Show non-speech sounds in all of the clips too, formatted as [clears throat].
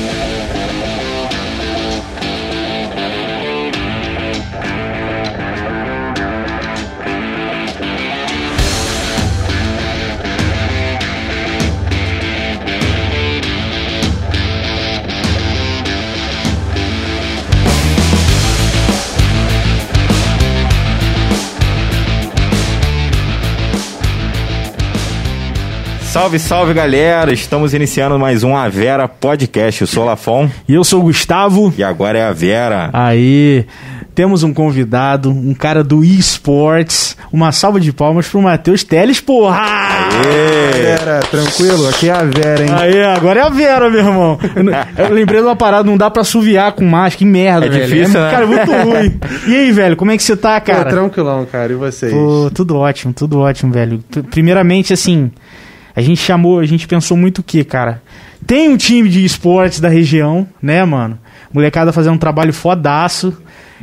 Yeah. Salve, salve galera! Estamos iniciando mais um A Vera Podcast. Eu sou o Lafon. E eu sou o Gustavo. E agora é a Vera. Aí, temos um convidado, um cara do eSports. Uma salva de palmas pro Matheus Teles, porra! Aê! Vera, tranquilo? Aqui é a Vera, hein? Aí, agora é a Vera, meu irmão. Eu, [laughs] eu lembrei de uma parada, não dá pra assoviar com máscara, que merda, É velho. difícil, né? Cara, muito ruim. E aí, velho, como é que você tá, Pô, cara? tranquilão, cara. E vocês? Pô, tudo ótimo, tudo ótimo, velho. Primeiramente, assim, a gente chamou, a gente pensou muito o que, cara? Tem um time de esportes da região, né, mano? Molecada fazendo um trabalho fodaço.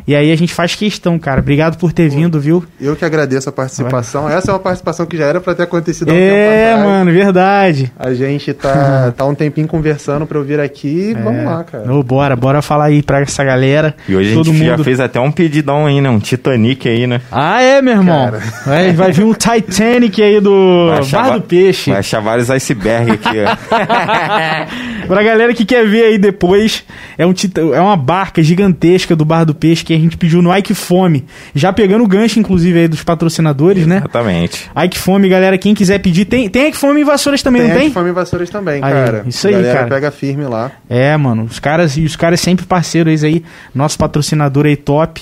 E aí a gente faz questão, cara. Obrigado por ter vindo, viu? Eu que agradeço a participação. Essa é uma participação que já era pra ter acontecido há um tempo É, atrás. mano, verdade. A gente tá, [laughs] tá um tempinho conversando pra eu vir aqui e vamos lá, cara. Ô, bora, bora falar aí pra essa galera. E hoje Todo a gente mundo... já fez até um pedidão aí, né? Um Titanic aí, né? Ah, é, meu irmão. Cara. Vai, vai vir um Titanic aí do Vai Bar do Peixe. Vai achar vários iceberg aqui, ó. [laughs] pra galera que quer ver aí depois, é, um é uma barca gigantesca do Bar do Peixe que a gente pediu no Ike Fome. Já pegando o gancho, inclusive, aí dos patrocinadores, né? Exatamente. Ike Fome, galera, quem quiser pedir, tem, tem Ike Fome em Vassouras também, Tem não tem? a Fome Vassouras também, Aí, cara. isso aí, Galera cara. pega firme lá. É, mano, os caras, e os caras sempre parceiros aí, nosso patrocinador aí top.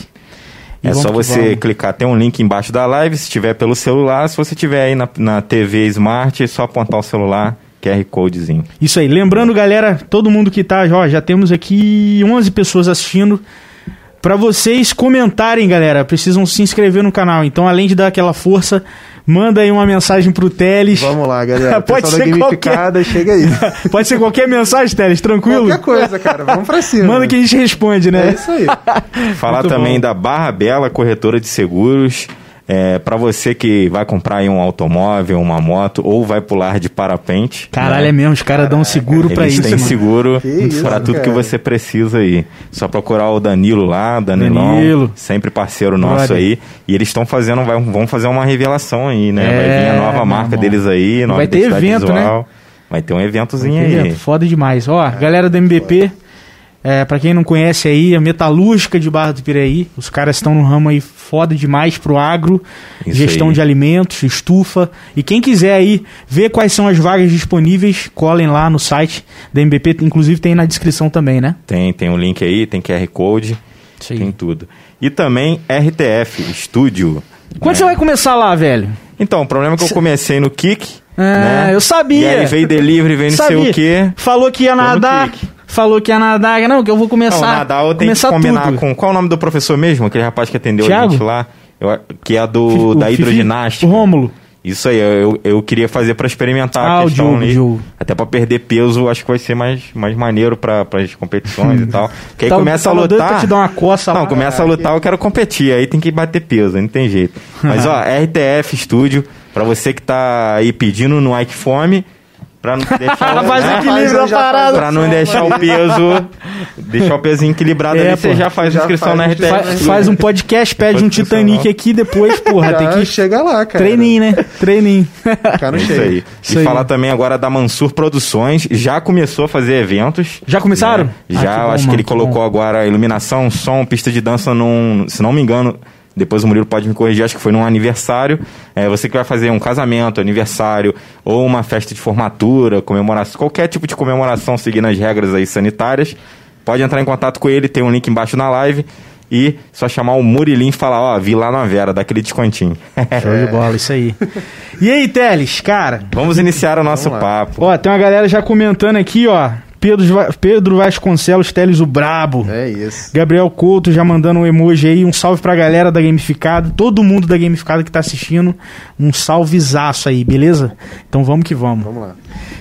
E É só você vamos. clicar, tem um link embaixo da live, se tiver pelo celular, se você tiver aí na, na TV Smart, é só apontar o celular, QR Codezinho. Isso aí. Lembrando, galera, todo mundo que tá, ó, já temos aqui 11 pessoas assistindo. Pra vocês comentarem, galera, precisam se inscrever no canal. Então, além de dar aquela força, manda aí uma mensagem pro Teles. Vamos lá, galera. [laughs] Pode ser gamificada, chega aí. [laughs] Pode ser qualquer mensagem, Teles, tranquilo? Qualquer coisa, cara. Vamos pra cima. Manda que a gente responde, É né? isso aí. Falar Muito também bom. da Barra Bela, corretora de seguros. É, para você que vai comprar aí um automóvel, uma moto, ou vai pular de parapente. Caralho, né? é mesmo, os caras dão seguro pra Eles isso. têm mano. seguro Que para tudo que cara. você precisa aí. Só procurar o Danilo lá, Danilão, Danilo. sempre parceiro nosso Brother. aí. E eles estão fazendo, vai- vão fazer uma revelação aí, né? É, vai vir a nova marca irmão. deles aí, nova vai ter evento, né? visual. Vai ter um eventozinho aí. Evento, Foda demais. Ó, galera do MBP, é, pra quem não conhece aí, a Metalúrgica de Barra do Piraí, os caras estão no ramo aí foda demais pro agro, Isso gestão aí. de alimentos, estufa. E quem quiser aí ver quais são as vagas disponíveis, colhem lá no site da MBP, inclusive tem na descrição também, né? Tem, tem um link aí, tem QR Code, aí. tem tudo. E também RTF, Estúdio. Quando né? você vai começar lá, velho? Então, o problema é que eu comecei no Kik. Ah, né? eu sabia. E aí veio delivery, veio não sei o quê. Falou que ia Tô nadar. Falou que ia nadar. Não, que eu vou começar. Não, Nadal tem que começar combinar tudo. com. Qual é o nome do professor mesmo? Aquele rapaz que atendeu a Thiago? gente lá. Eu- que é a do, O da Fifi- hidroginástica. O Rômulo. Isso aí, eu, eu queria fazer pra experimentar Ah, a questão Diogo, ali. Diogo. Até pra perder peso, acho que vai ser mais, mais maneiro pra, pras competições e [laughs] tal. Porque aí Tava- começa a tava doido lutar. pra te dar uma coça Não, lá. começa a lutar, eu quero competir. Aí tem que bater peso, não tem jeito. Mas ó, [laughs] RTF Studio, pra você que tá aí pedindo no Ike Fome, pra não deixar o, Faz né? equilíbrio Faz- parada. faz Pra não deixar o peso, deixar o peso equilibrado É, ali, você já faz Já inscrição faz na inscrição. RTF. Fa- Studio. faz um podcast, pede um Titanic aqui, depois, porra, [laughs] Já tem que... chega lá, cara. Treininho, né? Treininho. Ficar no É isso aí. Isso e aí. falar também agora da Mansur Produções. Já começou a fazer eventos. Já começaram? né? Ah, Já, que eu bom, acho que mano, ele que colocou bom. agora iluminação, som, pista de dança num. Se não me engano, depois o Murilo pode me corrigir, acho que foi num aniversário. É, você que vai fazer um casamento, aniversário, ou uma festa de formatura, comemoração, qualquer tipo de comemoração seguindo as regras aí sanitárias, pode entrar em contato com ele, tem um link embaixo na live. E só chamar o Murilinho e falar, ó, vi lá na Vera, dá aquele descontinho. [laughs] Show de bola, isso aí. E aí, Teles, cara? Vamos iniciar o nosso papo. Ó, tem uma galera já comentando aqui, ó. Pedro, Pedro Vasconcelos Teles, o brabo. É isso. Gabriel Couto já mandando um emoji aí, um salve pra galera da Gamificada, todo mundo da Gamificada que tá assistindo, um salvezaço aí, beleza? Então vamos que vamos. Vamos lá.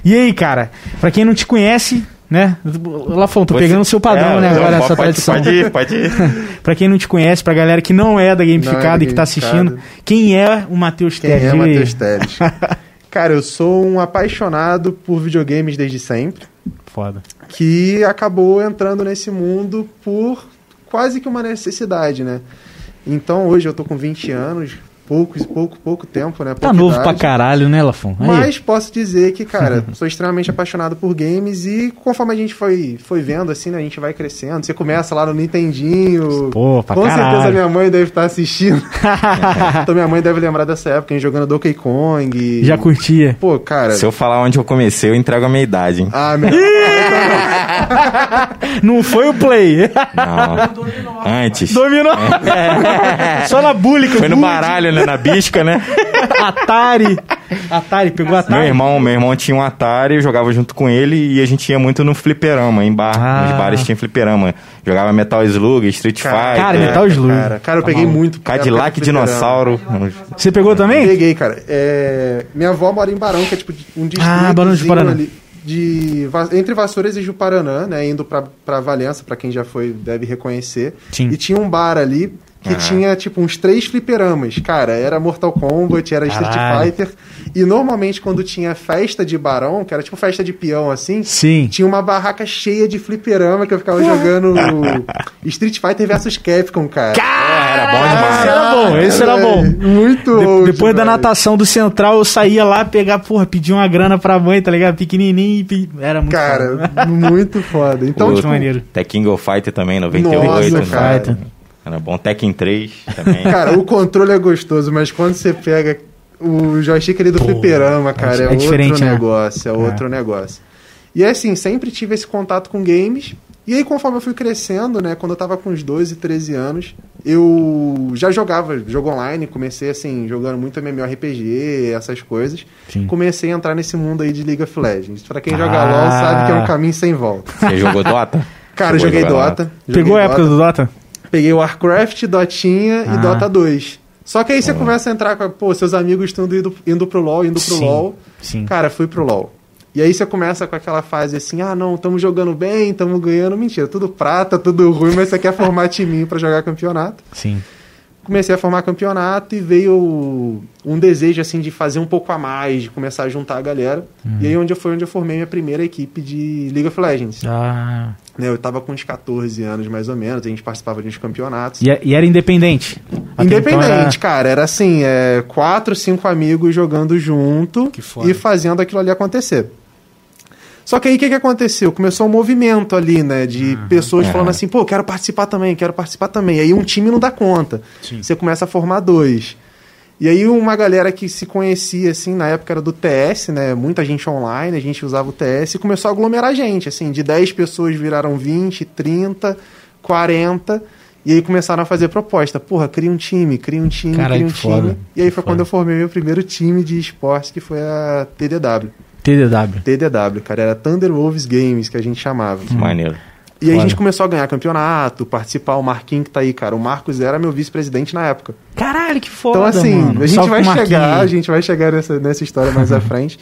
E aí, cara, pra quem não te conhece, né? Lafon, tô Você- pegando o seu padrão, É, né, não, agora, essa pode, tradição. Pode ir, pode ir. [laughs] Pra quem não te conhece, pra galera que não é da Gamificada é da e que tá assistindo, quem é o Matheus Quem Teles? é Diga aí. Matheus Teles? [laughs] Cara, eu sou um apaixonado por videogames desde sempre. Foda. Que acabou entrando nesse mundo por quase que uma necessidade, né? Então hoje eu tô com 20 anos, pouco, pouco, pouco tempo, né? Tá novo idade. pra caralho, né, Lafon? Aí. Mas posso dizer que, cara, [laughs] sou extremamente apaixonado por games e conforme a gente foi, foi vendo, assim, né, a gente vai crescendo. Você começa lá no Nintendinho. Pô, pra Com caralho. certeza minha mãe deve estar assistindo. [laughs] então minha mãe deve lembrar dessa época, a gente jogando Donkey Kong. Já curtia. Pô, cara. Se eu falar onde eu comecei, eu entrego a minha idade, hein? Ah, meu. Não foi o play. Não. Antes. Dominou. É. Só na bully que Foi no baralho, né? Na bisca, né? [laughs] Atari. Atari, pegou Atari? Meu irmão, meu irmão tinha um Atari, eu jogava junto com ele e a gente ia muito no fliperama, em bar. Ah. Nos bares tinha fliperama. Jogava Metal Slug, Street Fighter. Cara, Metal Slug. Cara, cara, eu peguei muito. Cadillac Dinossauro. Você pegou também? Peguei, cara. É, Minha avó mora em Barão, que é tipo um distrito Ah, Barão de Paraná. ali de entre Vassouras e Juparanã, né, indo pra, pra Valença, pra quem já foi deve reconhecer. Sim. E tinha um bar ali que Ah. tinha tipo uns três fliperamas. Cara, era Mortal Kombat, era Street Caralho. Fighter. E normalmente quando tinha festa de barão, que era tipo festa de peão assim, Sim. tinha uma barraca cheia de fliperama que eu ficava jogando [laughs] Street Fighter versus Capcom, cara. era bom demais. Esse era bom, esse era bom. Muito De- old, depois da natação do Central, eu saía lá pegar, porra, pedir uma grana pra mãe, tá ligado? Pequenininho. e pe- Era muito foda. Cara, muito foda. Então, O tipo, maneiro. Tekken Go Fighter também, 98. Nossa, né? cara. Era bom. Tekken 3 também. [laughs] Cara, o controle é gostoso, mas quando você pega o joystick ali do fliperama, cara, é, é diferente, outro né? negócio, é outro negócio. E é assim, sempre tive esse contato com games. E aí, conforme eu fui crescendo, né, quando eu tava com uns 12, 13 anos, eu já jogava jogo online, comecei assim, jogando muito MMORPG, essas coisas. Sim. Comecei a entrar nesse mundo aí de League of Legends. Pra quem joga Ah. LoL sabe que é um caminho sem volta. Você jogou Dota? Cara, eu joguei Dota. Pegou joguei a época Dota. do Dota? Peguei Warcraft, Dotinha Ah. e Dota 2. Só que aí você começa a entrar com, pô, seus amigos estão indo, indo pro LoL, indo pro Sim, LoL. sim. Cara, fui pro LoL. E aí você começa com aquela fase assim, ah não, estamos jogando bem, estamos ganhando. Mentira, tudo prata, tudo ruim, mas você quer formar [laughs] timinho pra jogar campeonato. Sim. Comecei a formar campeonato e veio um desejo assim de fazer um pouco a mais, de começar a juntar a galera. Uhum. E aí onde eu foi onde eu formei minha primeira equipe de League of Legends. Ah. Né, Eu tava com uns 14 anos mais ou menos, a gente participava de uns campeonatos. E, e era independente? Até então Independente, cara. Era assim, é, quatro, cinco amigos jogando junto e fazendo aquilo ali acontecer. Só que aí o que, que aconteceu? Começou um movimento ali, né? De pessoas É. falando assim, pô, quero participar também, quero participar também. Aí um time não dá conta. Sim. Você começa a formar dois. E aí uma galera que se conhecia, assim, na época era do TS, né? Muita gente online, a gente usava o TS e começou a aglomerar gente, assim, de 10 pessoas viraram 20, 30, 40. E aí começaram a fazer proposta. Porra, cria um time, cria um time, Caralho, cria um que foda. time. E aí foi foda. quando eu formei meu primeiro time de esportes, que foi a TDW. TDW. TDW, cara, era Thunder Wolves Games, que a gente chamava. Maneiro. E aí a gente começou a ganhar campeonato, participar, o Marquinhos que tá aí, cara. O Marcos era meu vice-presidente na época. Caralho, que foda, Então, assim, mano. a gente Salve vai chegar, a gente vai chegar nessa, nessa história mais à frente.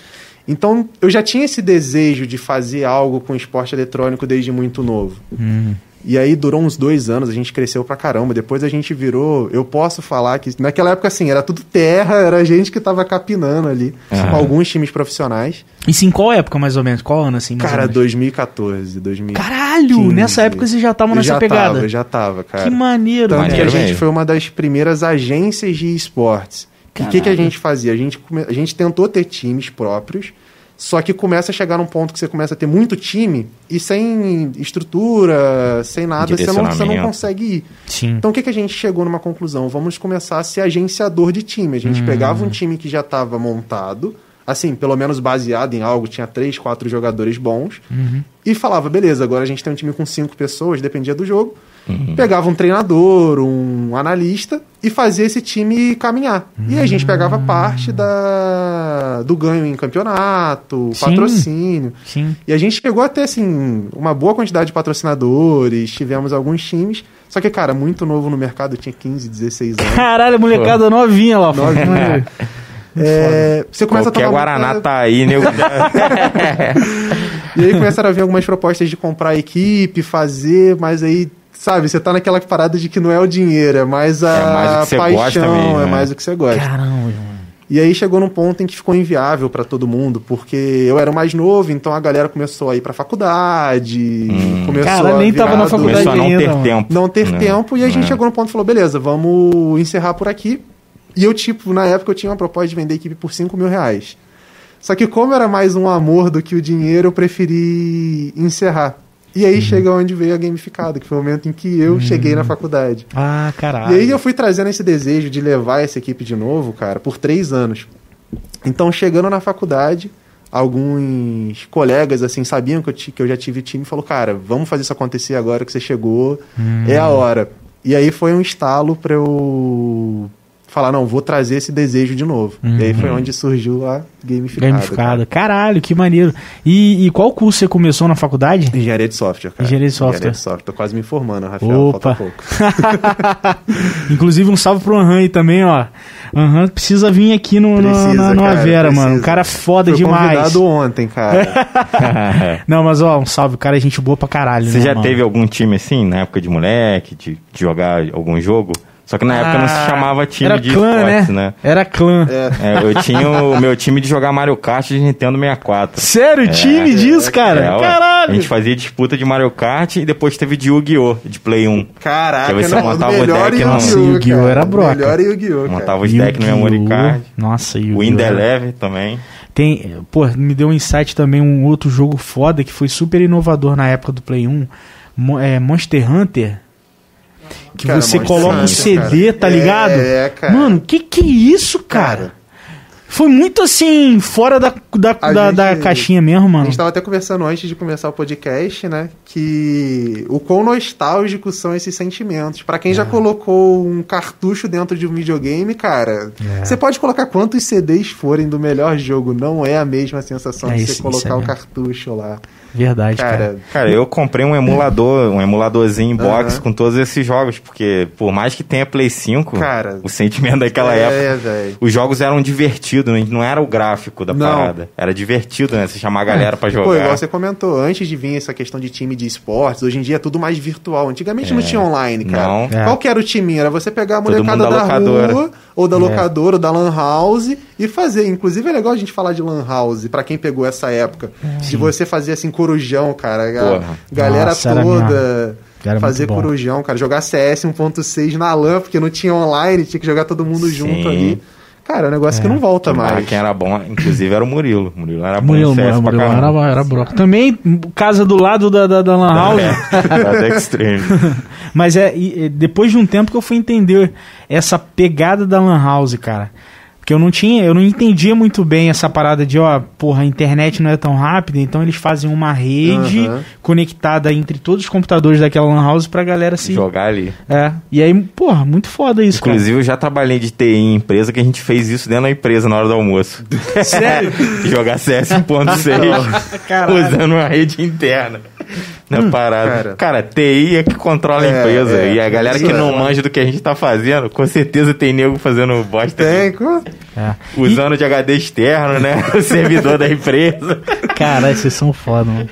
Então, eu já tinha esse desejo de fazer algo com esporte eletrônico desde muito novo. Hum. E aí durou uns dois anos, a gente cresceu pra caramba. Depois a gente virou. Eu posso falar que naquela época, assim, era tudo terra, era gente que tava capinando ali, com alguns times profissionais. Isso em qual época, mais ou menos? Qual ano, assim? mais Cara, ou menos? 2014, 2015. Caralho! Nessa época vocês já estavam Eu nessa já pegada. Tava, já tava, cara. Que maneiro, Tanto que a Maneiro gente mesmo. foi uma das primeiras agências de esportes. E o que, que a gente fazia? A gente, come- a gente tentou ter times próprios, só que começa a chegar num ponto que você começa a ter muito time e sem estrutura, sem nada, você não, você não consegue ir. Sim. Então o que, que a gente chegou numa conclusão? Vamos começar a ser agenciador de time. A gente pegava um time que já estava montado, assim, pelo menos baseado em algo, tinha três, quatro jogadores bons, e falava, beleza, agora a gente tem um time com cinco pessoas, dependia do jogo. Pegava um treinador, um analista e fazia esse time caminhar. E a gente pegava parte da, do ganho em campeonato, Sim. patrocínio. Sim. E a gente chegou a ter, assim, uma boa quantidade de patrocinadores, tivemos alguns times. Só que, cara, muito novo no mercado, tinha 15, 16 anos. Caralho, a molecada novinha lá. pô. Novinha. [laughs] É, você começa Qualquer a tomar Guaraná muita- tá aí, nego. [laughs] E aí começaram a vir algumas propostas de comprar equipe, fazer, mas aí, sabe, você tá naquela parada de que não é o dinheiro, é mais a É mais o que você paixão, gosta mesmo, é né? mais o que você gosta. Caramba, mano. E aí chegou num ponto em que ficou inviável pra todo mundo, porque eu era o mais novo, então a galera começou a ir pra faculdade, começou Cara, a nem tava virar na faculdade Começou a não ter tempo. não ter né? tempo, e a gente É. chegou num ponto e falou, beleza, vamos encerrar por aqui. E eu, tipo, na época eu tinha uma proposta de vender a equipe por 5 mil reais. Só que como era mais um amor do que o dinheiro, eu preferi encerrar. E Uhum. aí chega onde veio a gamificada, que foi o momento em que eu cheguei na faculdade. Ah, caralho. E aí eu fui trazendo esse desejo de levar essa equipe de novo, cara, por três anos. Então, chegando na faculdade, alguns colegas, assim, sabiam que eu, que eu já tive time e falou, cara, vamos fazer isso acontecer agora que você chegou, é a hora. E aí foi um estalo pra eu falar, não, vou trazer esse desejo de novo. E aí foi onde surgiu a gamificada. Gamificada. Caralho, que maneiro. E, e qual curso você começou na faculdade? Engenharia de software, cara. Engenharia de software. Engenharia de software. Tô quase me formando, Rafael, Opa. falta pouco. [laughs] Inclusive, um salve pro Anhan aí também, ó. Anhan precisa vir aqui no, Precisa, na, no cara, Avera, precisa. mano. Um cara foda Fui demais. convidado ontem, cara. [laughs] Não, mas ó, um salve, o cara é gente boa pra caralho. Você né, já mano? teve algum time assim, na época de moleque, de, de jogar algum jogo? Só que na época não se Ah, chamava time Era de clã, esportes, né? né? Era clã. É. É, eu tinha o meu time de jogar Mario Kart de Nintendo 64. Sério, time disso, cara? É. Caralho. A gente fazia disputa de Mario Kart e depois teve de Yu-Gi-Oh! de Play 1. Caraca, Que você não, montava o melhor deck, Yu-Gi-Oh! Nossa, Yu-Gi-Oh! cara. era broca. Melhor Yu-Gi-Oh! Montava os decks no memory card. Nossa, Yu-Gi-Oh! O Wind Eleven também. Tem, pô, me deu um insight também, um outro jogo foda que foi super inovador na época do Play 1. Mo- é, Monster Hunter. Que Cara, você coloca um CD, cara. tá ligado? É, cara. Mano, que que é isso, cara? Foi muito assim, fora da, da, A da, gente- da caixinha mesmo, A mano. gente tava até conversando antes de começar o podcast, né? Que o quão nostálgicos são esses sentimentos. Pra É. quem já colocou um cartucho dentro de um videogame, cara, É. você pode colocar quantos CDs forem do melhor jogo, não é a mesma sensação É de isso, você colocar é o mesmo. cartucho lá. Verdade, cara. Cara, Cara, eu comprei um emulador, um emuladorzinho em box Aham. com todos esses jogos, porque por mais que tenha Play 5, Cara, o sentimento daquela época. é. Os jogos eram divertidos, não era o gráfico da Não. parada. Era divertido, né? Você chamar a galera pra Pô, jogar. igual você comentou, antes de vir essa questão de time de esportes, hoje em dia é tudo mais virtual. Antigamente não É. tinha online, cara. Não. É. Qual que era o timinho? Era você pegar a molecada da da, locadora. rua, ou da É. locadora, ou da lan house, e fazer. Inclusive é legal a gente falar de lan house, pra quem pegou essa época. De você fazer assim, corujão, cara. A Porra. galera Nossa, toda... Era fazer bom. corujão, cara. Jogar CS 1.6 na LAN, porque não tinha online, tinha que jogar todo mundo Sim. junto ali. Cara, é um negócio É. que não volta Ah, mais. quem era bom, inclusive, era o Murilo. O Murilo era bom Murilo, CS pra Murilo caramba. era, era broca. Também, casa do lado da, da, da Lan House. É, da. [laughs] Mas é depois de um tempo que eu fui entender essa pegada da Lan House, cara. Porque eu não tinha, eu não entendia muito bem essa parada de, ó, porra, a internet não é tão rápida, então eles fazem uma rede Aham. conectada entre todos os computadores daquela Lan House pra galera se. Jogar ali. É. E aí, porra, muito foda isso, Inclusive, eu já trabalhei de TI em empresa que a gente fez isso dentro da empresa na hora do almoço. cara. [laughs] Sério? [laughs] Jogar CS 1.6 [laughs] Caralho. usando uma rede interna. Na parada. cara. Cara. TI é que controla a É, empresa. é. e a galera que é. não manja do que a gente tá fazendo, com certeza tem nego fazendo bosta. Tem, co- É. Usando de HD externo, né? [laughs] O servidor da empresa. Caralho, vocês são foda, mano.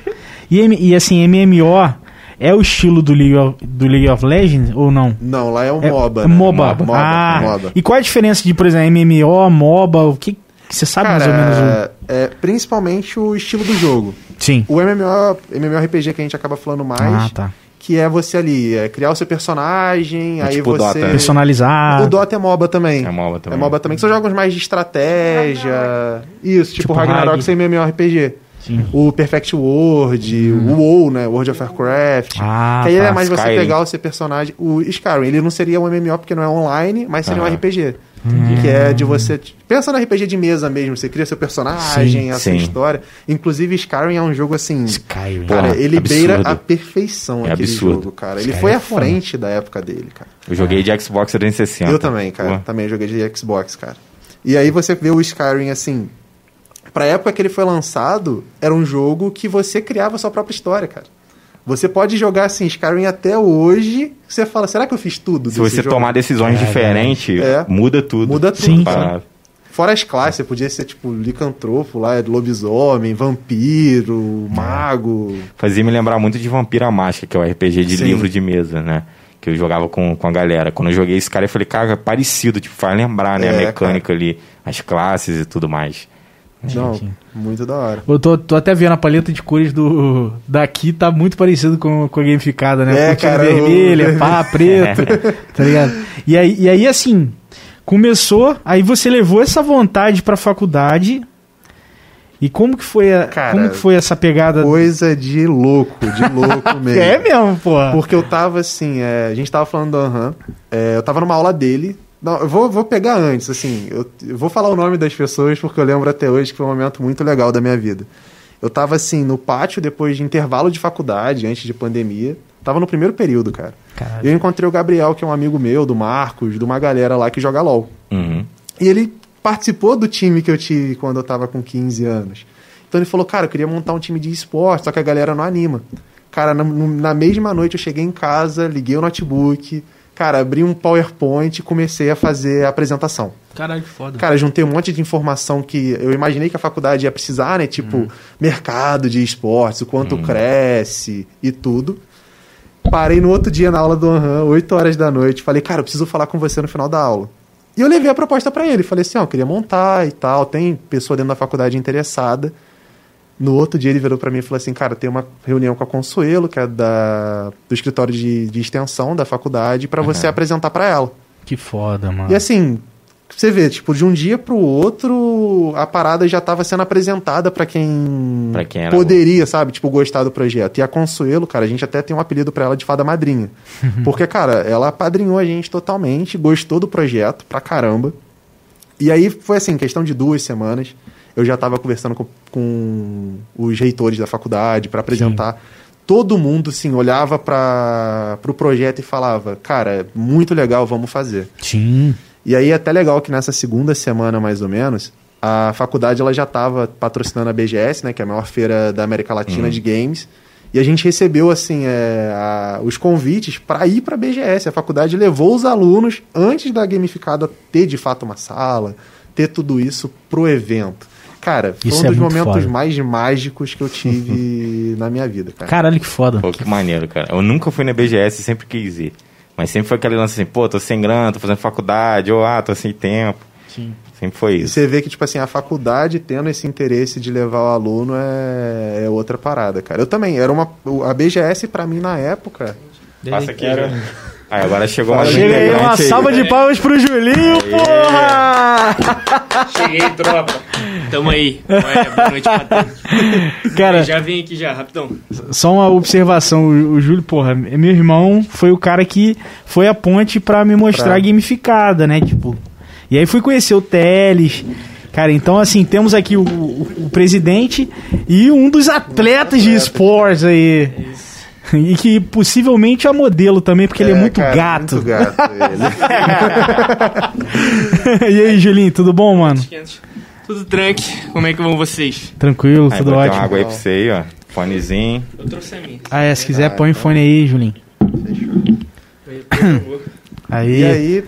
E, e assim, MMO é o estilo do League of, do League of Legends ou não? Não, lá é um É, MOBA. é né? MOBA. MOBA, ah, MOBA. E qual é a diferença de, por exemplo, MMO, MOBA? O que você sabe mais ou menos? o- Cara, é, principalmente o estilo do jogo. Sim. O MMO, MMORPG que a gente acaba falando mais, Ah, tá. que é você ali, é criar o seu personagem, É aí tipo você... Dota? Personalizar. O Dota é MOBA também. É MOBA também. É MOBA também, que são jogos mais de estratégia. Isso, tipo, Tipo Ragnarok Rag. sem MMORPG. Sim. O Perfect World, o WoW, né? World of Warcraft. Ah, que aí tá. é mais você Skyrim. pegar o seu personagem. O Skyrim, ele não seria um MMO porque não é online, mas seria um Aham. RPG. Que é de você. Pensa no RPG de mesa mesmo, você cria seu personagem, Sim, a sua sim. história. Inclusive, Skyrim é um jogo assim. Skyrim. Cara, Porra, ele absurdo. beira a perfeição É aquele absurdo. jogo, cara. Ele Skyrim foi é à frente da época dele, cara. Eu joguei de Xbox 360. Eu também, cara. Também joguei de Xbox, cara. E aí você vê o Skyrim assim. Pra época que ele foi lançado, era um jogo que você criava a sua própria história, cara. Você pode jogar assim, Skyrim até hoje. Você fala, será que eu fiz tudo? Se você jogo? tomar decisões É, diferentes, é. muda tudo. Muda tudo, Sim, cara. Parada. Fora as classes, você podia ser tipo licantropo lá, lobisomem, vampiro, mago. Fazia me lembrar muito de Vampira Mágica, que é o RPG de Sim. livro de mesa, né? que eu jogava com, com a galera. Quando eu joguei esse cara, eu falei, cara, é parecido, tipo, faz lembrar, né? É, a mecânica ali, as classes e tudo mais. Não, Sim. muito da hora. Eu tô, tô até vendo a paleta de cores do daqui, tá muito parecido com, com a gamificada, né? É, Cortina cara, vermelha, pá, [laughs] preto, tá ligado? E aí, e aí, assim, começou, aí você levou essa vontade pra faculdade. E como que foi, a, Cara, como que foi essa pegada? Coisa de louco, de louco [laughs] mesmo. É mesmo, porra. Porque eu tava assim, é, a gente tava falando do Aham, é, eu tava numa aula dele. Não, eu vou, vou pegar antes, assim, eu, eu vou falar o nome das pessoas porque eu lembro até hoje que foi um momento muito legal da minha vida. Eu tava assim, no pátio, depois de intervalo de faculdade, antes de pandemia. Tava no primeiro período, cara. Caralho. E eu encontrei o Gabriel, que é um amigo meu, do Marcos, de uma galera lá que joga LOL. Uhum. E ele participou do time que eu tive quando eu tava com 15 anos. Então ele falou, cara, eu queria montar um time de esporte, só que a galera não anima. Cara, na, na mesma noite eu cheguei em casa, liguei o notebook, cara, abri um PowerPoint e comecei a fazer a apresentação. Caralho, que foda. Cara, juntei um monte de informação que eu imaginei que a faculdade ia precisar, né? Tipo, mercado de esportes, o quanto cresce e tudo. Parei no outro dia na aula do Anhan, 8 horas da noite. Falei, cara, eu preciso falar com você no final da aula. E eu levei a proposta pra ele. Falei assim, ó, eu queria montar e tal. Tem pessoa dentro da faculdade interessada. No outro dia ele virou pra mim e falou assim, cara, tem uma reunião com a Consuelo, que é da, do escritório de, de extensão da faculdade, pra você apresentar pra ela. Que foda, mano. E assim, você vê, tipo, de um dia pro outro, a parada já estava sendo apresentada pra quem, Pra quem poderia, sabe, tipo, gostar do projeto. E a Consuelo, cara, a gente até tem um apelido pra ela de fada madrinha. [laughs] Porque, cara, ela apadrinhou a gente totalmente, gostou do projeto pra caramba. E aí foi assim, questão de duas semanas, eu já tava conversando com, com os reitores da faculdade pra apresentar. Todo mundo, assim, olhava para o projeto e falava, cara, muito legal, vamos fazer. Sim. E aí é até legal que nessa segunda semana, mais ou menos, a faculdade ela já estava patrocinando a BGS, né, que é a maior feira da América Latina de games. E a gente recebeu assim é, a- os convites para ir para a BGS. A faculdade levou os alunos antes da gamificada ter de fato uma sala, ter tudo isso pro evento. Cara, foi Isso um é dos momentos foda. mais mágicos que eu tive [laughs] na minha vida, cara. Caralho, que foda. Pô, que maneiro, cara. Eu nunca fui na BGS e sempre quis ir. Mas sempre foi aquele lance assim, pô, tô sem grana, tô fazendo faculdade, ou ah, tô sem tempo. Sim. Sempre foi E isso. você vê que, tipo assim, a faculdade tendo esse interesse de levar o aluno é, é outra parada, cara. Eu também, era uma. A BGS, pra mim, na época. Passa aqui, Ju. Aí agora chegou mais um Chega aí, uma salva de palmas pro Julinho, porra! Cheguei, tropa. Tamo aí. Ué, boa noite. [laughs] Cara, Já vim aqui já, rapidão. só uma observação, o, o Júlio, porra, é meu irmão foi o cara que foi a ponte pra me mostrar Pra- a gamificada, né, tipo. E aí fui conhecer o Teles. Cara, então assim, temos aqui o, o- o presidente e um dos atletas de esportes aí. E que possivelmente é modelo também, porque ele é muito cara, gato. Muito gato, [laughs] ele. e aí, Julinho, tudo bom, mano? 500. Tudo tranque. Como é que vão vocês? Tranquilo, Aí, tudo ótimo. uma água aí pra você aí, ó. Fonezinho. Eu trouxe a minha. Ah, é, se quiser, põe o fone aí, Julinho. Favor. Aí. E aí.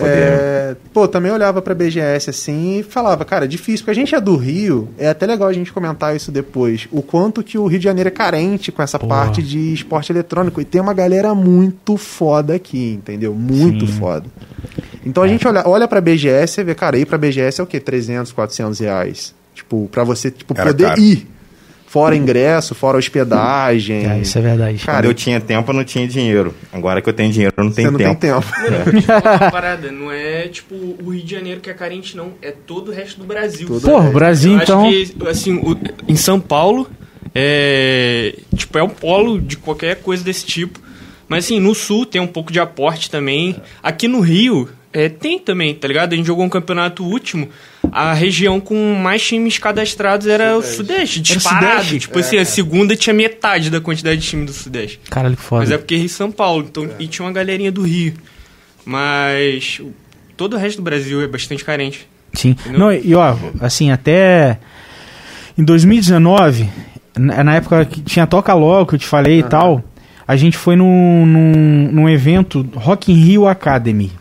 É, pô, também olhava pra BGS assim e falava, cara, é difícil, porque a gente é do Rio, é até legal a gente comentar isso depois, o quanto que o Rio de Janeiro é carente com essa Porra. parte de esporte eletrônico. E tem uma galera muito foda aqui, entendeu? Muito Sim. foda. Então a gente olha, olha pra BGS e vê, cara, ir pra BGS é o quê? 300, 400 reais. Tipo, pra você tipo, Era poder caro. ir. Fora ingresso, fora hospedagem. É, isso é verdade. Cara, Quando eu tinha tempo, eu não tinha dinheiro. Agora que eu tenho dinheiro, eu não você tenho não tempo. tem tempo. [laughs] Uma parada, não é tipo o Rio de Janeiro que é carente, não. É todo o resto do Brasil. Todo Porra, o Brasil, Eu então. acho que, assim, o- em São Paulo, é, tipo, é um polo de qualquer coisa desse tipo. Mas, assim, no Sul tem um pouco de aporte também. Aqui no Rio, é, tem também, tá ligado? A gente jogou um campeonato último, a região com mais times cadastrados era o Sudeste, Era o disparado. Sudeste? Tipo assim, a segunda tinha metade da quantidade de time do Sudeste. Caralho, que foda. Mas é porque Rio e São Paulo, então, e tinha uma galerinha do Rio. Mas todo o resto do Brasil é bastante carente. Sim. Entendeu? Não, e ó, assim, até em 2019, na na época que tinha Toca Logo, que eu te falei e tal, a gente foi num, num, num evento Rock in Rio Academy.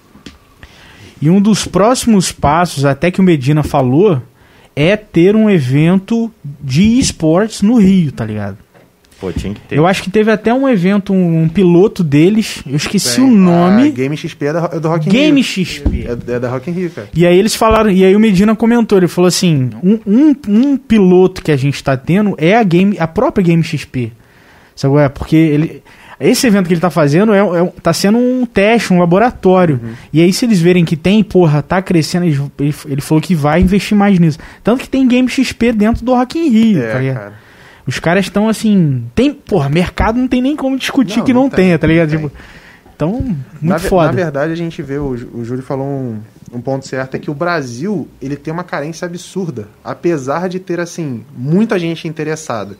E um dos próximos passos, até que o Medina falou, é ter um evento de esportes no Rio, tá ligado? Pô, tinha que ter. Eu acho que teve até um evento, um, um piloto deles, eu esqueci Tem. o nome. A Game XP é, da, é do Rock in Game Rio. XP. É, é da Rock in Rio, cara. E aí eles falaram, e aí o Medina comentou, ele falou assim, um, um, um piloto que a gente tá tendo é a game, a própria Game XP. Sabe é? Porque ele esse evento que ele tá fazendo é, é, tá sendo um teste, um laboratório. E aí, se eles verem que tem, porra, tá crescendo, ele, ele, falou que vai investir mais nisso. Tanto que tem Game XP dentro do Rock in Rio, tá É, ligado? cara. Os caras estão assim. Tem, porra, mercado não tem nem como discutir Não, que não não, tem, tenha, tá ligado? Tipo, então, muito na, foda. na verdade, a gente vê, o, o Júlio falou um, um ponto certo, é que o Brasil, ele tem uma carência absurda, apesar de ter, assim, muita gente interessada.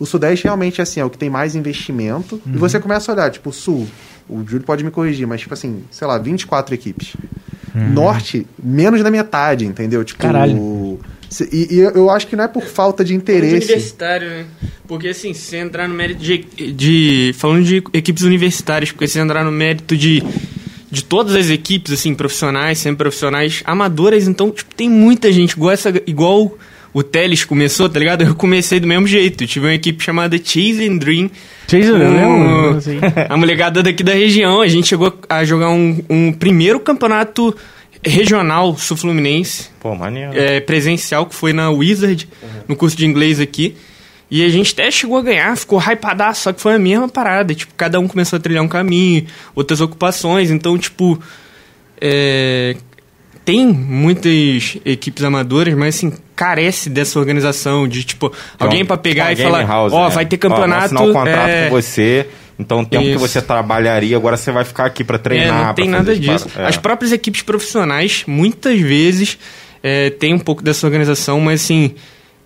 O Sudeste realmente, assim, é o que tem mais investimento, Uhum. e você começa a olhar, tipo, o Sul, o Júlio pode me corrigir, mas, tipo assim, sei lá, 24 equipes. Norte, menos da metade, entendeu? Tipo, Uhum. Caralho. E, e eu- acho que não é por falta de De interesse. universitário, né? Porque assim, se você entrar no mérito de, de. Falando de equipes universitárias, porque se você entrar no mérito de. De todas as equipes, assim, profissionais, semi-profissionais, amadoras, então, tipo, tem muita gente igual essa. Igual o Teles começou, tá ligado? Eu comecei do mesmo jeito. Tive uma equipe chamada Chase and Dream. Vocês com lembram? [laughs] Assim. A molecada daqui da região. A gente chegou a jogar um, um primeiro campeonato regional sul-fluminense Pô, maneiro. é, presencial que foi na Wizard, no curso de inglês aqui. E a gente até chegou a ganhar, ficou hypadaço, só que foi a mesma parada. Tipo, cada um começou a trilhar um caminho, outras ocupações. Então, tipo, é, tem muitas equipes amadoras, mas assim, carece dessa organização de, tipo, alguém pra pegar e Então, falar, ó, né? vai ter Ó, campeonato. assinar um contrato é, com você. Então, o tempo que Isso. você trabalharia, agora você vai ficar aqui pra É, treinar. não tem nada disso. paradas. É. As próprias equipes profissionais, muitas vezes, é, tem um pouco dessa organização, mas assim,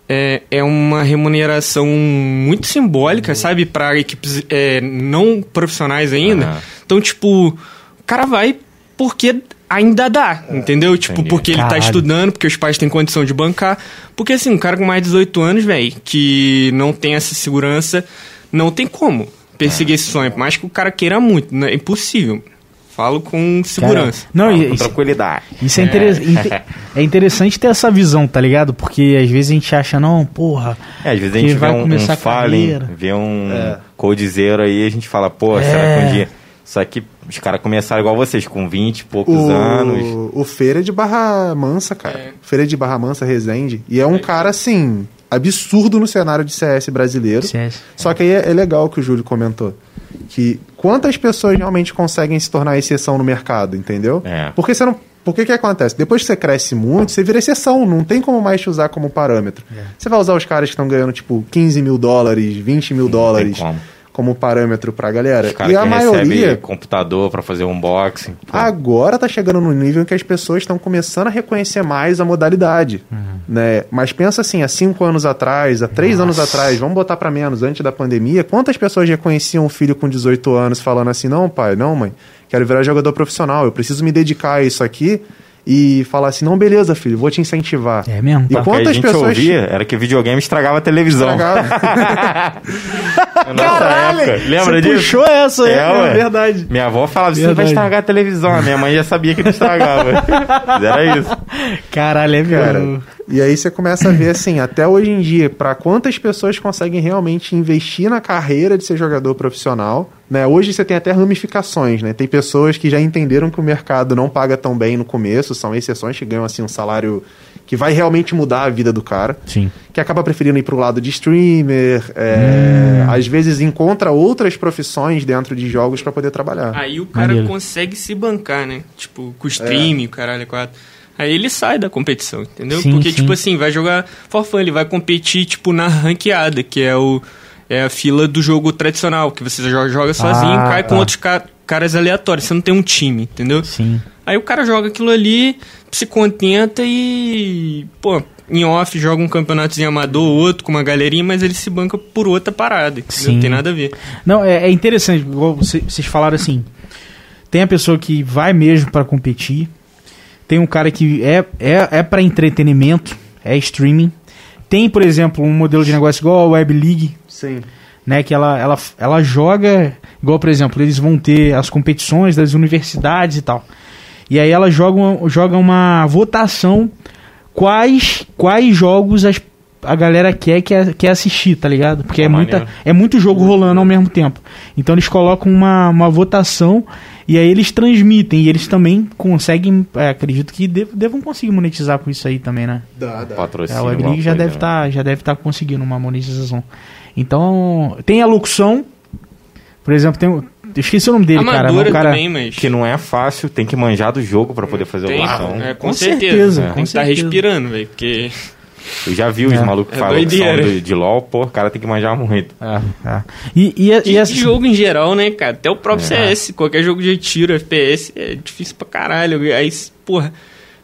é, é uma remuneração muito simbólica, sabe? Para equipes é, não profissionais ainda. Aham. Então, tipo, o cara vai porque ainda dá, entendeu? Tipo, entendi. porque ele tá estudando, porque os pais têm condição de bancar. Porque assim, um cara com mais de 18 anos, velho, que não tem essa segurança, não tem como perseguir esse sonho. Por mais que o cara queira muito, né? é impossível. Falo com segurança. Cara, não, Fala e- com tranquilidade. Isso é, inte- é interessante ter essa visão, tá ligado? Porque às vezes a gente acha, não, porra. É, às vezes a que gente vê vai um, um começar a Fallen, carreira. vê um É. Aí e a gente fala, pô, será É. que um dia... Só que os caras começaram igual vocês, com 20 e poucos anos. O, o Feira é de Barra Mansa, cara. É. Feira é de Barra Mansa, Resende. E é um cara, assim, absurdo no cenário de CS brasileiro. CS. Só que aí é, é legal o que o Júlio comentou. Que quantas pessoas realmente conseguem se tornar exceção no mercado, entendeu? É. Porque você não. Por que que acontece? Depois que você cresce muito, você vira exceção, não tem como mais te usar como parâmetro. É. Você vai usar os caras que estão ganhando, tipo, 15 mil dólares, 20 mil dólares como. Como parâmetro pra galera. Os caras E a que maioria. recebem computador pra fazer unboxing. pô. Agora tá chegando no nível em que as pessoas estão começando a reconhecer mais a modalidade. Uhum. Né? Mas pensa assim, há cinco anos atrás, há três anos atrás, vamos botar pra menos, antes da pandemia, quantas pessoas reconheciam um filho com 18 anos falando assim, não pai, não mãe, quero virar jogador profissional, eu preciso me dedicar a isso aqui e falar assim, não, beleza filho, vou te incentivar. É mesmo? E Tá. O que a quantas gente pessoas... ouvia era que videogame estragava a televisão. Estragava. [laughs] [laughs] [laughs] Na nossa época. Lembra Você disso? puxou essa, é, é ué. verdade. Minha avó falava, você Verdade. vai estragar a televisão. A minha mãe já sabia que não estragava. [laughs] Era isso. Caralho, é Cara, e aí você começa a ver assim, até hoje em dia, para quantas pessoas conseguem realmente investir na carreira de ser jogador profissional, né? Hoje você tem até ramificações, né? Tem pessoas que já entenderam que o mercado não paga tão bem no começo, são exceções que ganham assim um salário que vai realmente mudar a vida do cara, Sim. que acaba preferindo ir pro lado de streamer, é, às vezes encontra outras profissões dentro de jogos para poder trabalhar. Aí o cara Maneiro. consegue se bancar, né? Tipo, com o stream, o caralho, é quatro. Aí ele sai da competição, entendeu? Sim, Porque, sim. tipo assim, vai jogar for fun, ele vai competir, tipo, na ranqueada, que é o é a fila do jogo tradicional, que você joga, joga sozinho, Ah, cai tá. com outros ca- caras aleatórios, você não tem um time, entendeu? Sim. Aí o cara joga aquilo ali, se contenta e, pô, em off joga um campeonatozinho amador, outro com uma galerinha, mas ele se banca por outra parada. Não tem nada a ver. Não, é, é interessante, vocês falaram assim. Tem a pessoa que vai mesmo pra competir. Tem um cara que é, é, é para entretenimento, é streaming. Tem, por exemplo, um modelo de negócio igual a Web League, Sim. né? Que ela, ela, ela joga, igual, por exemplo, eles vão ter as competições das universidades e tal. E aí ela joga uma, joga uma votação quais, quais jogos as, a galera quer, quer, quer assistir, tá ligado? Porque é, Pô, muita, é muito jogo rolando ao mesmo tempo. Então eles colocam uma, uma votação e aí eles transmitem. E eles também conseguem, é, acredito que dev- devam conseguir monetizar com isso aí também, né? Dá, dá. É, Patrocínio. a Web alguma League já deve né? estar já deve estar conseguindo uma monetização. Então, tem a locução. Por exemplo, tem o- esqueci o nome dele, cara. Amadora o cara também, mas. Que não é fácil, tem que manjar do jogo pra poder fazer Tem, a locução. é, com, Com certeza. certeza, Tem com que estar certeza. respirando, velho. Porque. Eu já vi os É. malucos É falando de, de LOL, pô, o cara tem que manjar muito. É, é. E, e, e, E, essa- jogo em geral, né, cara? Até o próprio É. CS, qualquer jogo de tiro, FPS, é difícil pra caralho. Aí, porra,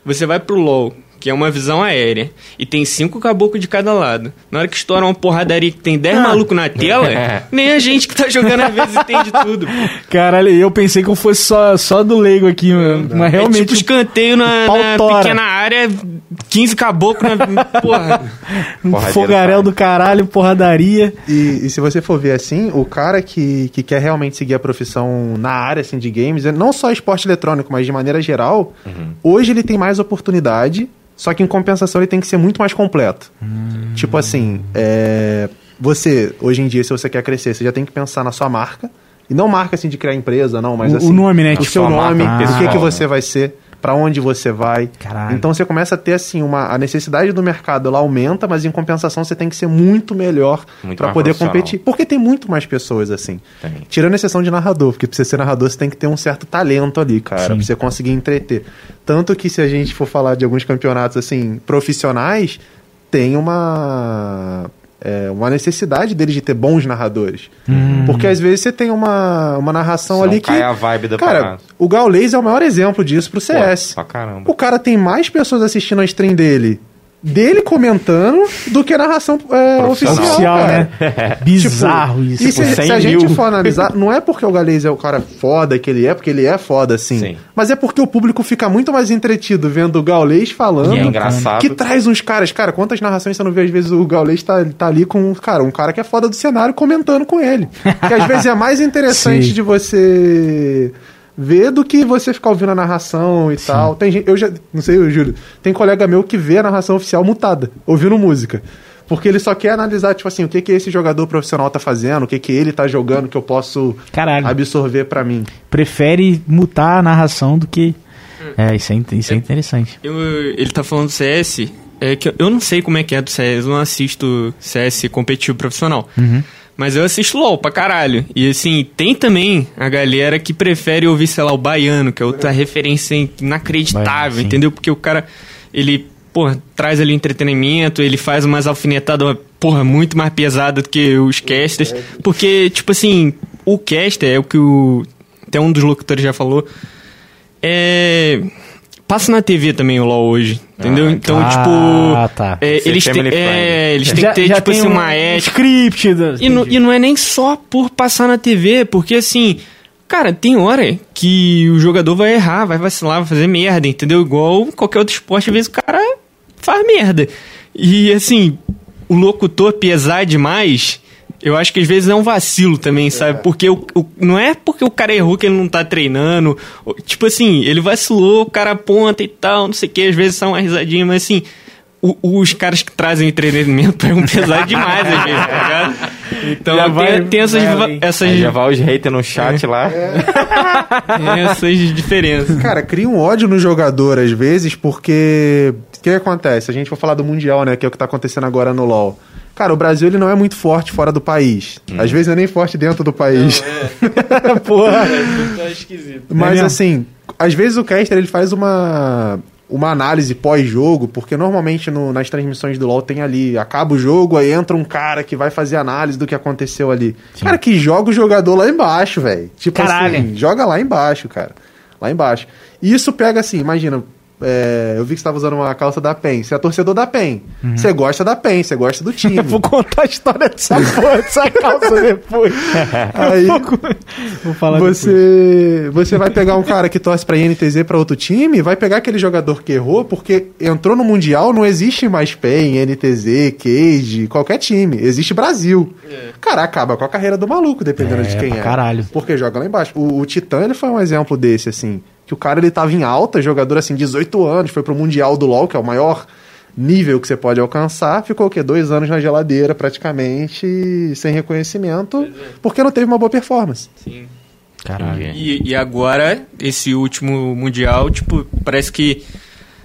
você vai pro LoL, que é uma visão aérea, e tem cinco caboclos de cada lado. Na hora que estoura uma porradaria que tem dez Ah. malucos na tela, [laughs] nem a gente que tá jogando às vezes entende tudo. Caralho, eu pensei que eu fosse só, só do leigo aqui, mano. mas É realmente. tipo escanteio na, na pequena área, 15 caboclos na. [laughs] Porra. um fogaréu faz. do caralho, porradaria. E, e se você for ver assim, o cara que, que quer realmente seguir a profissão na área assim, de games, é não só esporte eletrônico, mas de maneira geral, hoje ele tem mais oportunidade, só que em compensação ele tem que ser muito mais completo. Tipo assim, é, você, hoje em dia, se você quer crescer, você já tem que pensar na sua marca. E não marca assim de criar empresa, não, mas O- o assim. nome, né? O Tipo, seu sua marca nome, o que, que você né? vai ser, pra onde você vai. Caralho. Então você começa a ter assim, uma, a necessidade do mercado ela aumenta, mas em compensação você tem que ser muito melhor mais poder competir. Porque tem muito mais pessoas assim. Tem. Tirando a exceção de narrador, porque pra você ser narrador você tem que ter um certo talento ali, cara, pra você conseguir entreter. Tanto que se a gente for falar de alguns campeonatos assim, profissionais, tem uma. É, uma necessidade deles de ter bons narradores. Porque às vezes você tem uma, uma narração Senão ali que. cai a vibe da Cara, parada. o Gaules é o maior exemplo disso pro CS. Pô, pra caramba. O cara tem mais pessoas assistindo a stream dele, dele comentando, do que a narração é, oficial. Oficial, né? [laughs] Bizarro isso. E se, Tipo, 100 se a gente for analisar, não é porque o Galês é o cara foda que ele é, porque ele é foda, assim. Sim. Mas é porque o público fica muito mais entretido vendo o Gaulês falando. E é engraçado. Que traz uns caras, cara, quantas narrações você não vê? Às vezes o Gaulês tá, tá ali com, cara, um cara que é foda do cenário comentando com ele. [laughs] Que às vezes é mais interessante de você ver do que você ficar ouvindo a narração e tal. Tem gente, eu já, não sei, eu juro, tem colega meu que vê a narração oficial mutada, ouvindo música. Porque ele só quer analisar, tipo assim, o que que esse jogador profissional tá fazendo, o que que ele tá jogando que eu posso Caralho. absorver pra mim. Prefere mutar a narração do que. É, isso é, isso é interessante. Eu- ele tá falando do CS, é que eu- eu não sei como é que é do CS, eu não assisto CS competitivo profissional. Mas eu assisto LOL pra caralho. E assim, tem também a galera que prefere ouvir, sei lá, o baiano, que é outra referência inacreditável, Baiano, entendeu? Porque o cara, ele, porra, traz ali entretenimento, ele faz umas alfinetadas, porra, muito mais pesada do que os casters. Porque, tipo assim, o caster é o que o. Até um dos locutores já falou. É. Passa na TV também o LoL hoje, entendeu? Ah, então, ah, tipo. tá. é, eles, é, eles têm que ter, tipo assim, um uma ética. script. E, não- entendi. e não é nem só por passar na TV, porque assim, cara, tem hora que o jogador vai errar, vai vacilar, vai fazer merda, entendeu? Igual qualquer outro esporte, às vezes o cara faz merda. E assim, o locutor pesar demais, eu acho que às vezes é um vacilo também, sabe? Porque o, o- não é porque o cara errou que ele não tá treinando. Tipo assim, ele vacilou, o cara aponta e tal, não sei o que, às vezes são uma risadinha, mas assim. o- os caras que trazem entretenimento pegam [laughs] pesado demais às vezes, tá ligado? Então Já tem, vai- tem essas, vai essas, já vai os haters no chat lá. [laughs] tem essas diferenças. Cara, cria um ódio no jogador às vezes, porque. O que acontece? A gente for falar do Mundial, né? Que é o que tá acontecendo agora no LoL. Cara, o Brasil ele não é muito forte fora do país. Às vezes não é nem forte dentro do país. [laughs] Porra. Tá esquisito. Mas mesmo? assim, às vezes o caster ele faz uma uma análise pós-jogo, porque normalmente no- nas transmissões do LoL tem ali, acaba o jogo, aí entra um cara que vai fazer análise do que aconteceu ali. Cara, que joga o jogador lá embaixo, velho. Tipo Caralho. assim, joga lá embaixo, cara. Lá embaixo. E isso pega assim, imagina, é, eu vi que você tava usando uma calça da PEN. Você é torcedor da PEN. Você gosta da PEN, você gosta do time. [laughs] Eu vou contar a história dessa [laughs] porra, dessa calça depois. [laughs] Aí- Eu vou, falar depois. Você, você vai pegar um cara que torce pra INTZ pra outro time, vai pegar aquele jogador que errou, porque entrou no Mundial, não existe mais PEN, NTZ, Cage, qualquer time. Existe Brasil. Cara, acaba com a carreira do maluco, dependendo É, de quem é. caralho. Porque joga lá embaixo. O, o Titã, ele foi um exemplo desse, assim. Que o cara, ele tava em alta, jogador, assim, 18 anos, foi pro Mundial do LoL, que é o maior nível que você pode alcançar, ficou o quê? Dois anos na geladeira, praticamente, sem reconhecimento, porque não teve uma boa performance. Sim. Caralho. E, e agora, esse último Mundial, tipo, parece que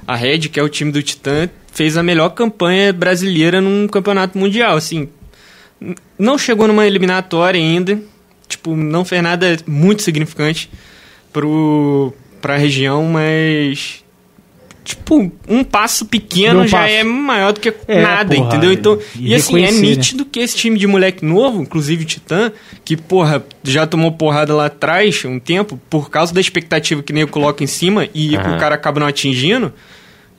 a Red, que é o time do Titã, fez a melhor campanha brasileira num campeonato mundial. Assim, não chegou numa eliminatória ainda, tipo, não fez nada muito significante pro, pra região, mas. Tipo, um passo pequeno um já passo. é maior do que É, nada, porra, entendeu? Então, e e, assim, é né? nítido que esse time de moleque novo, inclusive o Titã, que, porra, já tomou porrada lá atrás um tempo, por causa da expectativa que nego coloca em cima e Aham. o cara acaba não atingindo,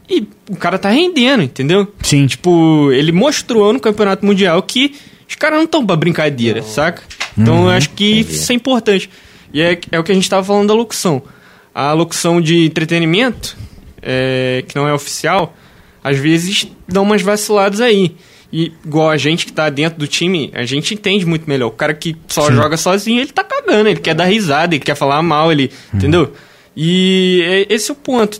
e o cara tá rendendo, entendeu? Sim. Tipo, ele mostrou no Campeonato Mundial que os caras não estão pra brincadeira, saca? Então eu acho que isso é importante. E é, é o que a gente tava falando da locução. A locução de entretenimento, é, que não é oficial, às vezes dão umas vaciladas aí. E igual a gente que tá dentro do time, a gente entende muito melhor. O cara que só joga sozinho, ele tá cagando, ele quer dar risada, ele quer falar mal, ele. Entendeu? E é- esse é o ponto.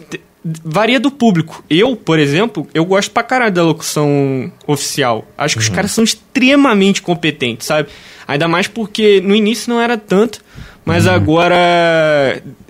Varia do público. Eu, por exemplo, eu gosto pra caralho da locução oficial. Acho que os caras são extremamente competentes, sabe? Ainda mais porque no início não era tanto, mas agora.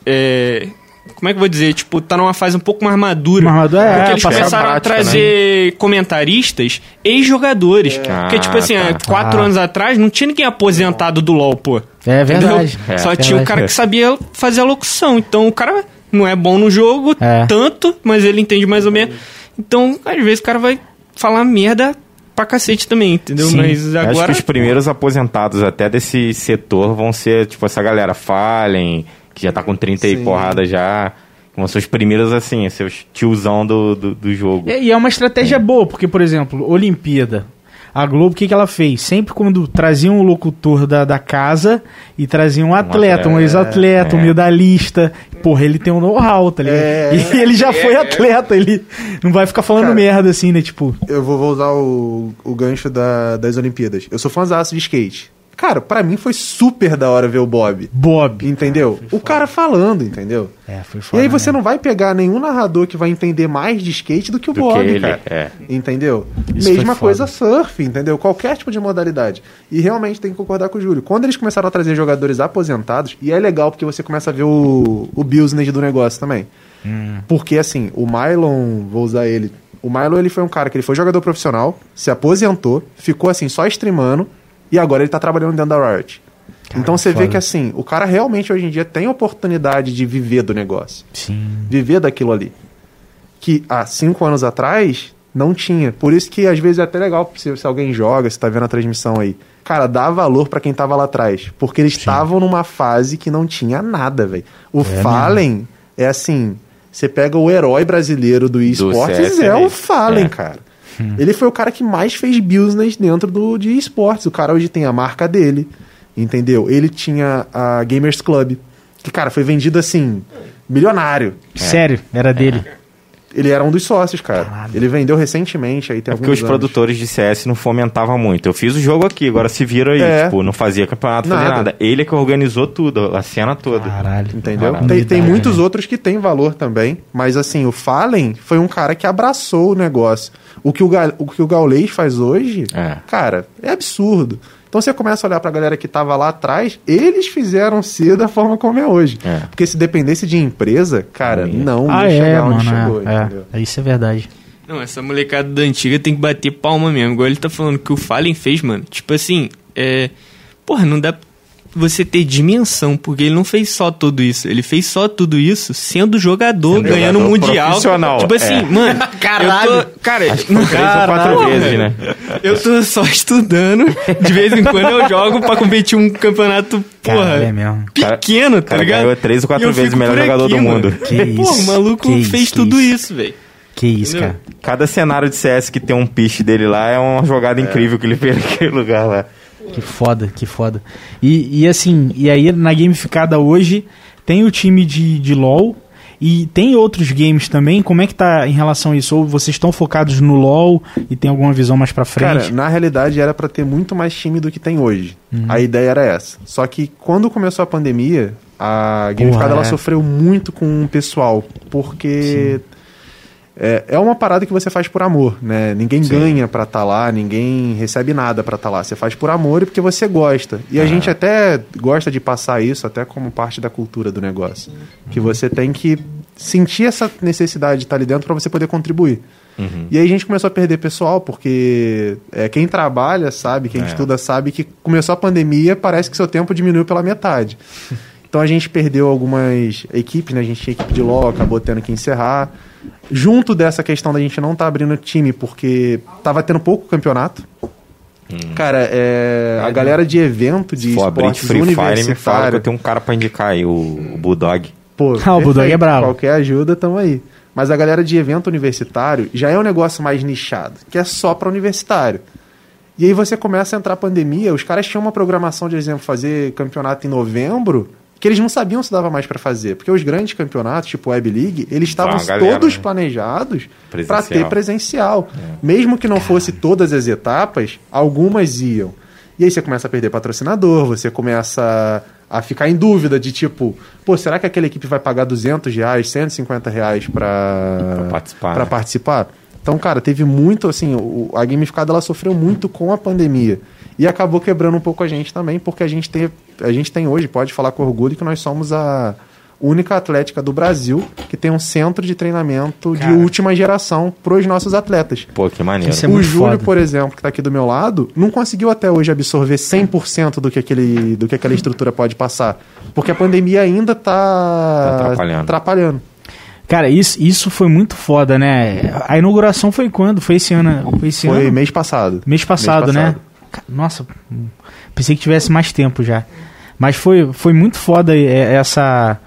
é, como é que eu vou dizer? Tipo, tá numa fase um pouco mais madura. Mais madura, é, porque eles começaram a prática, trazer comentaristas ex-jogadores. Porque, tipo Ah, assim, tá. há quatro Ah. anos atrás não tinha ninguém aposentado do LoL, pô. É verdade. É. Só É tinha o cara que sabia fazer a locução. Então o cara não é bom no jogo É. tanto, mas ele entende mais ou menos. Então, às vezes, o cara vai falar merda pra cacete também, entendeu? Sim. Mas Eu Acho agora. que os primeiros aposentados até desse setor vão ser, tipo, essa galera Fallen, que já tá com 30 e Sim. porrada já. Vão ser os primeiros, assim, seus tiozão do, do, do jogo. E e é uma estratégia boa, porque, por exemplo, Olimpíada. A Globo, o que, que ela fez? Sempre quando trazia um locutor da, da casa e trazia um atleta, um atleta, ex-atleta, um é. medalhista, porra, ele tem um know-how, tá ligado? É. [laughs] E ele já foi atleta, ele não vai ficar falando Cara, merda assim, né? Tipo, Eu vou, vou usar o, o gancho da- das Olimpíadas. Eu sou fãzaço de skate. Cara, pra mim foi super da hora ver o Bob. Bob. Entendeu? o cara falando, entendeu? É, foi E foda. aí você né? não vai pegar nenhum narrador que vai entender mais de skate do que o Do Bob, que ele, cara. é. Entendeu? Isso Mesma coisa surf, entendeu? Qualquer tipo de modalidade. E realmente tem que concordar com o Júlio. Quando eles começaram a trazer jogadores aposentados, e é legal porque você começa a ver o, o business do negócio também. Porque assim, o Mylon, vou usar ele. O Mylon ele foi um cara que ele foi jogador profissional, se aposentou, ficou assim só streamando e agora ele tá trabalhando dentro da Riot. então você vê foda. que assim, o cara realmente hoje em dia tem oportunidade de viver do negócio Sim. viver daquilo ali. Que há cinco anos atrás não tinha. Por isso que às vezes é até legal se, se alguém joga, se tá vendo a transmissão aí. Cara, dá valor pra quem tava lá atrás. Porque eles estavam numa fase que não tinha nada, velho. O Fallen é assim. Você pega o herói brasileiro do esportes, é o. Fallen, É. cara. Ele foi o cara que mais fez business dentro do, de esportes. O cara hoje tem a marca dele, entendeu? Ele tinha a Gamers Club, que, cara, foi vendido assim, milionário. Sério, era dele. Ele era um dos sócios, cara. Caralho. Ele vendeu recentemente aí tem É porque os anos. produtores de CS não fomentavam muito. Eu fiz o jogo aqui, agora se vira aí. É. Tipo, não fazia campeonato, fazia Nada. nada. Ele é que organizou tudo, a cena toda. Caralho. Entendeu? Caralho. Tem, tem muitos né? outros que têm valor também, mas assim, o Fallen foi um cara que abraçou o negócio. O que o, Ga- o, que o Gaulês faz hoje, É. cara, é absurdo. Então você começa a olhar pra galera que tava lá atrás, eles fizeram ser da forma como é hoje. É. Porque se dependesse de empresa, cara, Não Ah, ia é, chegar onde mano. chegou, é, entendeu? é. Isso é verdade. Não, essa molecada da antiga tem que bater palma mesmo. Igual ele tá falando que o Fallen fez, mano. Tipo assim, é. Porra, não dá pra você ter dimensão, porque ele não fez só tudo isso. Ele fez só tudo isso sendo jogador, Sendo ganhando jogador mundial. profissional, Tipo assim, é. mano. Caralho. [laughs] Eu tô, cara, Acho que foi três ou quatro vezes, né? Eu tô só estudando. De vez em quando eu jogo pra competir um campeonato, porra. Caralho, é mesmo. Cara- Pequeno, tá cara ligado? ganhou três ou quatro vezes fico melhor jogador do mundo. Que Pô, isso, o maluco que fez isso, tudo isso. isso, velho. Que isso, cara. Cada cenário de CS que tem um piche dele lá é uma jogada incrível que ele fez [laughs] naquele lugar lá. Que foda, que foda. E, e assim, e aí na gamificada hoje tem o time de, de LoL e tem outros games também. Como é que tá em relação a isso? Ou vocês estão focados no LoL e tem alguma visão mais pra Cara, frente? na realidade era pra ter muito mais time do que tem hoje. Uhum. A ideia era essa. Só que quando começou a pandemia, a Gamificada Porra, ela é. sofreu muito com o pessoal, porque é, é uma parada que você faz por amor, né? Ninguém Sim. ganha pra estar lá, ninguém recebe nada pra estar lá. Você faz por amor e porque você gosta. E a gente até gosta de passar isso até como parte da cultura do negócio. Que você tem que sentir essa necessidade de estar ali dentro pra você poder contribuir. E aí a gente começou a perder pessoal, porque é, quem trabalha sabe, quem É. estuda sabe que começou a pandemia, parece que seu tempo diminuiu pela metade. [laughs] Então a gente perdeu algumas equipes, né? A gente tinha equipe de LOL, acabou tendo que encerrar. Junto dessa questão da gente não estar abrindo time, porque tava tendo pouco campeonato. Cara, é, a galera de evento de esportes Free Fire, me fala que eu universitário... tenho um cara pra indicar aí, o, o Bulldog. Pô, [laughs] Ah, o Bulldog é brabo. Qualquer ajuda, tamo aí. Mas a galera de evento universitário já é um negócio mais nichado, que é só para universitário. E aí você começa a entrar a pandemia, os caras tinham uma programação de exemplo fazer campeonato em novembro, que eles não sabiam se dava mais para fazer, porque os grandes campeonatos, tipo Web League, eles estavam todos né? planejados para ter presencial. Mesmo que não fosse todas as etapas, algumas iam. E aí você começa a perder patrocinador, você começa a ficar em dúvida de tipo, pô, será que aquela equipe vai pagar 200 reais, 150 reais para participar, pra né? participar? Então, cara, teve muito, assim, a gamificada ela sofreu muito com a pandemia. E acabou quebrando um pouco a gente também, porque a gente tem, a gente tem hoje, pode falar com orgulho, que nós somos a única atlética do Brasil que tem um centro de treinamento Cara. de última geração pros nossos atletas. Pô, que maneiro. Isso é o muito Júlio, foda. por exemplo, que está aqui do meu lado, não conseguiu até hoje absorver 100% do que, aquele, do que aquela estrutura pode passar. Porque a pandemia ainda está Tá atrapalhando. atrapalhando. Cara, isso, isso foi muito foda, né? A inauguração foi quando? Foi esse ano? Foi esse Foi ano? mês passado. Mês passado, Mês né? passado. Nossa, pensei que tivesse mais tempo já. Mas foi, foi muito foda é, essa.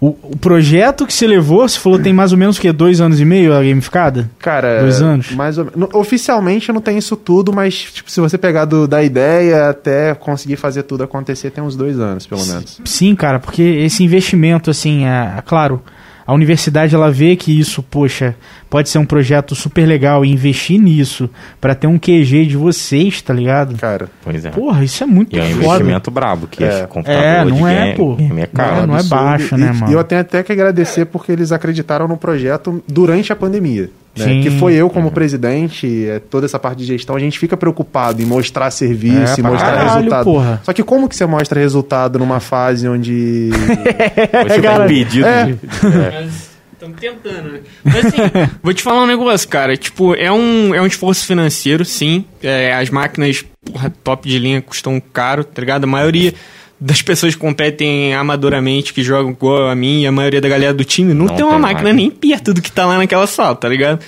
O, o projeto que você levou, você falou tem mais ou menos o quê? Dois anos e meio a gamificada? Cara, Dois anos? Mais ou men- no- Oficialmente não tem isso tudo, mas tipo, se você pegar do- da ideia até conseguir fazer tudo acontecer, tem uns dois anos, pelo menos. Sim, cara, porque esse investimento, assim, é, é claro, a universidade ela vê que isso, poxa, pode ser um projeto super legal e investir nisso pra ter um QG de vocês, tá ligado? Cara, Pois é. Porra, isso é muito E é um foda. investimento brabo, que É. é computador É, não é, game, pô. game é caro. Não, não é baixo, E- né, mano? E eu tenho até que agradecer porque eles acreditaram no projeto durante a pandemia. Né? Que foi eu como presidente, é, toda essa parte de gestão, a gente fica preocupado em mostrar serviço, É, mostrar caralho, resultado. porra. Só que como que você mostra resultado numa fase onde... [laughs] Você tá impedido é. de... [laughs] Mas estamos tentando, né? Mas assim, [laughs] vou te falar um negócio, cara. Tipo, é um, é um esforço financeiro, sim. É, as máquinas, porra, top de linha custam caro, tá ligado? A maioria das pessoas que competem amadoramente, que jogam igual a mim, e a maioria da galera do time, não, Não tem uma tem máquina máquina. nem perto do que tá lá naquela sala, tá ligado?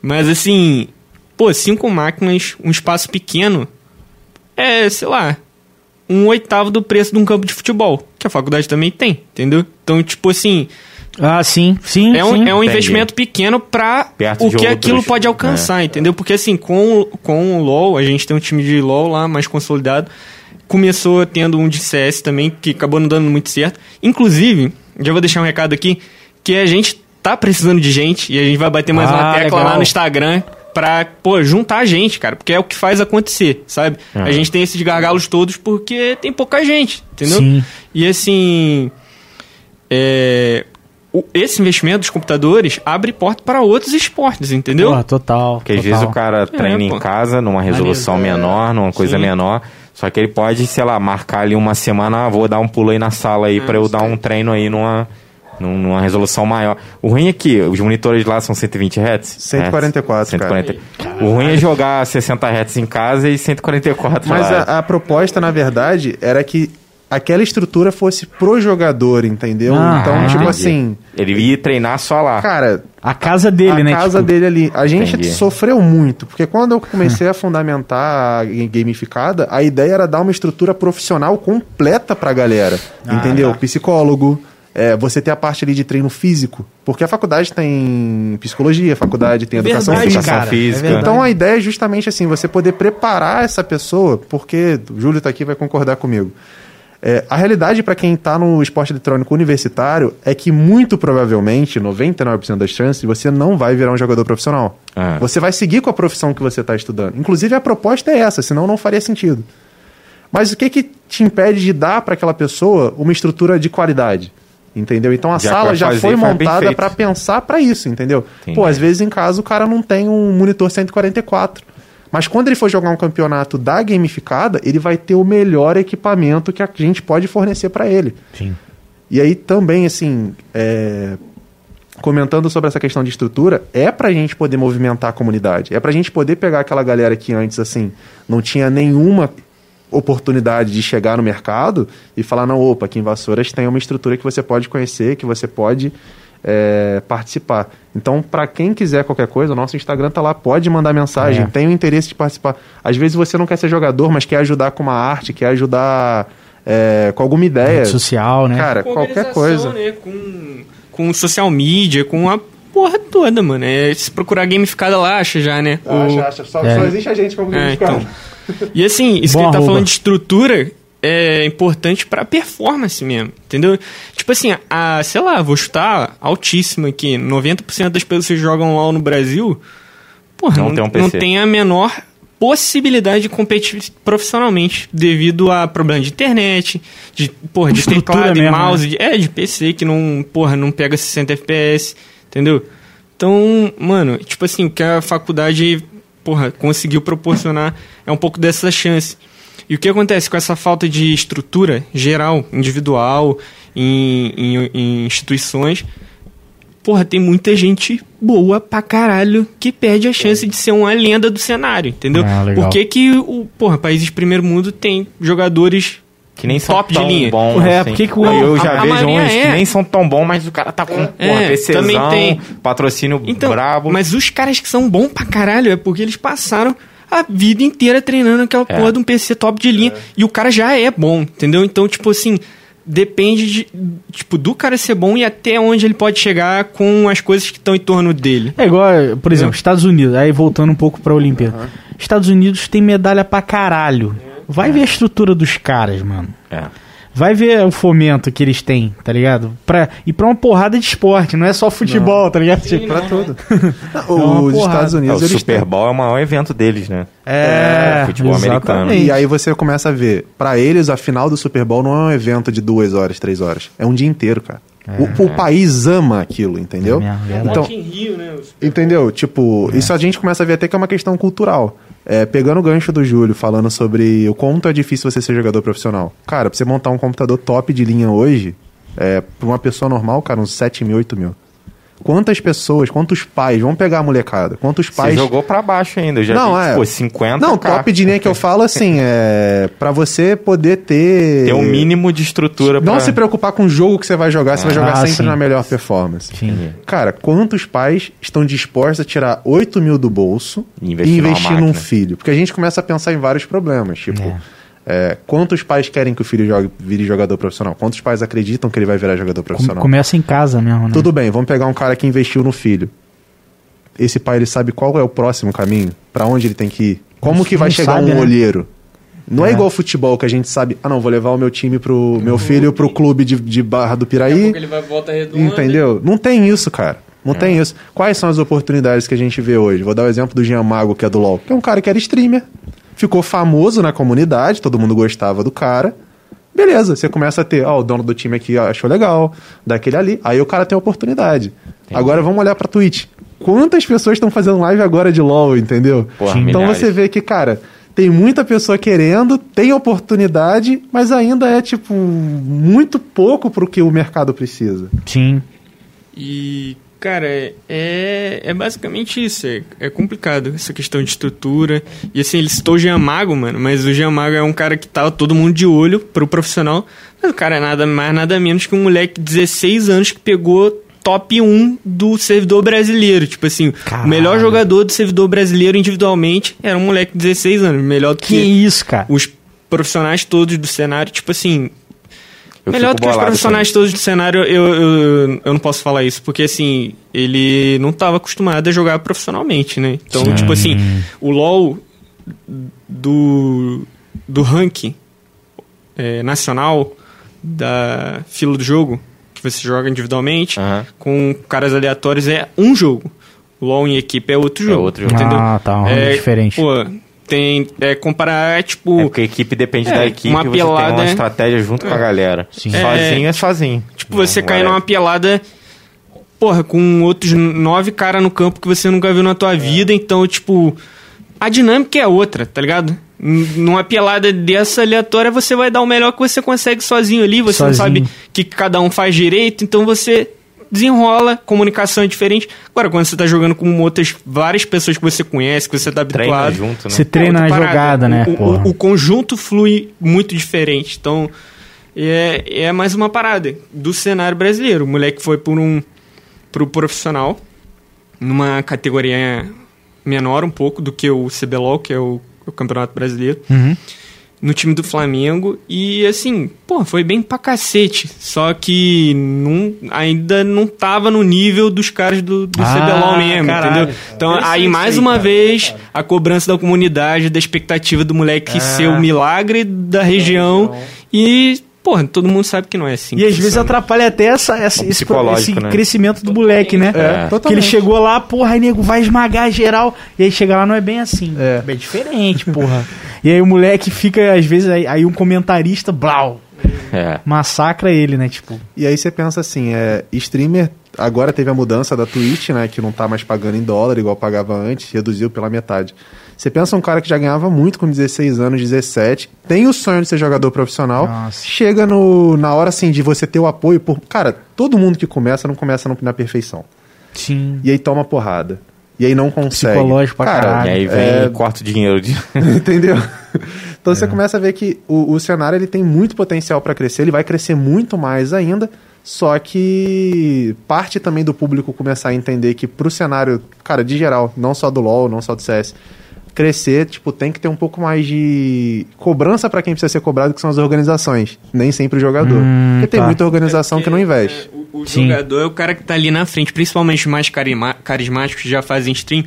Mas assim, pô, cinco máquinas, um espaço pequeno, é, sei lá, um oitavo do preço de um campo de futebol, que a faculdade também tem, entendeu? Então, tipo assim, Ah, sim, sim, é um, sim. é um Entendi. investimento pequeno pra Perto o que outros, aquilo pode alcançar, entendeu? Porque assim, com, com o LoL, a gente tem um time de LoL lá mais consolidado. Começou tendo um de CS também, que acabou não dando muito certo. Inclusive, já vou deixar um recado aqui, que a gente tá precisando de gente, e a gente vai bater mais Ah, uma tecla legal. lá no Instagram pra, pô, juntar a gente, cara, porque é o que faz acontecer, sabe? Ah. A gente tem esses gargalos todos porque tem pouca gente, entendeu? Sim. E assim, é, o- esse investimento dos computadores abre porta para outros esportes, entendeu? Porra, total. Porque às total. vezes o cara treina É, pô. em casa, numa resolução Maneiro. menor, numa coisa Sim. menor. Só que ele pode, sei lá, marcar ali uma semana, ah, vou dar um pulo aí na sala aí É, pra eu dar um treino aí numa, num- numa resolução maior. O ruim é que os monitores lá são 120 Hz. 144, cara. 140. O ruim é jogar 60 Hz em casa e 144 Mas lá. a, a proposta, na verdade, era que aquela estrutura fosse pro jogador, entendeu? Ah, então, entendi. tipo assim, Ele ia treinar só lá. cara, A casa dele, a né? casa tipo, dele ali. A gente Entendi. sofreu muito, porque quando eu comecei [laughs] a fundamentar a ga- gamificada, a ideia era dar uma estrutura profissional completa pra galera. Ah, entendeu? tá. Psicólogo. é, você ter a parte ali de treino físico. Porque a faculdade tem psicologia, a faculdade tem educação Verdade, física. cara. física. É. Então a ideia é justamente assim, você poder preparar essa pessoa, porque o Júlio tá aqui e vai concordar comigo. É, a realidade para quem está no esporte eletrônico universitário é que muito provavelmente, 99% das chances, você não vai virar um jogador profissional. Ah. Você vai seguir com a profissão que você está estudando. Inclusive a proposta é essa, senão não faria sentido. Mas o que, que te impede de dar para aquela pessoa uma estrutura de qualidade? Entendeu? Então a Já sala já fazer, foi montada para pensar para isso, entendeu? Entendi. Pô, às vezes em casa o cara não tem um monitor 144. Mas quando ele for jogar um campeonato da gamificada, ele vai ter o melhor equipamento que a gente pode fornecer para ele. Sim. E aí também, assim, é, comentando sobre essa questão de estrutura, é pra gente poder movimentar a comunidade. É pra gente poder pegar aquela galera que antes, assim, não tinha nenhuma oportunidade de chegar no mercado e falar, não, opa, aqui em Vassouras tem uma estrutura que você pode conhecer, que você pode é, participar. Então, pra quem quiser qualquer coisa, o nosso Instagram tá lá, pode mandar mensagem, É. tem o interesse de participar. Às vezes você não quer ser jogador, mas quer ajudar com uma arte, quer ajudar é, com alguma ideia. Rede social, né? Cara, Com qualquer coisa. Né? Com, com social media, com a porra toda, mano. É, se procurar gamificada lá, acha já, né? O- Acha, acha. Só, É. só existe a gente como É, gamificado. então. E assim, isso Bom que ele tá arroba. falando de estrutura é importante pra performance mesmo, entendeu? Tipo assim, a, sei lá, vou chutar altíssimo aqui, 90% das pessoas que jogam LoL no Brasil, porra, Não não, tem um não tem a menor possibilidade de competir profissionalmente devido a problema de internet, de, porra, de teclado e mesmo, mouse, de- é, de PC que não, porra, não pega 60 FPS, entendeu? Então, mano, tipo assim, o que a faculdade, porra, conseguiu proporcionar é um pouco dessa chance. E o que acontece com essa falta de estrutura geral, individual, em, em- em instituições? Porra, tem muita gente boa pra caralho que perde a chance de ser uma lenda do cenário, entendeu? Ah. Por que que, o, porra, países de primeiro mundo tem jogadores Que nem são top de tão linha? bons. É, assim. por que que o- Eu a- já a vejo maioria uns que é. nem são tão bons, mas o cara tá com porra, É, PCzão, também tem. patrocínio Então, brabo. mas os caras que são bons pra caralho é porque eles passaram a vida inteira treinando aquela É. porra de um PC top de linha. E o cara já é bom, entendeu? Então, tipo assim, depende de, tipo, do cara ser bom e até onde ele pode chegar com as coisas que estão em torno dele. É igual, por exemplo, Estados Unidos, aí voltando um pouco pra Olimpíada. Estados Unidos tem medalha pra caralho. Vai ver a estrutura dos caras, mano. É. Vai ver o fomento que eles têm, tá ligado? Pra, e pra uma porrada de esporte, não é só futebol, tá ligado? Tipo, Pra tudo. [laughs] É uma Os porrada. Estados É, Unidos, o eles Super têm. Bowl é o maior evento deles, né? É, futebol americano. exatamente. E aí você começa a ver, pra eles, a final do Super Bowl não é um evento de duas horas, três horas. É um dia inteiro, cara. O, o país ama aquilo, entendeu? É verdade. então, em Rio, né? entendeu? Tipo, isso a gente começa a ver até que é uma questão cultural. É, pegando o gancho do Júlio, falando sobre o quanto é difícil você ser jogador profissional. Cara, pra você montar um computador top de linha hoje, é, pra uma pessoa normal, cara, uns 7 mil, 8 mil. Quantas pessoas, quantos pais, vamos pegar a molecada, quantos Você pais... jogou pra baixo ainda. Eu já Não, vi, é. pô, 50 Não, top de linha que eu falo assim, é pra você poder ter... Tem um mínimo de estrutura Não pra... se preocupar com o jogo que você vai jogar, você vai jogar Ah, sempre sim. na melhor performance. Sim. Cara, quantos pais estão dispostos a tirar 8 mil do bolso E e investir investir, numa num filho? Porque a gente começa a pensar em vários problemas. Tipo, É. é, quantos pais querem que o filho jogue, vire jogador profissional? Quantos pais acreditam que ele vai virar jogador profissional? começa em casa mesmo, né? Tudo bem, vamos pegar um cara que investiu no filho. Esse pai, ele sabe qual é o próximo caminho? Pra onde ele tem que ir? Como que vai chegar sabe, um né? olheiro? Não é. É. igual futebol que a gente sabe, ah não, vou levar o meu time pro meu filho pro clube de, de Barra do Daqui a Piraí. pouco ele vai volta redonda. Entendeu? Não tem isso, cara. Não tem isso. Quais são as oportunidades que a gente vê hoje? Vou dar o exemplo do Jean Mago, que é do LoL. Que é um cara que era streamer. Ficou famoso na comunidade, todo mundo gostava do cara. Beleza, você começa a ter, ó, o dono do time aqui achou legal, daquele ali. Aí o cara tem a oportunidade. Agora vamos olhar pra Twitch. Quantas pessoas estão fazendo live agora de LoL, entendeu? Porra, então milhares. você vê que, cara, tem muita pessoa querendo, tem oportunidade, mas ainda é, tipo, muito pouco pro que o mercado precisa. Sim. E, cara, é, é basicamente isso. É, é complicado essa questão de estrutura. E assim, ele citou o Jean Mago, mano, mas o Jean Mago é um cara que tava todo mundo de olho pro profissional. Mas o cara é nada mais, nada menos que um moleque de 16 anos que pegou top 1 do servidor brasileiro. Tipo assim, Caralho. o melhor jogador do servidor brasileiro individualmente era um moleque de 16 anos. Melhor do Que que, isso, cara? os profissionais todos do cenário. Tipo assim, Eu Melhor fico do que os profissionais todos do cenário, eu, eu, eu não posso falar isso, porque assim, ele não estava acostumado a jogar profissionalmente, né? Então, Sim. tipo assim, o LoL do, do ranking é, nacional da fila do jogo, que você joga individualmente, Aham. com caras aleatórios, é um jogo. O LoL em equipe é outro É jogo. outro jogo. Entendeu? Ah, tá, uma É, diferente. Pô, Tem, é, comparar, tipo... É porque a equipe depende É, da equipe uma e você tem pelada uma é- estratégia junto com a galera. Sim. Sozinho é, sozinho. Tipo, você Não, cair galera. numa pelada, porra, com outros nove caras no campo que você nunca viu na tua vida, então, tipo, a dinâmica é outra, tá ligado? Numa pelada dessa aleatória, você vai dar o melhor que você consegue sozinho ali, você Sozinho. não sabe o que cada um faz direito, então você desenrola, comunicação é diferente. Agora, quando você tá jogando com outras, várias pessoas que você conhece, que você tá Treina habituado, junto, né? Você treina a outra parada. jogada, né? O- o-? O, conjunto flui muito diferente. Então, é, é mais uma parada do cenário brasileiro. O moleque foi por um pro profissional, numa categoria menor um pouco do que o CBLOL, que é o, o Campeonato Brasileiro, Uhum. No time do Flamengo. E assim, pô, foi bem pra cacete. Só que não, ainda não tava no nível dos caras do, do Ah, CBLOL mesmo, caralho. entendeu? Então, aí mais aí, uma cara. vez, a cobrança da comunidade, da expectativa do moleque ser o milagre da região. E, porra, todo mundo sabe que não é assim. E às vezes atrapalha até essa, essa- esse, esse né? crescimento do moleque, né? É, Que ele chegou lá, porra, aí nego vai esmagar geral. E aí chega lá, não é bem assim. É. É, diferente, porra. e aí o moleque fica, às vezes, aí, aí um comentarista, blau, É. massacra ele, né? Tipo, E aí você pensa assim, é, streamer agora teve a mudança da Twitch, né, que não tá mais pagando em dólar igual pagava antes, reduziu pela metade. Você pensa um cara que já ganhava muito com 16 anos, 17, tem o sonho de ser jogador profissional, Nossa. chega no, na hora assim de você ter o apoio por, cara, todo mundo que começa não começa na perfeição. sim. E aí toma porrada. E aí não consegue. Psicológico pra caralho. E aí vem é, e corta o dinheiro. De... [laughs] Entendeu? Então você começa a ver que o, o cenário ele tem muito potencial para crescer, ele vai crescer muito mais ainda, só que parte também do público começar a entender que pro cenário, cara, de geral, não só do LoL, não só do CS, crescer, tipo, tem que ter um pouco mais de cobrança para quem precisa ser cobrado, que são as organizações, nem sempre o jogador. Hum, Porque tem tá. muita organização que não investe. É, o o Sim. jogador é o cara que tá ali na frente, principalmente os mais carima- carismáticos que já fazem stream.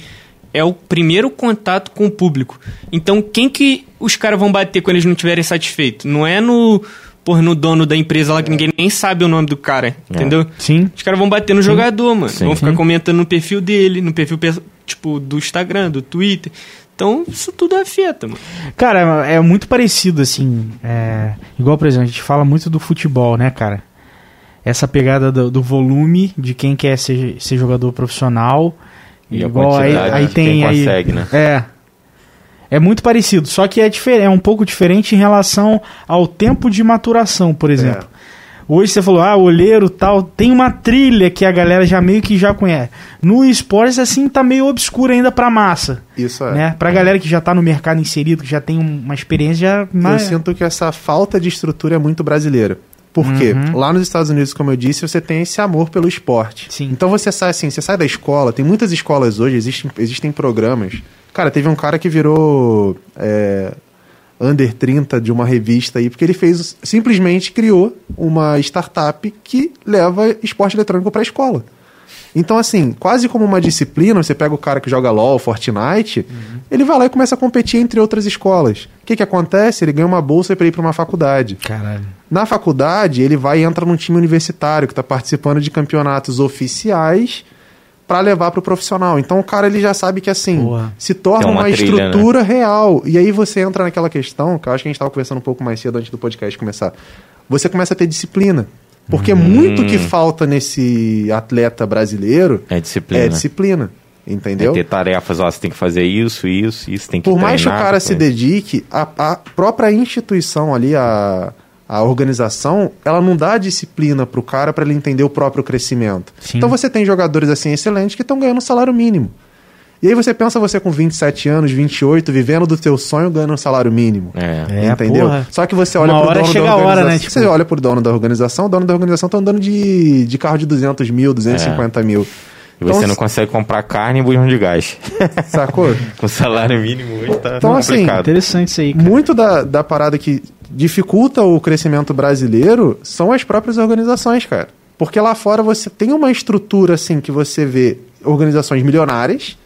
É o primeiro contato com o público. Então, quem que os caras vão bater quando eles não estiverem satisfeitos? Não é no, por, no dono da empresa lá que ninguém nem sabe o nome do cara, entendeu? Sim. Os caras vão bater no jogador, mano. Sim. vão ficar Sim. comentando no perfil dele, no perfil, pe- tipo, do Instagram, do Twitter. Então, isso tudo afeta, mano. Cara, é muito parecido, assim. é, igual, por exemplo, a gente fala muito do futebol, né, cara? Essa pegada do, do volume de quem quer ser, ser jogador profissional. E a igual aí, quantidade aí de tem quem aí, consegue, né? É. É muito parecido, só que é, difer- é um pouco diferente em relação ao tempo de maturação, por exemplo. Hoje você falou, ah, olheiro tal, tem uma trilha que a galera já meio que já conhece. No esportes, assim, tá meio obscuro ainda pra massa. Isso é. Né? Pra galera que já tá no mercado inserido, que já tem um- uma experiência já Eu sinto que essa falta de estrutura é muito brasileira. Por quê? Uhum. Lá nos Estados Unidos, como eu disse, você tem esse amor pelo esporte. Sim. Então você sai assim, você sai da escola, tem muitas escolas hoje, existem, existem programas. Cara, teve um cara que virou é, under 30 de uma revista aí, porque ele fez, simplesmente criou uma startup que leva esporte eletrônico para a escola. Então, assim, quase como uma disciplina, você pega o cara que joga LOL, Fortnite, ele vai lá e começa a competir entre outras escolas. O que, que acontece? Ele ganha uma bolsa para ir para uma faculdade. Caralho. Na faculdade, ele vai e entra num time universitário que está participando de campeonatos oficiais para levar para o profissional. Então o cara ele já sabe que assim Boa. se torna É uma uma, trilha, estrutura real. E aí você entra naquela questão que eu acho que a gente estava conversando um pouco mais cedo antes do podcast começar. Você começa a ter disciplina. Porque Hum. muito que falta nesse atleta brasileiro É disciplina. é disciplina. Entendeu? É ter tarefas, ó, você tem que fazer isso, isso, isso, tem que Por mais que o cara se dedique, a, a própria instituição ali, a, a organização, ela não dá disciplina pro cara para ele entender o próprio crescimento. Sim. Então você tem jogadores assim excelentes que estão ganhando um salário mínimo. E aí você pensa você com 27 anos, 28, vivendo do teu sonho, ganhando um salário mínimo. É. É, entendeu? porra. Só que você olha Uma pro hora dono chega da a hora, organização. né, tipo- Você olha pro dono da organização, o dono da organização tá andando de, de carro de 200 mil, 250 mil. E você Então, não consegue comprar carne e bujão de gás. Sacou? [laughs] Com salário mínimo hoje tá Então, assim, complicado. Interessante isso aí, cara. Muito da, da parada que dificulta o crescimento brasileiro são as próprias organizações, cara. Porque lá fora você tem uma estrutura, assim, que você vê organizações milionárias,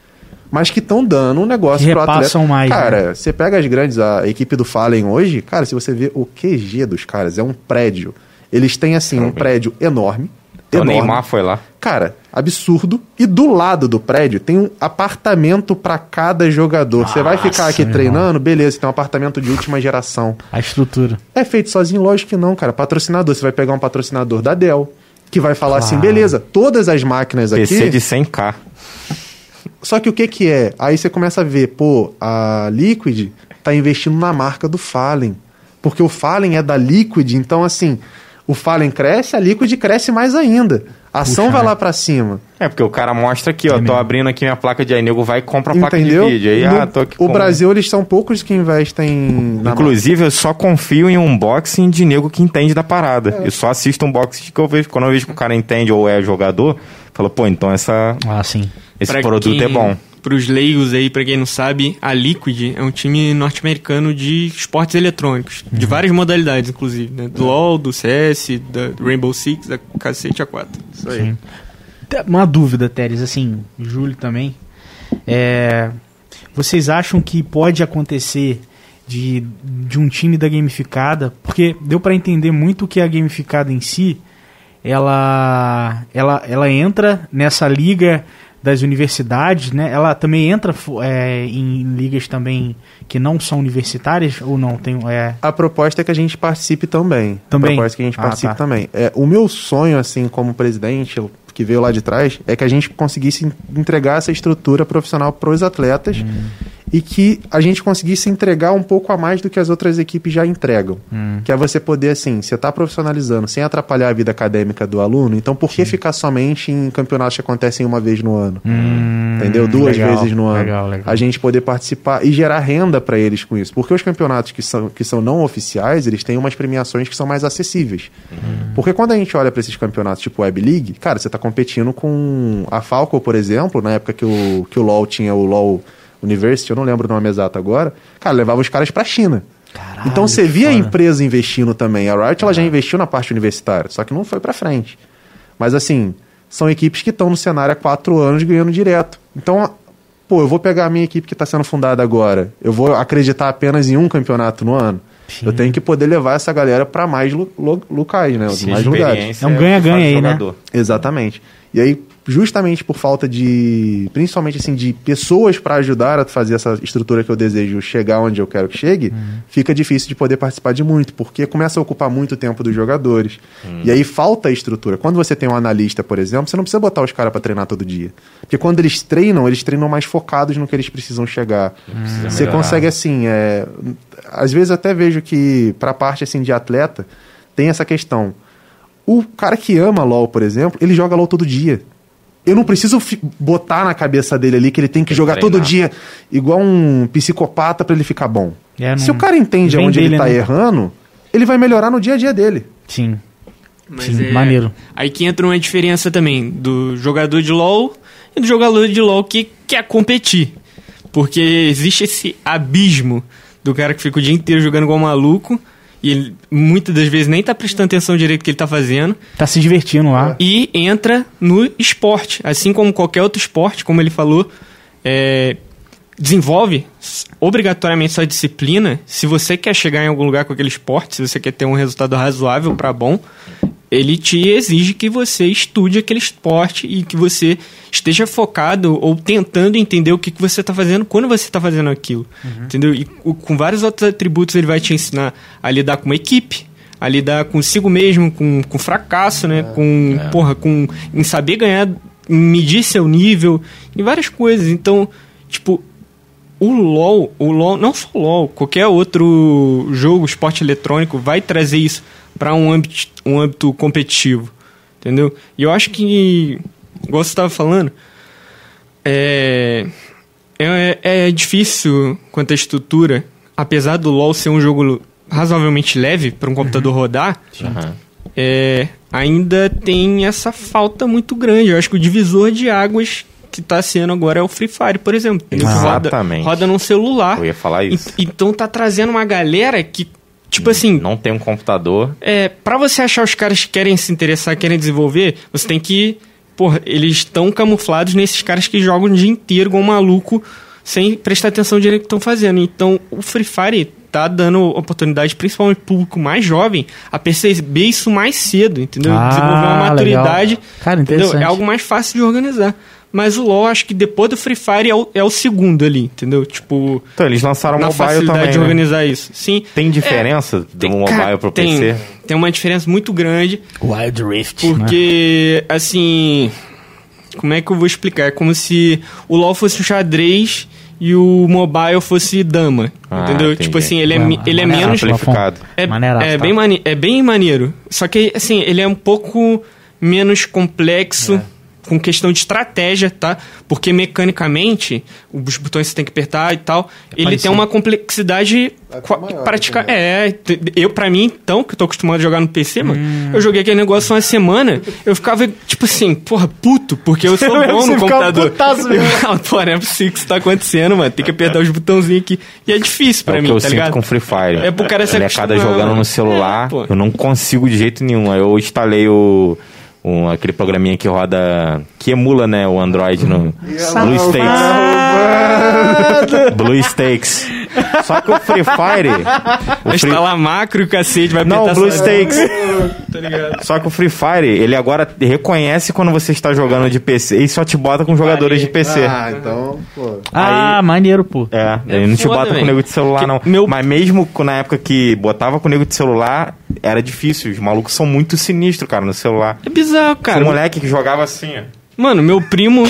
mas que estão dando um negócio Que pro atleta. repassam mais, né? Cara, você pega as grandes, a equipe do Fallen hoje, cara, se você vê o QG dos caras, é um prédio. Eles têm, assim, um prédio enorme, O enorme. Neymar foi lá. Cara, absurdo. E do lado do prédio tem um apartamento pra cada jogador. Você vai ficar aqui meu treinando, beleza, tem um apartamento de última geração. A estrutura. É feito sozinho? Lógico que não, cara. Patrocinador, você vai pegar um patrocinador da Dell, que vai falar assim, Claro. beleza, todas as máquinas aqui... PC de 100k. Só que o que que é? Aí você começa a ver, pô, a Liquid tá investindo na marca do Fallen. Porque o Fallen é da Liquid, então assim, o Fallen cresce, a Liquid cresce mais ainda. A ação Puxa, vai né? lá pra cima. É, porque o cara mostra aqui, ó, tô mesmo. abrindo aqui minha placa de aí, nego vai e compra a placa Entendeu? de vídeo. Aí, No- ah, tô aqui o com- Brasil, eles são poucos que investem Inclusive, eu só confio em um unboxing de nego que entende da parada. Eu só assisto um unboxing que eu vejo. Quando eu vejo que o cara entende ou é jogador, falo, pô, então essa, Ah, sim. esse Pra produto quem- é bom. Pros leigos aí, pra quem não sabe, a Liquid é um time norte-americano de esportes eletrônicos. De várias modalidades, inclusive. Né? Do LoL, do CS, da Rainbow Six, da cacete A4. Isso aí. Sim. Uma dúvida, Teres, assim, Júlio também. É, vocês acham que pode acontecer de, de um time da gamificada? Porque deu pra entender muito que a gamificada em si, ela, ela, ela entra nessa liga das universidades, né? Ela também entra é, em ligas também que não são universitárias ou não tem é, A proposta é que a gente participe também. Também? A proposta é que a gente Ah, participe tá. também. É, o meu sonho, assim, como presidente, que veio lá de trás, é que a gente conseguisse en- entregar essa estrutura profissional para os atletas Hum. E que a gente conseguisse entregar um pouco a mais do que as outras equipes já entregam. Hum. Que é você poder, assim, você está profissionalizando sem atrapalhar a vida acadêmica do aluno, então por que ficar somente em campeonatos que acontecem uma vez no ano? Hum, Entendeu? Duas legal, vezes no ano. Legal, legal. A gente poder participar e gerar renda para eles com isso. Porque os campeonatos que são, que são não oficiais, eles têm umas premiações que são mais acessíveis. Porque quando a gente olha para esses campeonatos tipo Web League, cara, você tá competindo com a Falco, por exemplo, na época que o, que o LoL tinha o LoL University, eu não lembro o nome exato agora, cara, levava os caras pra China. Caralho, então você via a foda. empresa investindo também. A Riot ela já investiu na parte universitária, só que não foi pra frente. Mas assim, são equipes que estão no cenário há quatro anos ganhando direto. Então, a- pô, eu vou pegar a minha equipe que está sendo fundada agora. Eu vou acreditar apenas em um campeonato no ano. Sim. Eu tenho que poder levar essa galera para mais locais, né? Sim, mais lugares. É um ganha-ganha aí, né? jogador. Exatamente. E aí, justamente por falta de, principalmente assim, de pessoas para ajudar a fazer essa estrutura que eu desejo chegar onde eu quero que chegue, Uhum. fica difícil de poder participar de muito, porque começa a ocupar muito tempo dos jogadores. Uhum. E aí falta a estrutura. Quando você tem um analista, por exemplo, você não precisa botar os caras para treinar todo dia. Porque quando eles treinam, eles treinam mais focados no que eles precisam chegar. Precisa Você melhorar. consegue assim, é, às vezes eu até vejo que para a parte assim de atleta tem essa questão. O cara que ama LoL, por exemplo, ele joga LoL todo dia. Eu não preciso botar na cabeça dele ali que ele tem que Tem jogar todo treinar. dia igual um psicopata para ele ficar bom. É, Se o cara entende onde ele tá né? errando, ele vai melhorar no dia a dia dele. Sim. Mas Sim, é- maneiro. Aí que entra uma diferença também do jogador de LoL e do jogador de LoL que quer competir. Porque existe esse abismo do cara que fica o dia inteiro jogando igual um maluco e ele muitas das vezes nem tá prestando atenção direito no que ele tá fazendo Tá se divertindo lá. e entra no esporte. Assim como qualquer outro esporte, como ele falou, é, desenvolve obrigatoriamente sua disciplina. Se você quer chegar em algum lugar com aquele esporte, se você quer ter um resultado razoável para bom, ele te exige que você estude aquele esporte e que você esteja focado ou tentando entender o que, que você está fazendo quando você está fazendo aquilo. Entendeu? E com vários outros atributos ele vai te ensinar a lidar com uma equipe, a lidar consigo mesmo, com, com fracasso, né? Com, porra, com em saber ganhar, em medir seu nível, em várias coisas. Então, tipo, o LoL, o LoL, não só o LoL, qualquer outro jogo, esporte eletrônico, vai trazer isso para um âmbito, um âmbito competitivo, entendeu? E eu acho que, igual você estava falando, é, é, é difícil quanto à estrutura, apesar do LoL ser um jogo razoavelmente leve para um computador rodar, Aham. é, ainda tem essa falta muito grande. Eu acho que o divisor de águas que tá sendo agora é o Free Fire, por exemplo. Que roda, Exatamente. roda num celular. Eu ia falar E- isso. então tá trazendo uma galera que, tipo assim, Não tem um computador. é, para você achar os caras que querem se interessar, querem desenvolver, você tem que. Porra, eles estão camuflados nesses caras que jogam o dia inteiro igual um maluco, sem prestar atenção direito no que estão fazendo. Então, o Free Fire tá dando oportunidade, principalmente pro público mais jovem, a perceber isso mais cedo, entendeu? Ah, Desenvolver uma maturidade. legal. Cara, entendeu? É algo mais fácil de organizar. Mas o LoL, acho que depois do Free Fire é o, é o segundo ali, entendeu? Tipo, Então, eles lançaram na mobile facilidade também, de né? organizar isso. Sim. Tem diferença do Tem- mobile pro tem, PC? Tem uma diferença muito grande. Wild Rift. né? Porque, assim. Como é que eu vou explicar? É como se o LoL fosse um xadrez e o mobile fosse dama. Ah, entendeu? entendi. Tipo assim, ele é, mi- ele é maneiro. menos. Amplificado. É, Maneiraço, é, tá? bem mane é bem maneiro. Só que, assim, ele é um pouco menos complexo. É. Com questão de estratégia, tá? Porque mecanicamente, os botões você tem que apertar e tal. ele parecido. tem uma complexidade qua- maior prática. também. É, eu, pra mim, então, que eu tô acostumado a jogar no PC, mano, Hum. eu joguei aquele negócio uma semana, eu ficava, tipo assim, porra, puto, porque eu sou [laughs] Eu bom no computador. Eu falo, [laughs] pô, não é possível que isso tá acontecendo, mano. Tem que apertar os botãozinhos aqui. E é difícil pra é o mim, que eu tá sinto ligado? com Free Fire. É pro cara se acostumar, jogando mano. no celular, É, eu não consigo de jeito nenhum. Aí Eu instalei o, um, aquele programinha que roda, que emula, né, o Android no Blue Stakes. Blue Stakes. Só que o Free Fire... O Vai Free... instalar macro e o cacete, vai Não, Blue só- Stakes. Tá? Só que o Free Fire, ele agora reconhece quando você está jogando de PC e só te bota com jogadores de PC. Ah, então, pô. Ah, maneiro, pô. É, É ele não te bota com velho. nego de celular, Que não. meu- Mas mesmo na época que botava com nego de celular, era difícil. Os malucos são muito sinistros, cara, no celular. É bizarro, cara. um moleque que jogava assim, ó. Mano, meu primo,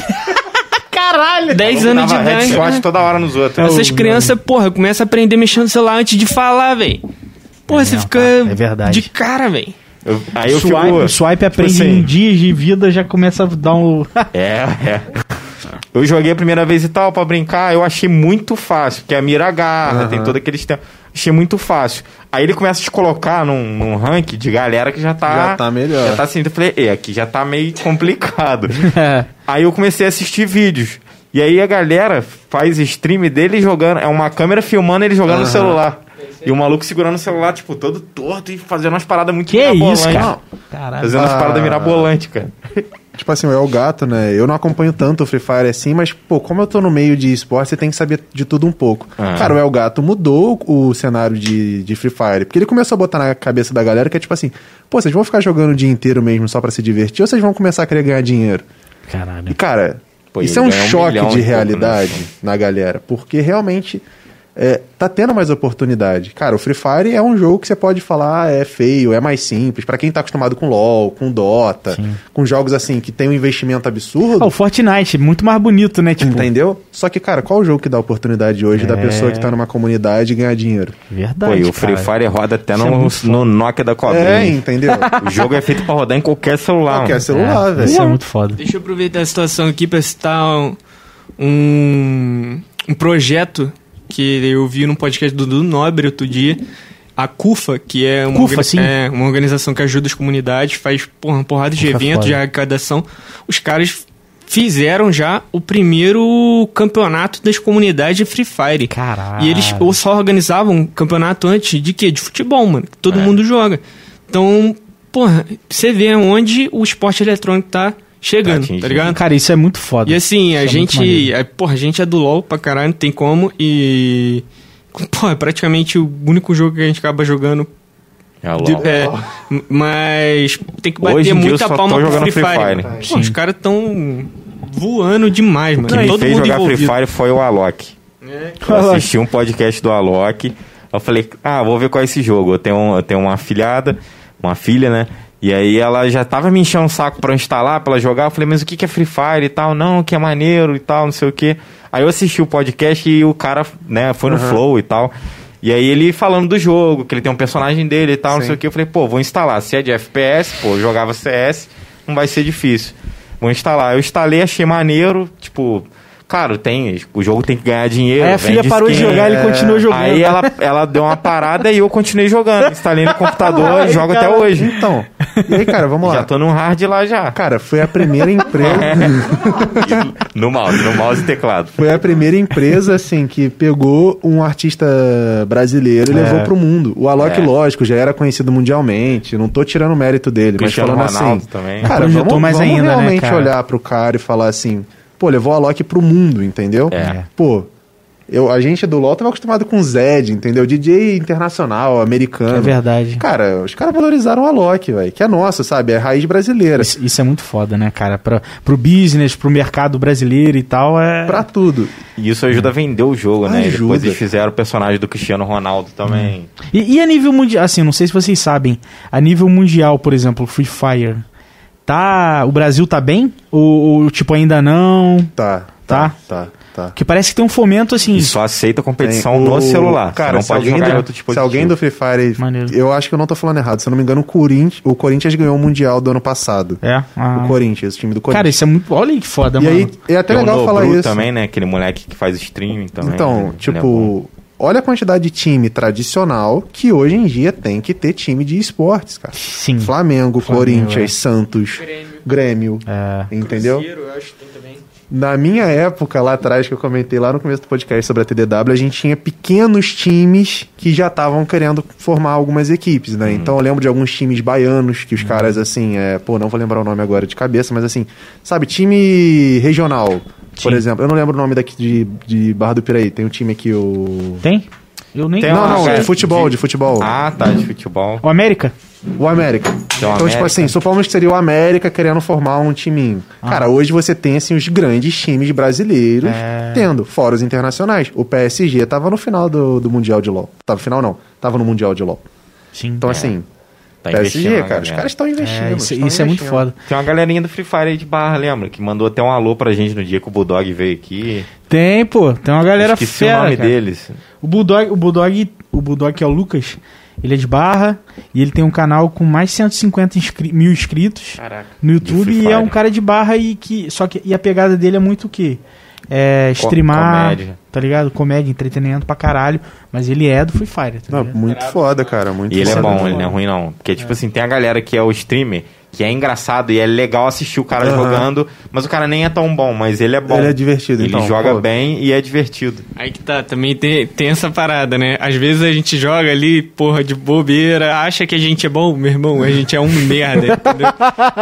Caralho! 10 anos de idade. headshot toda hora nos outros. Essas crianças, porra, começam a aprender mexendo no celular antes de falar, velho. Porra, É você mesmo, fica cara, é verdade. de cara, velho. Eu- aí eu swipe, fico... o swipe aprende assim, em dias de vida, já começa a dar um. É, é. Eu joguei a primeira vez e tal, pra brincar, eu achei muito fácil, porque a mira agarra, tem todo aquele sistema. Achei muito fácil. Aí ele começa a te colocar num, num rank de galera que já tá. Já tá melhor. Já tá assim, eu falei, é, aqui já tá meio complicado. [laughs] É. aí eu comecei a assistir vídeos. E aí a galera faz stream dele jogando. É uma câmera filmando ele jogando no celular. E o maluco segurando o celular, tipo, todo torto e fazendo umas paradas muito Que isso, mirabolantes. cara? Caralho. Fazendo umas paradas mirabolantes, cara. [laughs] Tipo assim, o El Gato, né? Eu não acompanho tanto o Free Fire assim, mas, pô, como eu tô no meio de esporte, você tem que saber de tudo um pouco. Ah. Cara, o El Gato mudou o cenário de, de Free Fire. Porque ele começou a botar na cabeça da galera que é tipo assim, pô, vocês vão ficar jogando o dia inteiro mesmo só pra se divertir ou vocês vão começar a querer ganhar dinheiro? E, Caralho. cara, Pô, isso é um um choque milhão de e pouco, realidade né? na galera. Porque realmente é, tá tendo mais oportunidade. Cara, o Free Fire é um jogo que você pode falar ah, é feio, é mais simples. Pra quem tá acostumado com LoL, com Dota, com jogos assim que tem um investimento absurdo. Ah, o Fortnite, muito mais bonito, né? Tipo, Entendeu? Só que, cara, qual o jogo que dá oportunidade hoje da É. pessoa que tá numa comunidade ganhar dinheiro? verdade. Pô, e o Free cara. Fire roda até Isso é no, no Nokia da cobrinha. É, entendeu? O jogo é feito pra rodar em qualquer celular. Qualquer mano. celular, É, velho. Isso é muito foda. Deixa eu aproveitar a situação aqui pra citar um, um, um projeto que eu vi num podcast do Dudu Nobre outro dia. A CUFA, que é uma, CUFA, é uma organização que ajuda as comunidades, faz porra, uma porrada de eventos, de arrecadação. Os caras fizeram já o primeiro campeonato das comunidades de Free Fire. Caralho. E eles ou só organizavam um campeonato antes de quê? De futebol, mano. que Todo É. mundo joga. Então, porra, você vê onde o esporte eletrônico tá chegando, Tá tá ligado? Cara, isso é muito foda. E assim, a Isso é muito gente. é, porra, a gente é do LOL pra caralho, não tem como. E. Pô, é praticamente o único jogo que a gente acaba jogando. É, de- LOL. é, mas tem que bater Hoje em dia eu muita palma pro jogando Free Free Fire. Fire. Pô, os caras tão voando demais, mano. O que me Todo fez mundo jogar envolvido. Free Fire foi o Alok. É. Eu assisti um podcast do Alok. Eu falei, ah, vou ver qual é esse jogo. Eu tenho, um- eu tenho uma afilhada, uma filha, né? E aí ela já tava me enchendo o saco pra eu instalar, pra ela jogar. Eu falei, mas o que que é Free Fire e tal? Não, que é maneiro e tal, não sei o que. Aí eu assisti o podcast e o cara, né, foi no flow e tal. E aí ele falando do jogo, que ele tem um personagem dele e tal, não Sim. sei o que. Eu falei, pô, vou instalar. Se é de FPS, pô, eu jogava CS, não vai ser difícil. Vou instalar. Eu instalei, achei maneiro, tipo... Claro, tem, o jogo tem que ganhar dinheiro. Aí a filha parou de skin. jogar, ele continuou jogando. Aí ela, ela deu uma parada e eu continuei jogando. Instalei no computador e jogo até hoje. Então, e aí, cara, vamos lá. Já tô no hard lá já. Cara, foi a primeira empresa. [laughs] No mouse, no mouse e teclado. Foi a primeira empresa, assim, que pegou um artista brasileiro e É. levou pro mundo. O Alok, É. lógico, já era conhecido mundialmente. Não tô tirando o mérito dele, Cristiano mas falando Ronaldo assim. também. Cara, vamos, mais vamos ainda, né, realmente cara? olhar pro cara e falar assim, pô, levou o Alok pro mundo, entendeu? É. Pô, Eu, a gente do LoL tava acostumado com Zed, entendeu? DJ internacional, americano. É verdade. Cara, os caras valorizaram a Loki, velho. Que é nossa, sabe? É raiz brasileira. Isso, isso é muito foda, né, cara? Pra, pro business, pro mercado brasileiro e tal, é. Pra tudo. E isso ajuda a vender o jogo, né? E Ajuda. depois eles fizeram o personagem do Cristiano Ronaldo também. E, e a nível mundial, assim, não sei se vocês sabem, a nível mundial, por exemplo, Free Fire, tá. O Brasil tá bem? Ou, ou, tipo, ainda não? Tá. Tá? Tá, tá. Porque parece que tem um fomento assim. E só aceita competição Tem no o- celular. Cara, não se pode alguém, jogar do, outro se dispositivo. alguém do Free Fire. Maneiro. Eu acho que eu não tô falando errado. Se eu não me engano, o Corinthians, o Corinthians ganhou o Mundial do ano passado. É. ah. O Corinthians, o time do Cara, Corinthians. isso é muito. Olha que foda, e mano. aí, é até Tem legal falar isso. também, né? Aquele moleque que faz streaming também. Então, né? É tipo, olha a quantidade de time tradicional que hoje em dia tem que ter time de esportes, cara. Sim. Flamengo, Flamengo, Corinthians, Santos, Grêmio. Grêmio, É. entendeu? Cruzeiro, eu acho que tem também. Na minha época, lá atrás, que eu comentei lá no começo do podcast sobre a TDW, a gente tinha pequenos times que já estavam querendo formar algumas equipes, né? Então eu lembro de alguns times baianos que os caras, assim, é, pô, não vou lembrar o nome agora de cabeça, mas assim, sabe, time regional, por Sim. exemplo. Eu não lembro o nome daqui de, de Barra do Piraí. Tem um time aqui, o. Tem? Eu nem. Tem Não, não, de futebol, de- de futebol. Ah, tá, de futebol. O América? O América. Então, tipo América. assim, supomos que seria o América querendo formar um timinho. Cara, hoje você tem, assim, os grandes times brasileiros É. tendo, fora os internacionais. O PSG tava no final do, do Mundial de LoL. Tava no final, não. Tava no Mundial de LoL. Sim. Então, assim, Tá investindo PSG, cara, os caras estão investindo. É, isso, isso é muito investindo. foda. Tem uma galerinha do Free Fire aí de barra, lembra? Que mandou até um alô pra gente no dia que o Bulldog veio aqui. Tem, pô. Tem uma galera Esqueci fera, o nome cara. deles. O Bulldog, o Bulldog, o Bulldog que é o Lucas, ele é de Barra e ele tem um canal com mais de 150 inscri- mil inscritos Caraca. no YouTube e é um cara de Barra e que só que e a pegada dele é muito o quê? É streamar, comédia. Tá ligado? Comédia, entretenimento pra caralho, mas ele é do Free Fire, tá Não, ligado? muito foda, cara, muito E ele é bom, ele não é ruim não. Porque, tipo assim, tem a galera que é o streamer, que é engraçado e é legal assistir o cara Aham. jogando, mas o cara nem é tão bom, mas ele é bom. Ele é divertido, Ele então, joga pô. bem e é divertido. Aí que tá, também tem, tem essa parada, né? Às vezes a gente joga ali, porra, de bobeira, acha que a gente é bom, meu irmão, a gente é um [laughs] merda, entendeu?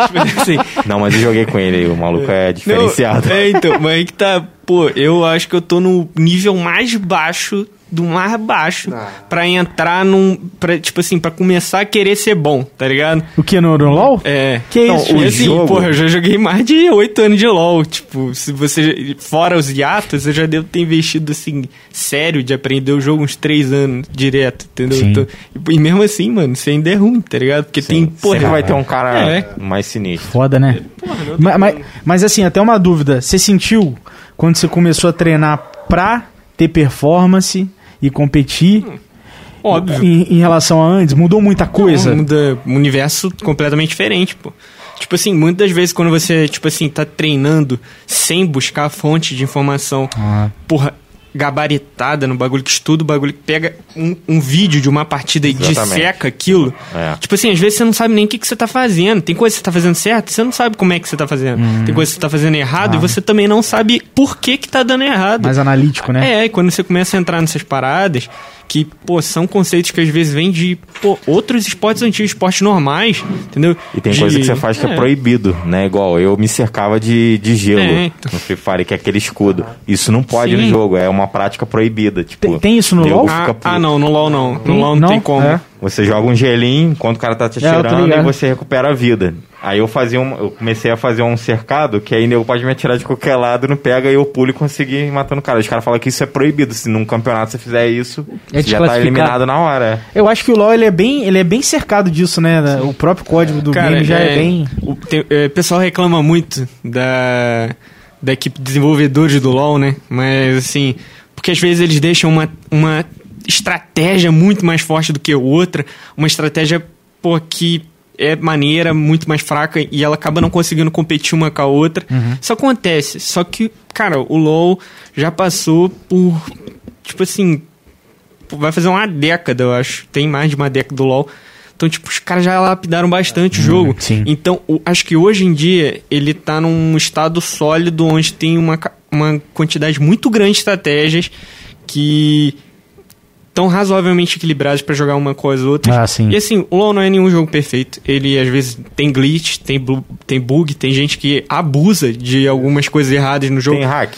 tipo assim. Não, mas eu joguei com ele, o maluco é diferenciado. Não, é, então, mas aí que tá, pô, eu acho que eu tô no nível mais baixo do mais baixo Ah. pra entrar num. Pra, tipo assim, pra começar a querer ser bom, tá ligado? O que no, no LoL? É. Que Não, isso? o assim, jogo- porra, eu já joguei mais de oito anos de LoL. Tipo, se você. Fora os hiatos, eu já devo ter investido, assim, sério, de aprender o jogo uns três anos direto, entendeu? Então, e, mesmo assim, mano, você ainda é ruim, tá ligado? Porque tem, Sim, porra. Sempre vai ter um cara É. mais sinistro. Foda, né? Porra, não tem Ma- ma- como. mas, assim, até uma dúvida. Você sentiu quando você começou a treinar pra ter performance e competir Óbvio. em, em relação a antes? Mudou muita coisa? Não, muda um universo completamente diferente, pô. Tipo assim, muitas das vezes quando você, tipo assim, tá treinando sem buscar a fonte de informação, Ah. porra, gabaritada no bagulho que estuda, o bagulho que pega um, um vídeo de uma partida e disseca aquilo. É. Tipo assim, às vezes você não sabe nem o que, que você tá fazendo. Tem coisa que você tá fazendo certo, você não sabe como é que você tá fazendo. Tem coisa que você tá fazendo errado e você também não sabe por que que tá dando errado. Mais analítico, né? É, e quando você começa a entrar nessas paradas, que, pô, são conceitos que às vezes vêm de, pô, outros esportes antigos, esportes normais, entendeu? E tem De- coisa que você faz que é, proibido, né? Igual eu me cercava de, de gelo É, no Free Fire, que é aquele escudo. Isso não pode Sim. no jogo, é uma prática proibida. Tipo, Tem- tem isso no LoL? fica Ah, ah, não, no LoL não. No Tem? LoL não, Não? tem como. É. Você joga um gelinho enquanto o cara tá te É, atirando e ligado. você recupera a vida. Aí eu fazia um, eu comecei a fazer um cercado que aí nego pode me atirar de qualquer lado, não pega e eu pulo e consigo ir matando o cara. Os caras falam que isso é proibido. Se num campeonato você fizer isso, É você já tá eliminado na hora. Eu acho que o LoL ele é bem, ele é bem cercado disso, né? O próprio código do game já é, bem. O tem- é, pessoal reclama muito da, da equipe de desenvolvedores do LoL, né? Mas, assim, porque às vezes eles deixam uma, uma estratégia muito mais forte do que outra, uma estratégia, pô, que é maneira, muito mais fraca e ela acaba não conseguindo competir uma com a outra. Isso acontece. Só que, cara, o LoL já passou por, tipo assim, vai fazer uma década, eu acho. Tem mais de uma década do LoL. Então, tipo, os caras já lapidaram bastante o jogo. sim. Então, o- acho que hoje em dia ele tá num estado sólido onde tem uma, uma quantidade muito grande de estratégias que estão razoavelmente equilibradas pra jogar uma com as outras. Ah, sim. E assim, o LoL não é nenhum jogo perfeito. Ele às vezes tem glitch, tem, tem bug, tem gente que abusa de algumas coisas erradas no jogo. Tem hack.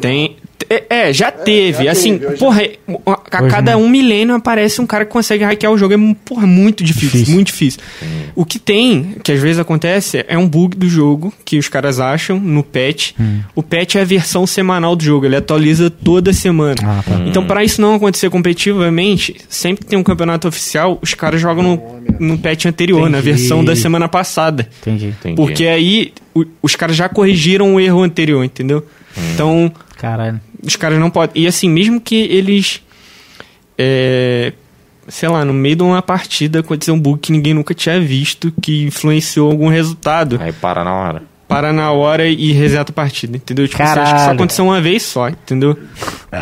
Tem. É, é, já teve. já assim, teve, porra, a cada um milênio aparece um cara que consegue hackear o jogo. É, porra, muito difícil, Difícil. muito difícil. O que tem, que às vezes acontece, é um bug do jogo que os caras acham no patch. Hum. O patch é a versão semanal do jogo, ele atualiza toda semana. Ah, tá. Então, para isso não acontecer competitivamente, sempre que tem um campeonato oficial, os caras jogam no, no patch anterior, na Entendi. versão da semana passada. Entendi. Entendi. Porque aí o- os caras já corrigiram o erro anterior, entendeu? Então, Caralho. Os caras não podem. E assim, mesmo que eles. É, sei lá, no meio de uma partida aconteceu um bug que ninguém nunca tinha visto, que influenciou algum resultado. Aí para na hora. Para na hora e reseta a partida, entendeu? Tipo, assim, acho que só aconteceu uma vez só, entendeu?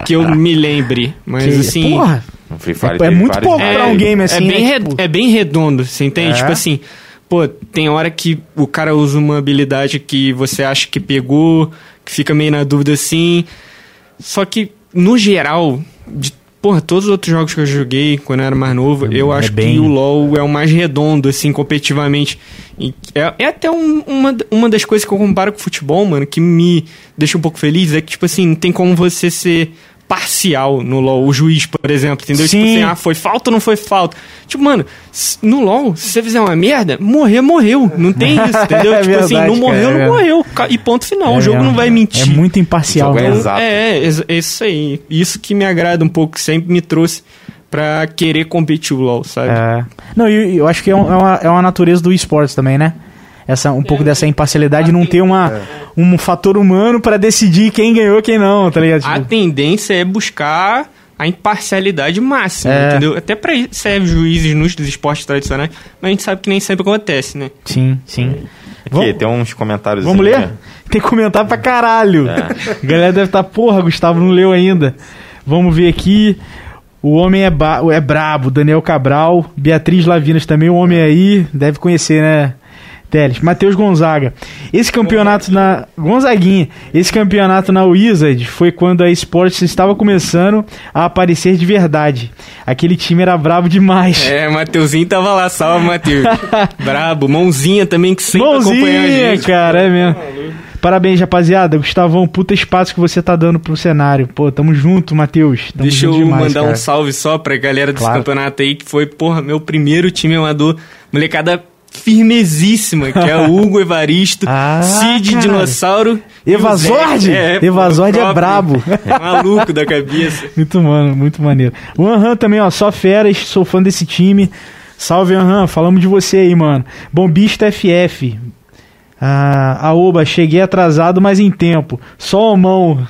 Que eu me lembre. Mas Que- assim. Porra, No Free Fire É- é muito pouco jogos. pra um game assim, é bem, né, re- tipo- é bem redondo, você entende? É? Tipo assim, pô, tem hora que o cara usa uma habilidade que você acha que pegou, que fica meio na dúvida assim. Só que, no geral, de porra, todos os outros jogos que eu joguei quando eu era mais novo, eu é acho bem- que o LoL é o mais redondo, assim, competitivamente. E é, é até um- uma, uma das coisas que eu comparo com o futebol, mano, que me deixa um pouco feliz, é que, tipo assim, não tem como você ser parcial no LoL, o juiz, por exemplo, entendeu? Tipo Sim. assim, ah, foi falta ou não foi falta? Tipo, mano, no LoL, se você fizer uma merda, morrer, morreu. Não tem [laughs] isso, entendeu? É tipo assim, verdade, não morreu, cara, é não morreu. E ponto final, É o jogo mesmo. não vai mentir. É muito imparcial. É né? exato. É, é, é isso aí. Isso que me agrada um pouco, sempre me trouxe pra querer competir o LoL, sabe? É. Não, e eu acho que é, um- é uma, é uma natureza do esportes também, né? Essa, um pouco dessa imparcialidade, não ter uma, um fator humano pra decidir quem ganhou quem não, tá ligado? A Tipo, tendência é buscar a imparcialidade máxima, É. entendeu? Até pra isso serve juízes nos dos esportes tradicionais, mas a gente sabe que nem sempre acontece, né? sim, sim. Aqui, Vamos- tem uns comentários. Vamos ler? né? Tem comentário pra caralho. É. A [laughs] galera deve estar, porra, Gustavo não leu ainda. Vamos ver aqui. O homem é, ba é brabo, Daniel Cabral, Beatriz Lavinas também, o homem aí, deve conhecer, né? Teles. Matheus Gonzaga. Esse campeonato na. Gonzaguinha. Esse campeonato na Wizard foi quando a Sports estava começando a aparecer de verdade. Aquele time era brabo demais. É, Mateuzinho tava lá, salve, Matheus. [laughs] Brabo, mãozinha também que sempre acompanha a Mãozinha, gente. cara, é mesmo. Parabéns, rapaziada. Gustavão, puta espaço que você tá dando pro cenário. Pô, tamo junto, Matheus. Tamo Deixa eu junto demais, mandar cara. um salve só pra galera desse Claro. campeonato aí, que foi, porra, meu primeiro time amador. Molecada firmezíssima, que é o [laughs] Hugo Evaristo, Ah, Cid cara. Dinossauro. Evazord? Zé. Evazord é brabo. [laughs] Maluco da cabeça. Muito mano, muito maneiro. O Anhan também, ó, só feras, sou fã desse time. Salve, Anhan, falamos de você aí, mano. Bombista FF. Ah, Aoba, cheguei atrasado, mas em tempo. Só a mão.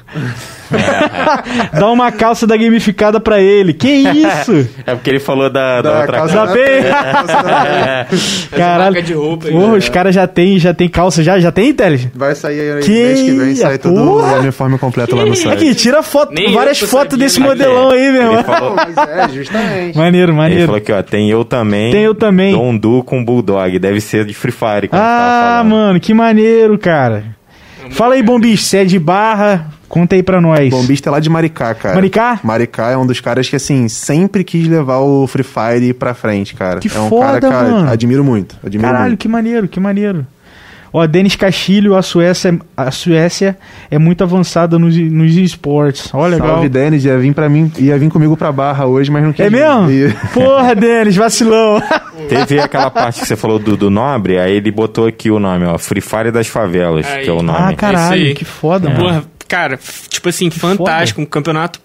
[laughs] Dá uma calça da gamificada pra ele. Que isso? É porque ele falou da, da, Da outra calça calça da P. [laughs] Caralho. de roupa Porra, né? os caras já tem, já tem calça, já, já tem, Teles? Vai sair aí Que mês que vem, sai todo o uniforme completo lá no site. Aqui, tira foto, Nem várias fotos desse modelão aí, meu Ele irmão. falou, [laughs] mas é, justamente. Maneiro, ele maneiro. falou aqui, ó, tem eu também. Tem eu também. Dondu com Bulldog. Deve ser de Free Fire. Ah, mano, que maneiro, cara. Fala aí, Bombis, você é de barra? Conta aí pra nós. Bombista é lá de Maricá, cara. Maricá? Maricá é um dos caras que, assim, sempre quis levar o Free Fire pra frente, cara. Que é um foda, cara que cara, mano. admiro muito. Admiro Caralho, muito. que maneiro, que maneiro. Ó, Denis Castilho, a Suécia, a Suécia é muito avançada nos, nos esportes. Ó, legal. Salve, Denis. Ia vir, pra mim, ia vir comigo pra Barra hoje, mas não quis É mesmo? vir. E- [laughs] Porra, Denis, vacilão. [laughs] Teve aquela parte que você falou do, do Nobre, aí ele botou aqui o nome, ó. Free Fire das Favelas, Aí. que é o nome. Ah, caralho, que foda, mano. Porra, cara, tipo assim, fantástico. Um campeonato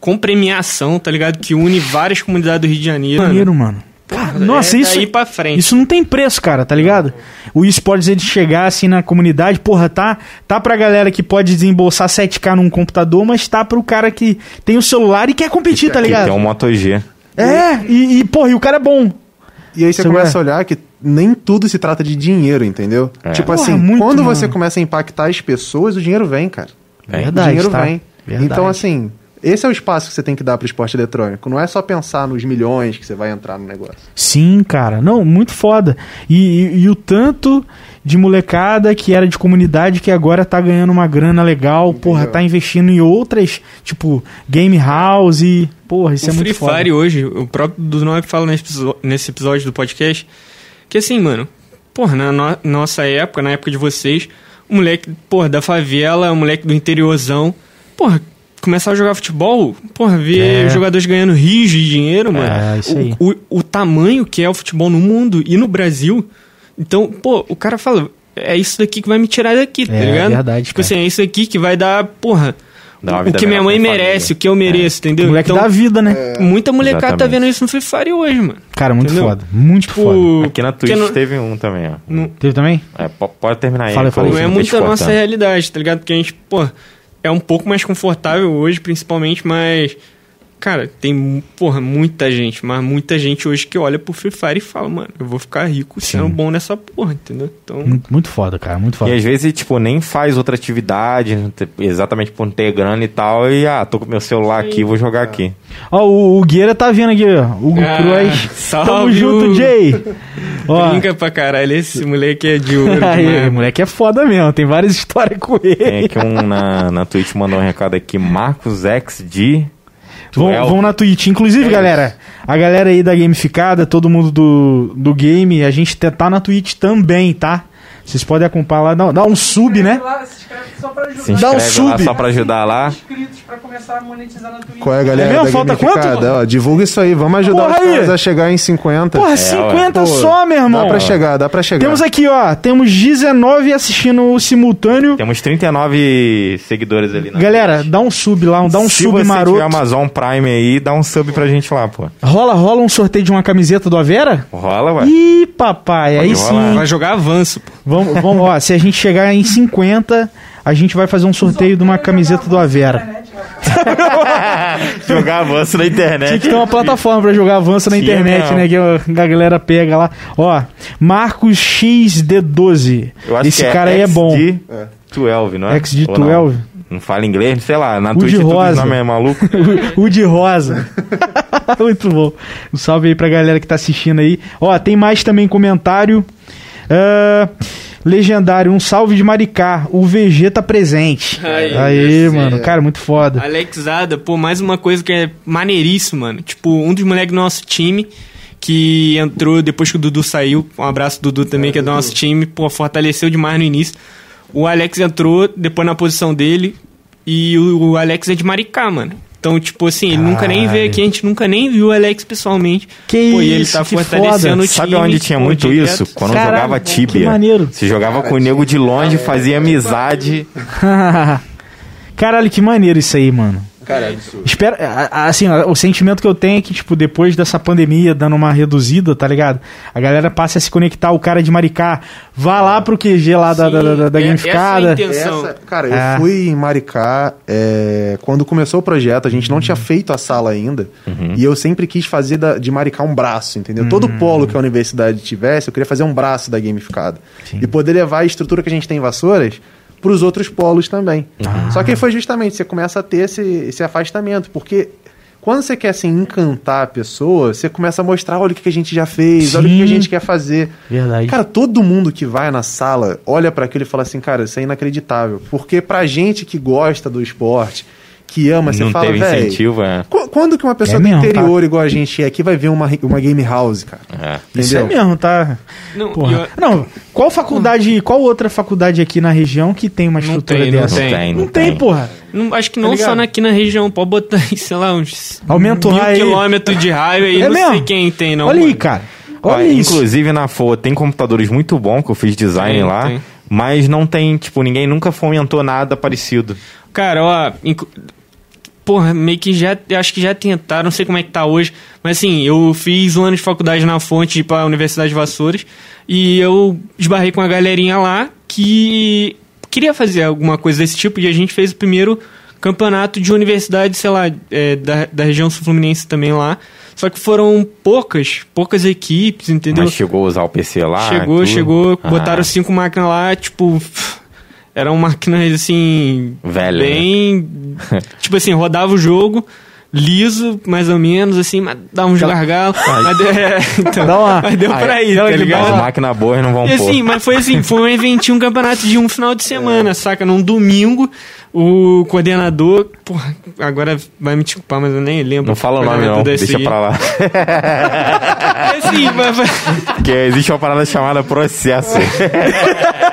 com premiação, tá ligado? Que une várias comunidades do Rio de Janeiro. Maneiro, mano. Cara, nossa, é isso, daí pra frente. isso não tem preço, cara, tá ligado? O esportes ele chegar assim na comunidade, porra, tá, tá pra galera que pode desembolsar 7k num computador, mas tá pro cara que tem o celular e quer competir, tá Que ligado? tem um Moto G. É, e, e, porra, e o cara é bom. E aí você Isso começa é. a olhar que nem tudo se trata de dinheiro, entendeu? É. Tipo Porra, assim, muito, quando mano. você começa a impactar as pessoas, o dinheiro vem, cara. Vem. Verdade, o dinheiro tá? vem. Verdade. Então, assim, esse é o espaço que você tem que dar pro esporte eletrônico. Não é só pensar nos milhões que você vai entrar no negócio. Sim, cara. Não, muito foda. E, e- e o tanto de molecada que era de comunidade que agora tá ganhando uma grana legal, porra, tá investindo em outras, tipo, game house e. Porra, isso o é Free muito foda. Fire hoje, o próprio do Nove fala nesse episódio do podcast, que assim, mano, porra, na no- nossa época, na época de vocês, o moleque, porra, da favela, o moleque do interiorzão, porra, começar a jogar futebol, porra, ver É. jogadores ganhando rios de dinheiro, mano. É, isso aí. O, o, o tamanho que é o futebol no mundo e no Brasil. Então, pô, o cara fala, é isso daqui que vai me tirar daqui, tá É, ligado? verdade, Tipo cara. assim, é isso aqui que vai dar, porra, Dá uma o que minha mãe merece, família. o que eu mereço, entendeu? Moleque então, da vida, né? muita molecada tá vendo isso no Free Fire hoje, mano. Cara, muito Entendeu? foda. Muito foda. Tipo, Aqui na Twitch não- teve um também, ó. não- Teve também? É, po- pode terminar aí. Fala, fala não é muito a nossa realidade, tá ligado? Porque a gente, pô, é um pouco mais confortável hoje, principalmente, mas. Cara, tem, porra, muita gente, mas muita gente hoje que olha pro Free Fire e fala, mano, eu vou ficar rico sendo bom nessa porra, entendeu? Então. Muito, muito foda, cara. Muito E foda. às vezes, tipo, nem faz outra atividade, exatamente por não ter grana e tal, e ah, tô com meu celular aqui, vou jogar aqui. Ó, o, o Gueira tá vindo aqui, ó. Hugo Ah, Cruz. salve, Tamo junto, Hugo. Jay. [laughs] Ó, Brinca pra caralho, esse moleque é de ouro aí, moleque é foda mesmo. Tem várias histórias com ele. Tem aqui um na, na Twitch mandou um recado aqui, Marcos X de. Vão, Tuel. vão na Twitch. Inclusive, galera, a galera aí da Gamificada, todo mundo do, do game, a gente tá- tá na Twitch também, tá? Vocês podem acompanhar lá, dá, dá um sub, né? Lá, se inscreve só pra ajudar. Se Dá um sub. só pra ajudar lá. inscritos pra começar a monetizar na Twitch. Qual é, galera? É mesmo? Falta quanto? Ó, divulga isso aí. Vamos ajudar Porra os aí. caras a chegar em 50. Porra, ué. 50 Pô, só, meu irmão. Dá pra chegar, dá pra chegar. Temos aqui, ó, temos 19 assistindo o simultâneo. Temos 39 seguidores ali na Galera, Twitch. dá um sub lá, dá um Se sub você maroto. tiver Amazon Prime aí, dá um sub pra gente lá, pô. Rola, rola um sorteio de uma camiseta do Avera? Rola, ué. Ih, papai, aí Pode rolar. sim. Vai jogar avanço, pô. Vamos, vamos, ó, se a gente chegar em 50, a gente vai fazer um sorteio de uma camiseta do Avera. [laughs] Jogar avanço na Tinha internet. que ter uma plataforma pra jogar avanço na Tinha internet, mesmo. né? Que a galera pega lá. Ó, Marcos XD12. Eu acho Esse que cara aí é bom. XD12, não é? XD12. Ou não? Não fala inglês, sei lá. Na O Twitch tudo rosa. os nome é maluco. [laughs] o de rosa. [laughs] Muito bom. Um salve aí pra galera que tá assistindo aí. Ó, tem mais também comentário. Ah, legendário, um salve de Maricá. O VG tá presente. Aí, mano. Cara, muito foda. Alexada, pô, mais uma coisa que é maneiríssimo, mano. Tipo, um dos moleques do nosso time que entrou depois que o Dudu saiu. Um abraço, Dudu, também, que é do nosso time. Pô, fortaleceu demais no início. O Alex entrou depois na posição dele. E o, o Alex é de Maricá, mano. Então, tipo assim, ele nunca nem veio aqui, a gente nunca nem viu o Alex pessoalmente. Que Pô, e ele isso, tá que fortalecendo foda. o time. Sabe onde tinha pô, muito direto. isso? Quando Caralho, jogava que Tibia. maneiro. Você jogava com o nego de longe, fazia amizade. [laughs] Caralho, que maneiro isso aí, mano. Cara, é absurdo. A- a- assim, o sentimento que eu tenho é que, tipo, depois dessa pandemia dando uma reduzida, tá ligado? A galera passa a se conectar, o cara de Maricá, vá lá pro QG lá da, da, da, da, da Sim, é- gamificada. essa é a intenção. Essa- cara, É. eu fui em Maricá é, quando começou o projeto, a gente não tinha feito a sala ainda. E eu sempre quis fazer da- de Maricá um braço, entendeu? Todo polo que a universidade tivesse, eu queria fazer um braço da gamificada. E poder levar a estrutura que a gente tem em Vassouras para os outros polos também. Só que foi justamente, você começa a ter esse, esse afastamento, porque quando você quer assim, encantar a pessoa, você começa a mostrar, olha o que a gente já fez, olha o que a Sim. gente quer fazer. Verdade. Cara, todo mundo que vai na sala olha pra aquilo e fala assim, cara, isso é inacreditável. Porque pra gente que gosta do esporte, que ama, você não fala, teve velho. incentivo, é. qu- Quando que uma pessoa É do mesmo, interior igual a gente é aqui vai ver uma, uma game house, cara? é. Isso é Entendeu? mesmo, tá? Não, Porra. eu- Não, qual faculdade, qual outra faculdade aqui na região que tem uma Não estrutura tem, não dessa? Não tem, Não não tem, tem. porra. Não, acho que Tá não ligado? só aqui na região, pode botar aí, sei lá, uns Aumenta o mil raio aí. quilômetros de raio aí, É não mesmo? sei quem tem, não. Olha aí, mano. cara. Ó, Olha isso. Inclusive na FOA tem computadores muito bons que eu fiz design Tem, lá, tem. mas não tem, tipo, ninguém nunca fomentou nada parecido. Cara, ó, porra, meio que já, eu acho que já tentaram, não sei como é que tá hoje, mas assim, eu fiz um ano de faculdade na Fonte ir pra Universidade de Vassouras e eu esbarrei com a galerinha lá que queria fazer alguma coisa desse tipo e a gente fez o primeiro campeonato de universidade, sei lá, é, da, da região sul-fluminense também lá. Só que foram poucas, poucas equipes, entendeu? Mas chegou a usar o PC lá. Chegou, tudo? chegou, Ah, botaram cinco máquinas lá, tipo. Eram máquinas assim. Velho, Bem. tipo assim, rodava o jogo, liso, mais ou menos, assim, mas dava uns gargalos. Mas, deu- é, então, Dá uma- mas deu pra ir, tá uma- ligado? As máquinas boas não vão E pôr. assim, mas foi assim, foi um eventinho, um campeonato de um final de semana, saca? Num domingo, O coordenador, porra, agora vai me desculpar, mas eu nem lembro. Não fala o nome, não. da Deixa pra lá. É sim, mas, Porque existe uma parada chamada processo. [laughs]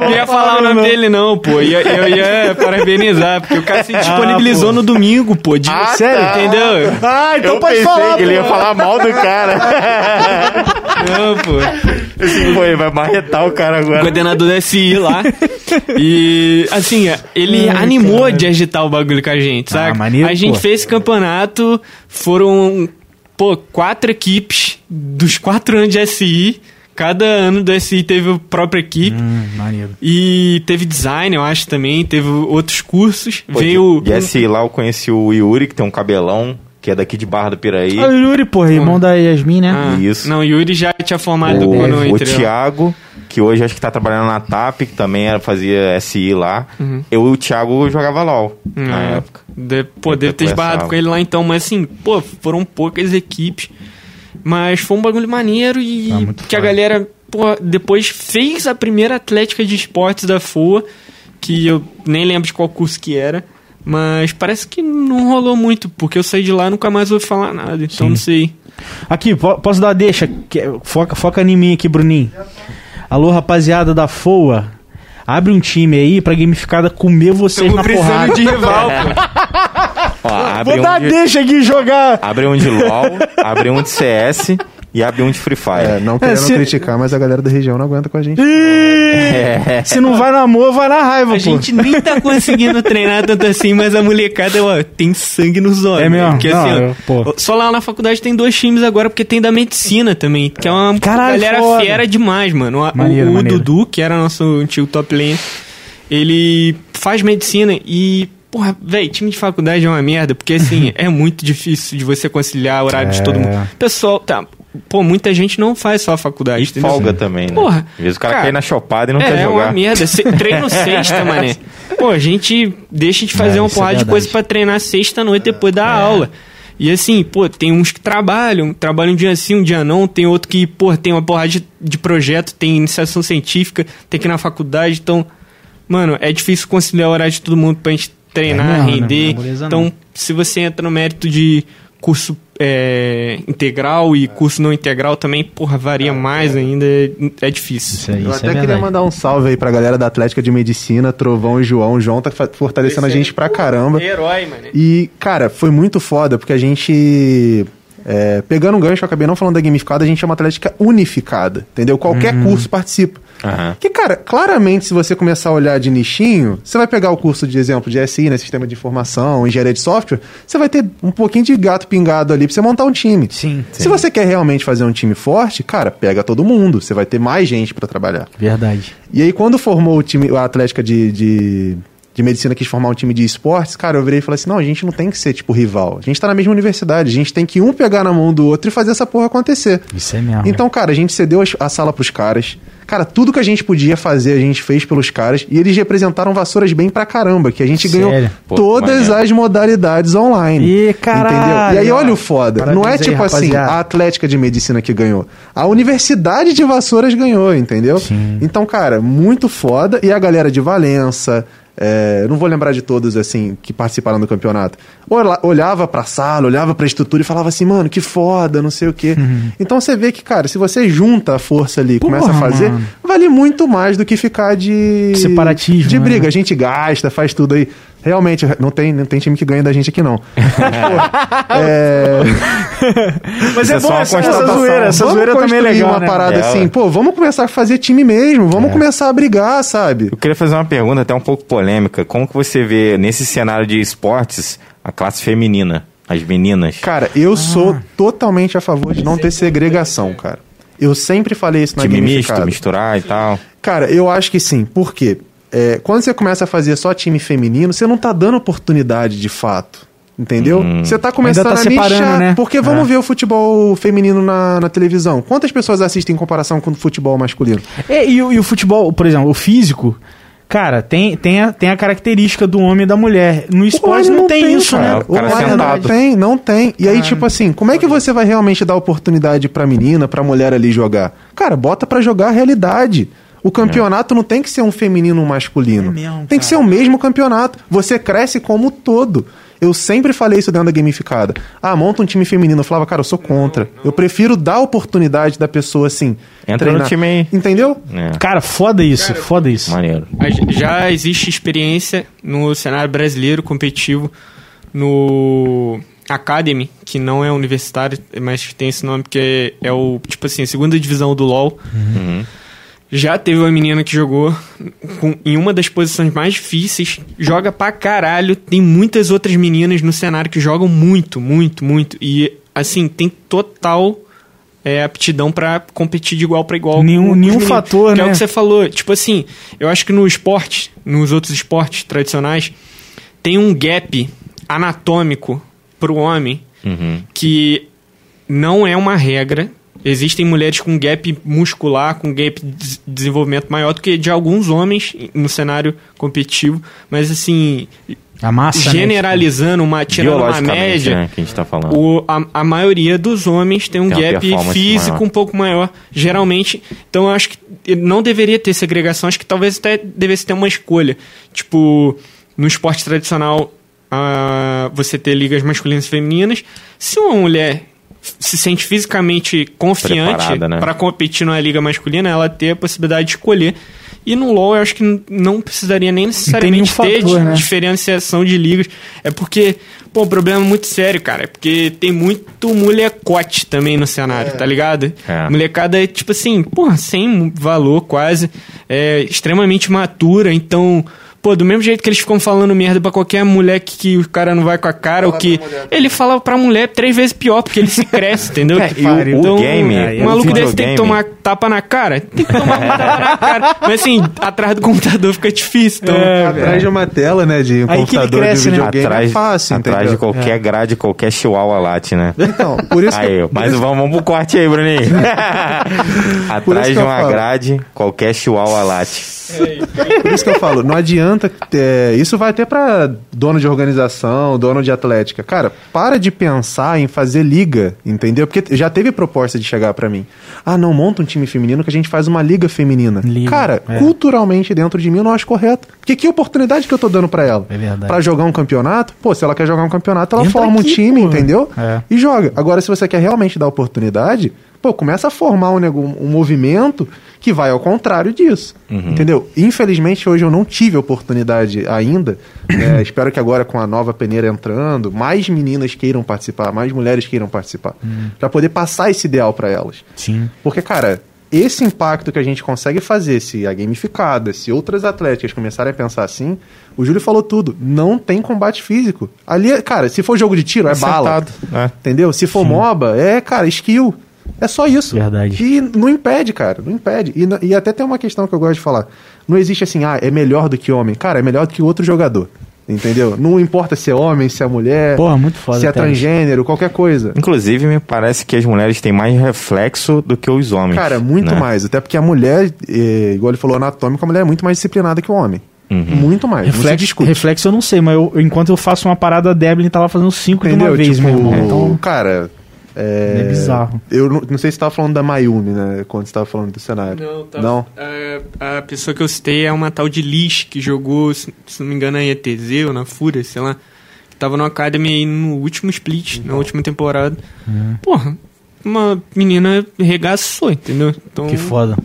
não ia falar o nome dele, não, pô. Ia- Eu ia [laughs] parabenizar, porque o cara se disponibilizou no domingo, pô. De... Ah, Sério? tá. Entendeu? Ah, então Eu pode pensei falar. que ele ia pô. falar mal do cara. Não, pô. Assim, pô, ele vai marretar o cara o agora. coordenador da SI lá. E, assim, ele Ai, animou cara. de agitar o bagulho com a gente, sabe? Ah, maneiro, a gente pô. fez esse campeonato, foram, pô, quatro equipes dos quatro anos de SI. Cada ano do SI teve a própria equipe. Hum, maneiro. E teve design, eu acho também, teve outros cursos. Pô, Veio. de- de SI lá eu conheci o Yuri, que tem um cabelão, que é daqui de Barra do Piraí. Ah, o Yuri, pô, irmão da Yasmin, né? Ah, Isso. Não, o Yuri já tinha formado o, quando eu o. Thiago, que hoje acho que tá trabalhando na TAP, que também era, fazia SI lá. Eu e o Thiago jogava LOL na Ah, época. De, pô, Eu deve ter esbarrado com ele lá então, mas assim, pô, foram poucas equipes. Mas foi um bagulho maneiro e Ah, muito que a galera, pô, depois fez a primeira atlética de esportes da FOA, que eu nem lembro de qual curso que era. Mas parece que não rolou muito, porque eu saí de lá e nunca mais ouvi falar nada, então Sim. não sei. Aqui, po- posso dar deixa? Foca, foca em mim aqui, Bruninho. Alô, rapaziada da FOA. Abre um time aí pra gamificada comer vocês Tamo na precisando porrada. de rival, [laughs] pô. Ó, abre Vou dar um de, deixa aqui jogar. abre um de LOL, abre um de CS e abre um de Free Fire. É, não querendo se- criticar, mas a galera da região não aguenta com a gente. Ih, Se não vai na amor, vai na raiva, A pô. gente nem tá conseguindo treinar tanto assim, mas a molecada, ó, tem sangue nos olhos. É mesmo? Porque, Não, assim, ó, eu- pô. só lá na faculdade tem dois times agora, porque tem da medicina também, que é uma Caralho, galera foda. fera demais, mano. O- Maneiro, o maneiro. Dudu, que era nosso antigo top lane, ele faz medicina e... Porra, velho, time de faculdade é uma merda, porque assim, [laughs] é muito difícil de você conciliar o horário de É. todo mundo. Pessoal, tá. Pô, muita gente não faz só a faculdade. E entendeu? folga também, né? Porra, Às vezes o cara, cara, cai na chopada e não é, quer é jogar. uma merda. Se, [laughs] treino sexta, mané. Pô, a gente deixa de fazer É, uma é porrada de verdade. coisa pra treinar sexta-noite depois da aula. E assim, pô, tem uns que trabalham, trabalham um dia sim, um dia não. Tem outro que, pô, tem uma porrada de, de projeto, tem iniciação científica, tem que ir na faculdade. Então, mano, é difícil conciliar o horário de todo mundo pra gente treinar, É né? render. Não é moleza, então, se você entra no mérito de curso é, integral e curso não integral também, porra, varia mais ainda. É, é difícil. Isso aí, Eu isso até é queria mandar um salve aí pra galera da Atlética de Medicina, Trovão e João. O João tá fortalecendo a gente pra caramba. Herói, mano. E, cara, foi muito foda, porque a gente. É, pegando um gancho, eu acabei não falando da gamificada, a gente é uma atlética unificada, entendeu? Qualquer curso participa. Aham. Que, cara, claramente, se você começar a olhar de nichinho, você vai pegar o curso de exemplo de SI, né? Sistema de Informação, Engenharia de Software, você vai ter um pouquinho de gato pingado ali pra você montar um time. Sim, Se você quer realmente fazer um time forte, cara, pega todo mundo. Você vai ter mais gente pra trabalhar. verdade. E aí, quando formou o time, a Atlética de, de, de Medicina quis formar um time de esportes, cara, eu virei e falei assim: não, a gente não tem que ser, tipo, rival. A gente tá na mesma universidade. A gente tem que um pegar na mão do outro e fazer essa porra acontecer. Isso é mesmo. Então, cara, a gente cedeu a sala pros caras. Cara, tudo que a gente podia fazer, a gente fez pelos caras. E eles representaram Vassouras bem pra caramba, que a gente Sério? ganhou Pô, todas as modalidades online. Ih, caralho. Entendeu? E aí, olha o foda. Parabéns não é aí, tipo assim, rapaziada. a Atlética de Medicina que ganhou. A Universidade de Vassouras ganhou, entendeu? Sim. Então, cara, muito foda. E a galera de Valença. É, não vou lembrar de todos, assim, que participaram do campeonato. Olha- Olhava pra sala, olhava pra estrutura e falava assim, mano, que foda, não sei o quê. Então você vê que, cara, se você junta a força ali e começa a Uhum. Fazer, mano. vale muito mais do que ficar de. Separatismo, De né? briga. A gente gasta, faz tudo aí. Realmente, não tem, não tem time que ganha da gente aqui, não. Mas, [laughs] pô, é. Mas é Isso é só bom essa, essa zoeira, essa vamos zoeira também é legal, uma né? parada É, assim, pô, vamos começar a fazer time mesmo, vamos começar a brigar, sabe? Eu queria fazer uma pergunta até um pouco polêmica. Como que você vê nesse cenário de esportes a classe feminina, as meninas? Cara, eu sou totalmente a favor de não ter segregação, cara. Eu sempre falei isso na Time misto, misturar e tal. Cara, eu acho que sim. Por quê? É, quando você começa a fazer só time feminino, você não tá dando oportunidade de fato. Entendeu? Você tá começando tá a nichar. né? Porque vamos É. ver o futebol feminino na, na televisão. Quantas pessoas assistem em comparação com o futebol masculino? É, e, o- e o futebol, por exemplo, o físico, cara, tem, tem, a, tem a característica do homem e da mulher. No esporte Online não, tem, isso, cara. né? O cara Online sentado. Não tem, não tem. E aí, tipo assim, como é que você vai realmente dar oportunidade pra menina, pra mulher ali jogar? Cara, bota pra jogar a realidade. O campeonato não tem que ser um feminino um masculino. É mesmo, tem que ser o mesmo campeonato. Você cresce como todo. Eu sempre falei isso dentro da gamificada. Ah, monta um time feminino. Eu falava, cara, eu sou contra. Eu prefiro dar a oportunidade da pessoa, assim, Entra no time aí. Entendeu? É, Cara, foda isso, foda isso. maneiro. Já existe experiência no cenário brasileiro competitivo no Academy, que não é universitário, mas que tem esse nome porque é o, tipo assim, a segunda divisão do LoL. Já teve uma menina que jogou com- em uma das posições mais difíceis, joga pra caralho. Tem muitas outras meninas no cenário que jogam muito, muito, muito. E, assim, tem total é, aptidão pra competir de igual pra igual. Nenhum- nenhum meninos. fator, que É né? o que você falou. Tipo assim, eu acho que no esporte, nos outros esportes tradicionais, tem um gap anatômico pro homem Uhum. que não é uma regra. Existem mulheres com gap muscular, com gap de des- desenvolvimento maior do que de alguns homens no cenário competitivo, mas assim, A massa, né? generalizando uma tirando uma média, né, que a gente tá falando. o, a, a maioria dos homens tem um Tem gap físico maior. um pouco maior, geralmente. Então eu acho que não deveria ter segregação, acho que talvez até devesse ter uma escolha. Tipo, no esporte tradicional, ah, você ter ligas masculinas e femininas. Se uma mulher se sente fisicamente confiante né? para competir numa liga masculina, ela ter a possibilidade de escolher. E no LoL eu acho que não precisaria nem necessariamente nenhum ter fator, di- né? diferenciação de ligas. É porque, pô, um problema muito sério, cara. É porque tem muito molecote também no cenário, tá ligado? É. Molecada é, tipo assim, porra, sem valor quase. É extremamente matura, então. Pô, do mesmo jeito que eles ficam falando merda pra qualquer mulher que, que o cara não vai com a cara, ou que. Ele fala pra mulher três vezes pior, porque ele se cresce, [laughs] entendeu? É, e o- o game, o o maluco desse tem que tomar tapa na cara? Tem que tomar um tapa na cara. Mas assim, atrás do computador fica difícil. Então, Atrás de uma tela, né, de um Aí que ele computador cresce, de né? videogame atrás é fácil, atrás entendeu? de qualquer grade, qualquer chihuahua late, né? Então, por isso [laughs] que Aí, mas vamos, vamos pro corte aí, Bruninho. [laughs] Atrás de que uma grade, qualquer chihuahua late. Por isso que eu falo, não adianta. Ter- isso vai até pra dono de organização, dono de atlética. Cara, para de pensar em fazer liga, entendeu? Porque já teve proposta de chegar pra mim. Ah, não, monta um time feminino que a gente faz uma liga feminina. Liga, Cara, é. culturalmente dentro de mim eu não acho correto. Porque que oportunidade que eu tô dando pra ela? É verdade. Pra jogar um campeonato? Pô, se ela quer jogar um campeonato, ela Entra forma um aqui, time, pô. entendeu? É. E joga. Agora, se você quer realmente dar oportunidade, pô, começa a formar um, um movimento que vai ao contrário disso. Entendeu? Infelizmente, hoje eu não tive oportunidade ainda. né? [clears throat] espero que agora, com a nova peneira entrando, mais meninas queiram participar, mais mulheres queiram participar. Pra poder passar esse ideal pra elas. Sim. Porque, cara, esse impacto que a gente consegue fazer, se a gamificada, se outras atléticas começarem a pensar assim, o Júlio falou tudo. Não tem combate físico. Ali, cara, se for jogo de tiro, é, bala. Sentado, né? Entendeu? Se for MOBA, é, cara, skill. É só isso. Verdade. E não impede, cara. Não impede. E, e até tem uma questão que eu gosto de falar. Não existe assim, ah, é melhor do que homem. Cara, é melhor do que outro jogador. Entendeu? Não importa se é homem, se é mulher, Porra, muito foda, se é transgênero, qualquer coisa. Inclusive, me parece que as mulheres têm mais reflexo do que os homens. Cara, muito né? mais. Até porque a mulher, eh, igual ele falou, anatômica, a mulher é muito mais disciplinada que o homem. Uhum. Muito mais. não se Reflexo, reflexo eu não sei, mas eu- enquanto eu faço uma parada, a Deblin tá lá fazendo cinco de Entendeu? uma vez, tipo, meu irmão. Então, cara. É, É bizarro. Eu não, não sei se você tava falando da Mayumi, né? Quando você tava falando do cenário. Não, tá. Não? A, a pessoa que eu citei é uma tal de Lish, que jogou, se, se não me engano, na ETZ ou na Fúria, sei lá. Que tava no Academy aí no último split, na última temporada. Porra, uma menina regaçou, entendeu? Então, que foda.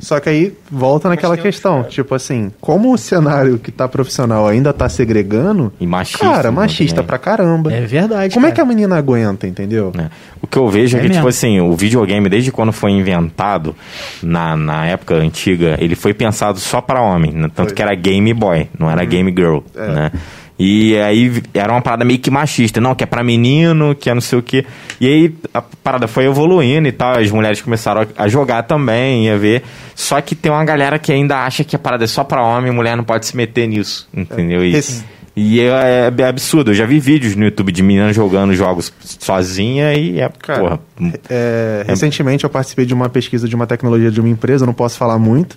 Só que aí volta naquela que é questão, tipo assim, como o cenário que tá profissional ainda tá segregando, E machista. cara, machista também. pra caramba. É verdade. como é cara. que a menina aguenta, entendeu? né? O que eu vejo é, É que, mesmo. tipo assim, o videogame, desde quando foi inventado, na, na época antiga, ele foi pensado só pra homem. né? Tanto Foi. Que era Game Boy, não era Game Girl, É. né? E aí era uma parada meio que machista, não, que é pra menino, que é não sei o quê. E aí a parada foi evoluindo e tal, as mulheres começaram a, a jogar também, ia ver. Só que tem uma galera que ainda acha que a parada é só pra homem, mulher não pode se meter nisso, entendeu? E, Esse- e é, é absurdo. Eu já vi vídeos no YouTube de meninas jogando jogos sozinha e é, Cara, porra. É, recentemente eu participei de uma pesquisa de uma tecnologia de uma empresa, não posso falar muito,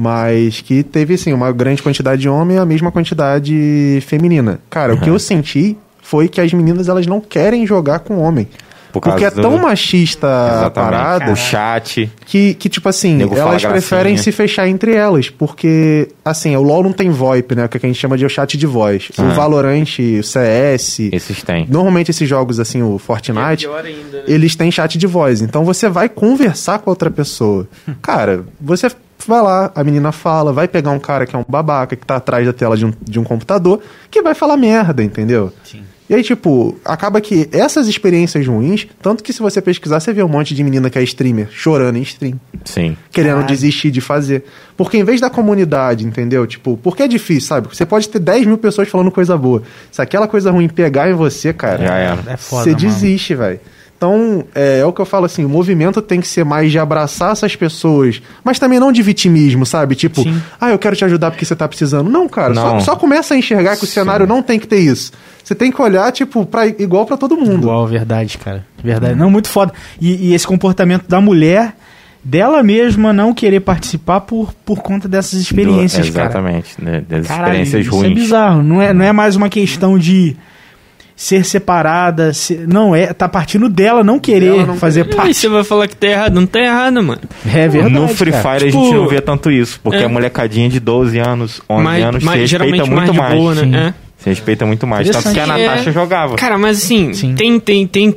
mas que teve assim uma grande quantidade de homem e a mesma quantidade feminina. Cara, o que eu senti foi que as meninas elas não querem jogar com homem. Por causa Porque é do- tão machista a parada O chat. que, que, tipo assim, elas preferem se fechar entre elas. Porque, assim, o LoL não tem VoIP, né? O que a gente chama de chat de voz. Ah. O Valorant, o CS. Esses têm. Normalmente esses jogos, assim, o É Fortnite. pior ainda, né? eles têm chat de voz. Então você vai conversar com a outra pessoa. [laughs] Cara, você vai lá, a menina fala, vai pegar um cara que é um babaca, que tá atrás da tela de um, de um computador, que vai falar merda, entendeu? Sim. E aí, tipo, acaba que essas experiências ruins, tanto que se você pesquisar, você vê um monte de menina que é streamer chorando em stream, Sim. querendo Caralho. desistir de fazer. Porque em vez da comunidade, entendeu? Tipo, porque é difícil, sabe? Você pode ter 10 mil pessoas falando coisa boa. Se aquela coisa ruim pegar em você, cara, Já era. É foda, você mano. desiste, velho. Então, é, é o que eu falo assim, o movimento tem que ser mais de abraçar essas pessoas, mas também não de vitimismo, sabe? Tipo, Sim. ah, eu quero te ajudar porque você tá precisando. Não, cara, Só, Não. só começa a enxergar que o cenário não tem que ter isso. Você tem que olhar, tipo, pra, igual pra todo mundo. Igual, verdade, cara. Verdade. Não, muito foda. E, e esse comportamento da mulher, dela mesma não querer participar por, por conta dessas experiências, Do- cara. Exatamente. né, Das Caralho, experiências isso ruins. é bizarro. Não é, não é mais uma questão de ser separada. ser- não, é tá partindo dela não querer Dela não fazer E aí parte. você vai falar que tá errado? Não tá errado, mano. É verdade. no Free cara. Fire a Tipo, gente não vê tanto isso, porque é. a molecadinha de 12 anos, 11 Mais- anos, mais- se respeita geralmente mais muito de mais. boa, né? É. Se respeita muito mais. Tanto que a Interessante. Natasha É. jogava. Cara, mas assim, Sim. tem, tem, tem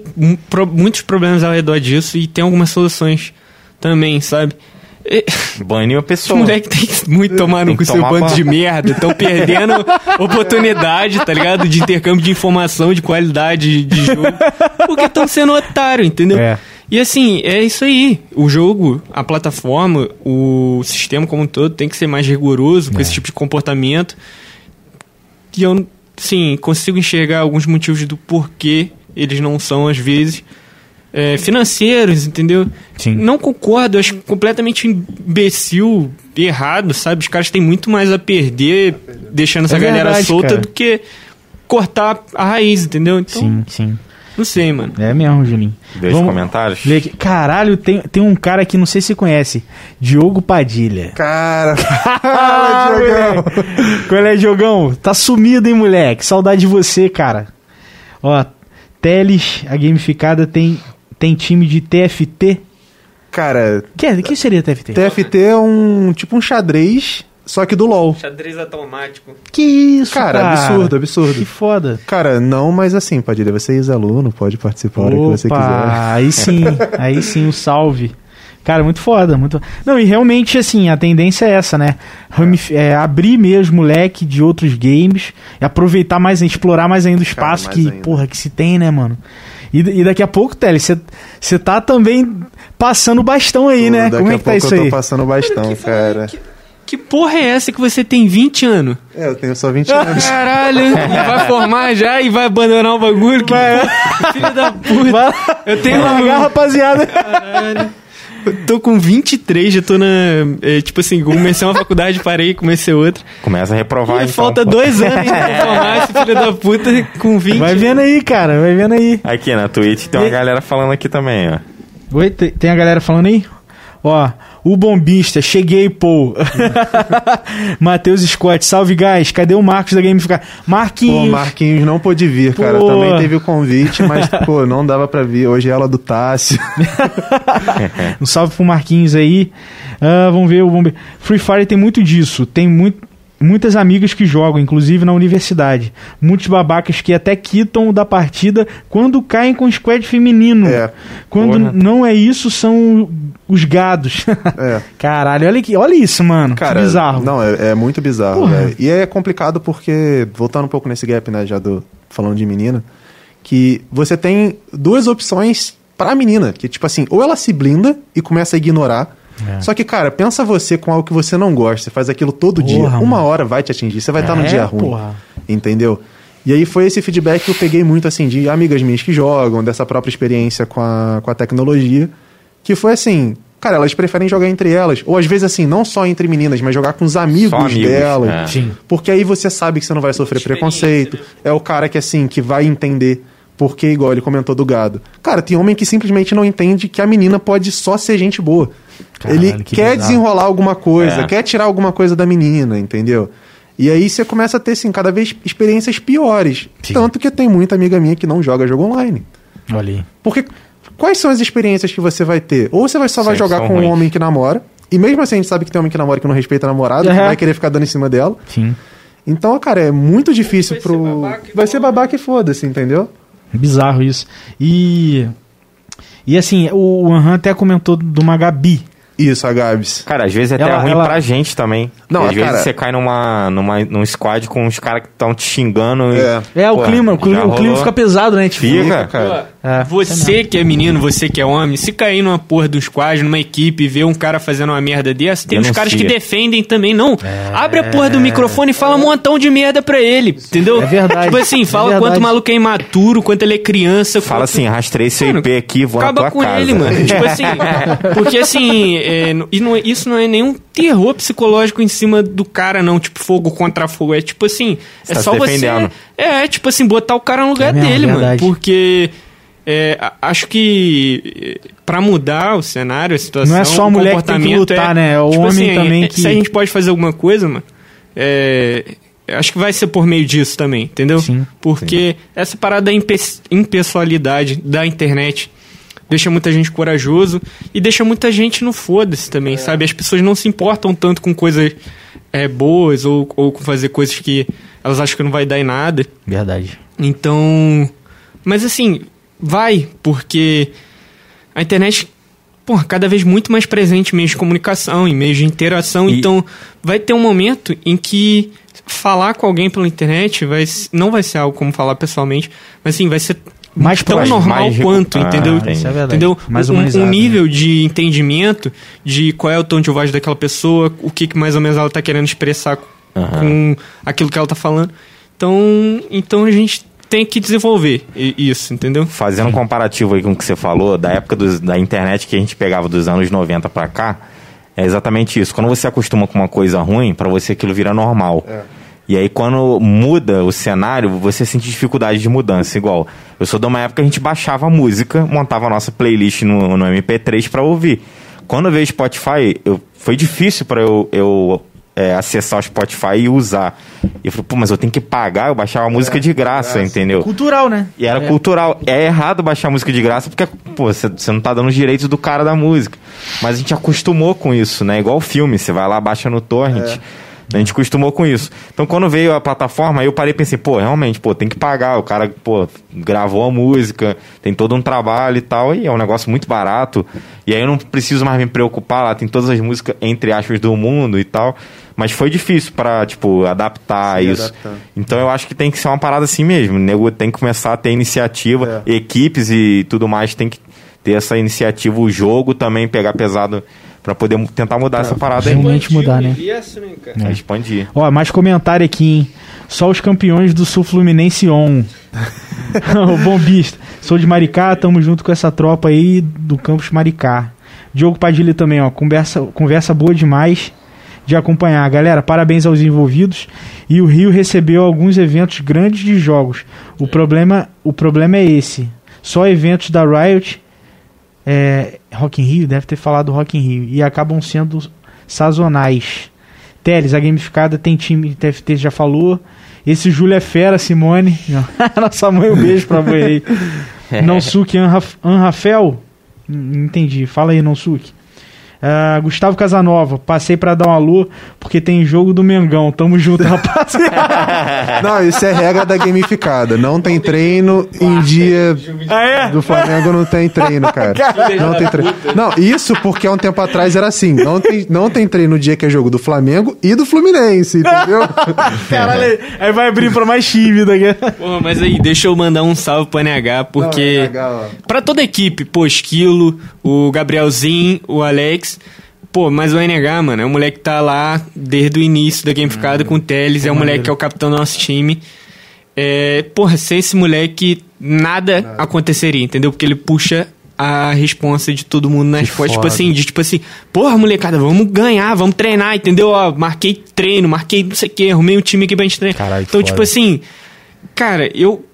pro- muitos problemas ao redor disso e tem algumas soluções também, sabe? E- Baniu a Os pessoa. moleques tem que muito tomar no que seu bando ban. de merda. Estão perdendo [laughs] oportunidade, tá ligado? De intercâmbio de informação, de qualidade de jogo. Porque estão sendo otário, entendeu? É. E assim, é isso aí. O jogo, a plataforma, o sistema como um todo tem que ser mais rigoroso com É. esse tipo de comportamento. E eu, sim, consigo enxergar alguns motivos do porquê eles não são, às vezes, é, financeiros, entendeu? Sim. Não concordo, acho completamente imbecil, errado, sabe? Os caras têm muito mais a perder deixando essa É galera verdade, solta cara. do que cortar a raiz, entendeu? Então, Sim, sim. não sei, mano. É mesmo, Julinho. Deixa os comentários. ler aqui. Caralho, tem, tem um cara que não sei se você conhece. Diogo Padilha. Cara, [laughs] Ah, Diogão. Qual é, Diogão? Tá sumido, hein, moleque? Saudade de você, cara. Ó, Teles, a gamificada, tem, tem time de TFT. cara, Que, é- que seria TFT? TFT é um tipo um xadrez, só que do LoL. Xadrez automático. Que isso, Cara, cara? absurdo, Que absurdo. foda. Cara, não, mas assim, Padilha, você é ex-aluno, pode participar a hora que você quiser. Opa, aí sim, [laughs] aí sim, o salve. Cara, muito foda, muito. Não, e realmente, assim, a tendência é essa, né? Ramif- é, abrir mesmo o leque de outros games e aproveitar mais, explorar mais ainda o espaço que, ainda. porra, que se tem, né, mano? E, e daqui a pouco, Tele, você tá também passando o bastão aí, Pô, né? Daqui Como é a que tá pouco isso eu tô aí? passando bastão, cara. Que porra é essa que você tem 20 anos? É, eu tenho só 20 anos. Caralho, e [laughs] vai formar já e vai abandonar o bagulho? Que filho da puta. Vai Eu tenho largar, um... rapaziada. Eu tô com 23, já tô na... é, tipo assim, comecei uma faculdade, parei, comecei outra. Começa a reprovar, E então. falta dois anos pra [laughs] formar esse filho da puta com 20. Vai vendo aí, cara, vai vendo aí. Aqui na Twitch tem uma E- galera falando aqui também, ó. Oi, te- tem a galera falando aí? Ó, o bombista, cheguei, pô. [laughs] Matheus Scott, salve, guys. Cadê o Marcos da Gamificar? Pô, Marquinhos. Marquinhos não pôde vir, cara. Pô. Também teve o convite, mas, [laughs] pô, não dava pra vir. Hoje é ela do Tássio. [laughs] Um salve pro Marquinhos aí. Ah, vamos ver o bombe... Free Fire tem muito disso. Tem muito. Muitas amigas que jogam, inclusive na universidade. Muitos babacas que até quitam da partida quando caem com o squad feminino. É. Quando Porra. não é isso, são os gados. É. [laughs] Caralho, olha, aqui, olha isso, mano. Cara, que bizarro. Não, é, é muito bizarro. E é complicado porque, voltando um pouco nesse gap, né, já do falando de menina, que você tem duas opções pra menina, que tipo assim, ou ela se blinda e começa a ignorar. É. Só que, cara, pensa você com algo que você não gosta, você faz aquilo todo Porra, dia, uma mano. hora vai te atingir, você vai estar num É, dia ruim. porra. Entendeu? E aí foi esse feedback que eu peguei muito, assim, de amigas minhas que jogam, dessa própria experiência com a, com a tecnologia, que foi assim, cara, elas preferem jogar entre elas, ou às vezes assim, não só entre meninas, mas jogar com os amigos, amigos, delas. é. Sim. Porque aí você sabe que você não vai sofrer preconceito. né? É o cara que, assim, que vai entender. Porque, igual ele comentou do gado. Cara, tem homem que simplesmente não entende que a menina pode só ser gente boa. Caralho, ele que quer bizarro. desenrolar alguma coisa, É. quer tirar alguma coisa da menina, entendeu? E aí você começa a ter, assim, cada vez experiências piores. Sim. Tanto que tem muita amiga minha que não joga jogo online. Olha aí. Porque quais são as experiências que você vai ter? Ou você vai só vai jogar com um ruins. homem que namora, e mesmo assim a gente sabe que tem homem que namora que não respeita a namorada, que Uhum. vai querer ficar dando em cima dela. Sim. Então, cara, é muito difícil Vai ser pro. babaca e vai ser babaca e foda-se, entendeu? Bizarro isso. E. E assim, o Anhan até comentou de uma Gabi. Isso, a Gabs. Cara, às vezes é até Ela- ruim ela- pra gente também. Não, às vezes cara- você cai numa, numa, num squad com os caras que estão te xingando. e- É. É, o Pô, clima, o clima, o clima fica pesado, né? Tipo, Fica. cara. É, você que é menino, você que é homem, se cair numa porra do squad, numa equipe e ver um cara fazendo uma merda dessa, tem uns Denuncia. caras que defendem também, não. É. Abre a porra do microfone e fala um montão de merda pra ele, entendeu? É verdade. Tipo assim, É fala verdade. quanto o maluco é imaturo, quanto ele é criança. Fala quanto- assim, rastrei seu Mano, IP aqui, vou na Acaba tua com casa. ele, mano. Tipo assim, [laughs] porque assim, é, n- isso, não é, isso não é nenhum terror psicológico em cima do cara, não. Tipo, fogo contra fogo. É tipo assim, Você é tá só você. É, tipo assim, botar o cara no lugar É mesmo, dele, mano. Porque. É, acho que é, pra mudar o cenário, a situação. Não é só a mulher que tem que lutar, né? É o tipo homem assim, também é, que- Se a gente pode fazer alguma coisa, mano, é, acho que vai ser por meio disso também, entendeu? Sim. Porque essa parada da impe impessoalidade da internet deixa muita gente corajoso e deixa muita gente no foda-se também, sabe? As pessoas não se importam tanto com coisas é, boas ou, ou com fazer coisas que elas acham que não vai dar em nada. Verdade. Então. Mas assim, vai, porque a internet, porra, cada vez muito mais presente em meios de comunicação, em meios de interação. E- Então, vai ter um momento em que falar com alguém pela internet vai, não vai ser algo como falar pessoalmente, mas assim, vai ser Mais tão próximo, normal mais- quanto, Ah, entendeu? Isso é verdade. Entendeu? Mais um, um né? nível de entendimento de qual é o tom de voz daquela pessoa, o que, que mais ou menos ela tá querendo expressar com aquilo que ela tá falando. Então, então a gente tem que desenvolver isso, entendeu? Fazendo um comparativo aí com o que você falou, da época dos- da internet que a gente pegava dos anos 90 pra cá, é exatamente isso. Quando você acostuma com uma coisa ruim, pra você aquilo vira normal. E aí quando muda o cenário, você sente dificuldade de mudança. Igual, eu sou de uma época que a gente baixava música, montava a nossa playlist no, no MP3 pra ouvir. Quando eu veio Spotify, eu, foi difícil pra eu, eu é, acessar o Spotify e usar. E eu falei, pô, mas eu tenho que pagar, eu baixava a música de graça, entendeu? Cultural, né? E era É. cultural. É errado baixar música de graça porque, pô, você não tá dando os direitos do cara da música. Mas a gente acostumou com isso, né? Igual filme, você vai lá, baixa no torrent. A gente acostumou com isso. Então, quando veio a plataforma, aí eu parei e pensei, pô, realmente, pô, tem que pagar. O cara, pô, gravou a música, tem todo um trabalho e tal, e é um negócio muito barato. E aí eu não preciso mais me preocupar, lá tem todas as músicas, entre aspas, do mundo e tal. Mas foi difícil pra, tipo, adaptar Se isso. adaptar. Então eu acho que tem que ser uma parada assim mesmo. O nego tem que começar a ter iniciativa, equipes e tudo mais tem que ter essa iniciativa, o jogo também pegar pesado pra poder tentar mudar essa parada aí. Realmente mudar, né? É. Expandir. Ó, mais comentário aqui, hein? Só os campeões do Sul Fluminense on. [laughs] o bombista. Sou de Maricá, tamo junto com essa tropa aí do Campus Maricá. Diogo Padilha também, ó. Conversa, conversa boa demais de acompanhar. Galera, parabéns aos envolvidos. E o Rio recebeu alguns eventos grandes de jogos. O problema, o problema é esse. Só eventos da Riot. É, Rock in Rio, deve ter falado Rock in Rio. E acabam sendo sazonais. Teles, a gamificada tem time, TFT já falou. Esse Júlio é fera, Simone. [laughs] Nossa mãe, um beijo pra mãe aí. [laughs] Nonsuke Anraf- Anrafel. Entendi. Fala aí, Nonsuke. Ah, Gustavo Casanova, passei pra dar um alô porque tem jogo do Mengão. Tamo junto, [laughs] rapaziada. Não, isso é regra da gamificada. Não tem treino em dia ah, é? do Flamengo, não tem treino, cara. Não tem treino. Não, isso porque há um tempo atrás era assim. Não tem, não tem treino no dia que é jogo do Flamengo e do Fluminense, entendeu? [laughs] Caralho, aí vai abrir pra mais time daqui. Porra, mas aí, deixa eu mandar um salve pro NH, porque. Não, NH, pra toda a equipe, pô, Esquilo, o Gabrielzinho, o Alex. Pô, mas o NH, mano, é um moleque que tá lá desde o início da Gamificada com o Teles, é um moleque que é o capitão do nosso time. É, porra, sem esse moleque, nada aconteceria, entendeu? Porque ele puxa a responsa de todo mundo nas costas. Tipo assim, de tipo assim, porra, molecada, vamos ganhar, vamos treinar, entendeu? Ó, marquei treino, marquei não sei o que, arrumei um time aqui pra gente treinar. Caralho, então, foda. tipo assim, cara, eu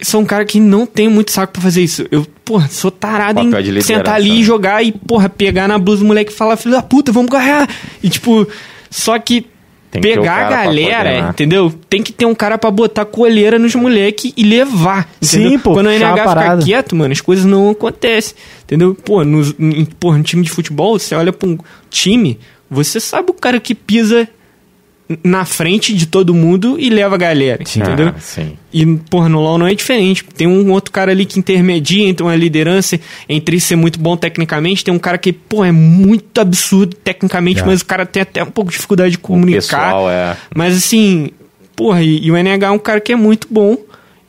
sou um cara que não tem muito saco pra fazer isso. Eu, porra, sou tarado Papel em sentar ali e né? jogar e, porra, pegar na blusa do moleque e falar, filho da puta, vamos ganhar. E, tipo, só que, Tem pegar a galera, coordenar. entendeu? Tem que ter um cara pra botar coleira nos moleques e levar. Sim, entendeu? pô, Quando o NH a fica quieto, mano, as coisas não acontecem. Entendeu? Pô, no, em, porra, no time de futebol, você olha pra um time, você sabe o cara que pisa na frente de todo mundo e leva a galera, entendeu? Ah, sim. E, porra, no LoL não é diferente. Tem um outro cara ali que intermedia entre uma liderança, entre ser muito bom tecnicamente, tem um cara que, pô, é muito absurdo tecnicamente, É. mas o cara tem até um pouco de dificuldade de comunicar. pessoal, é. Mas assim, porra, e, e o NH é um cara que é muito bom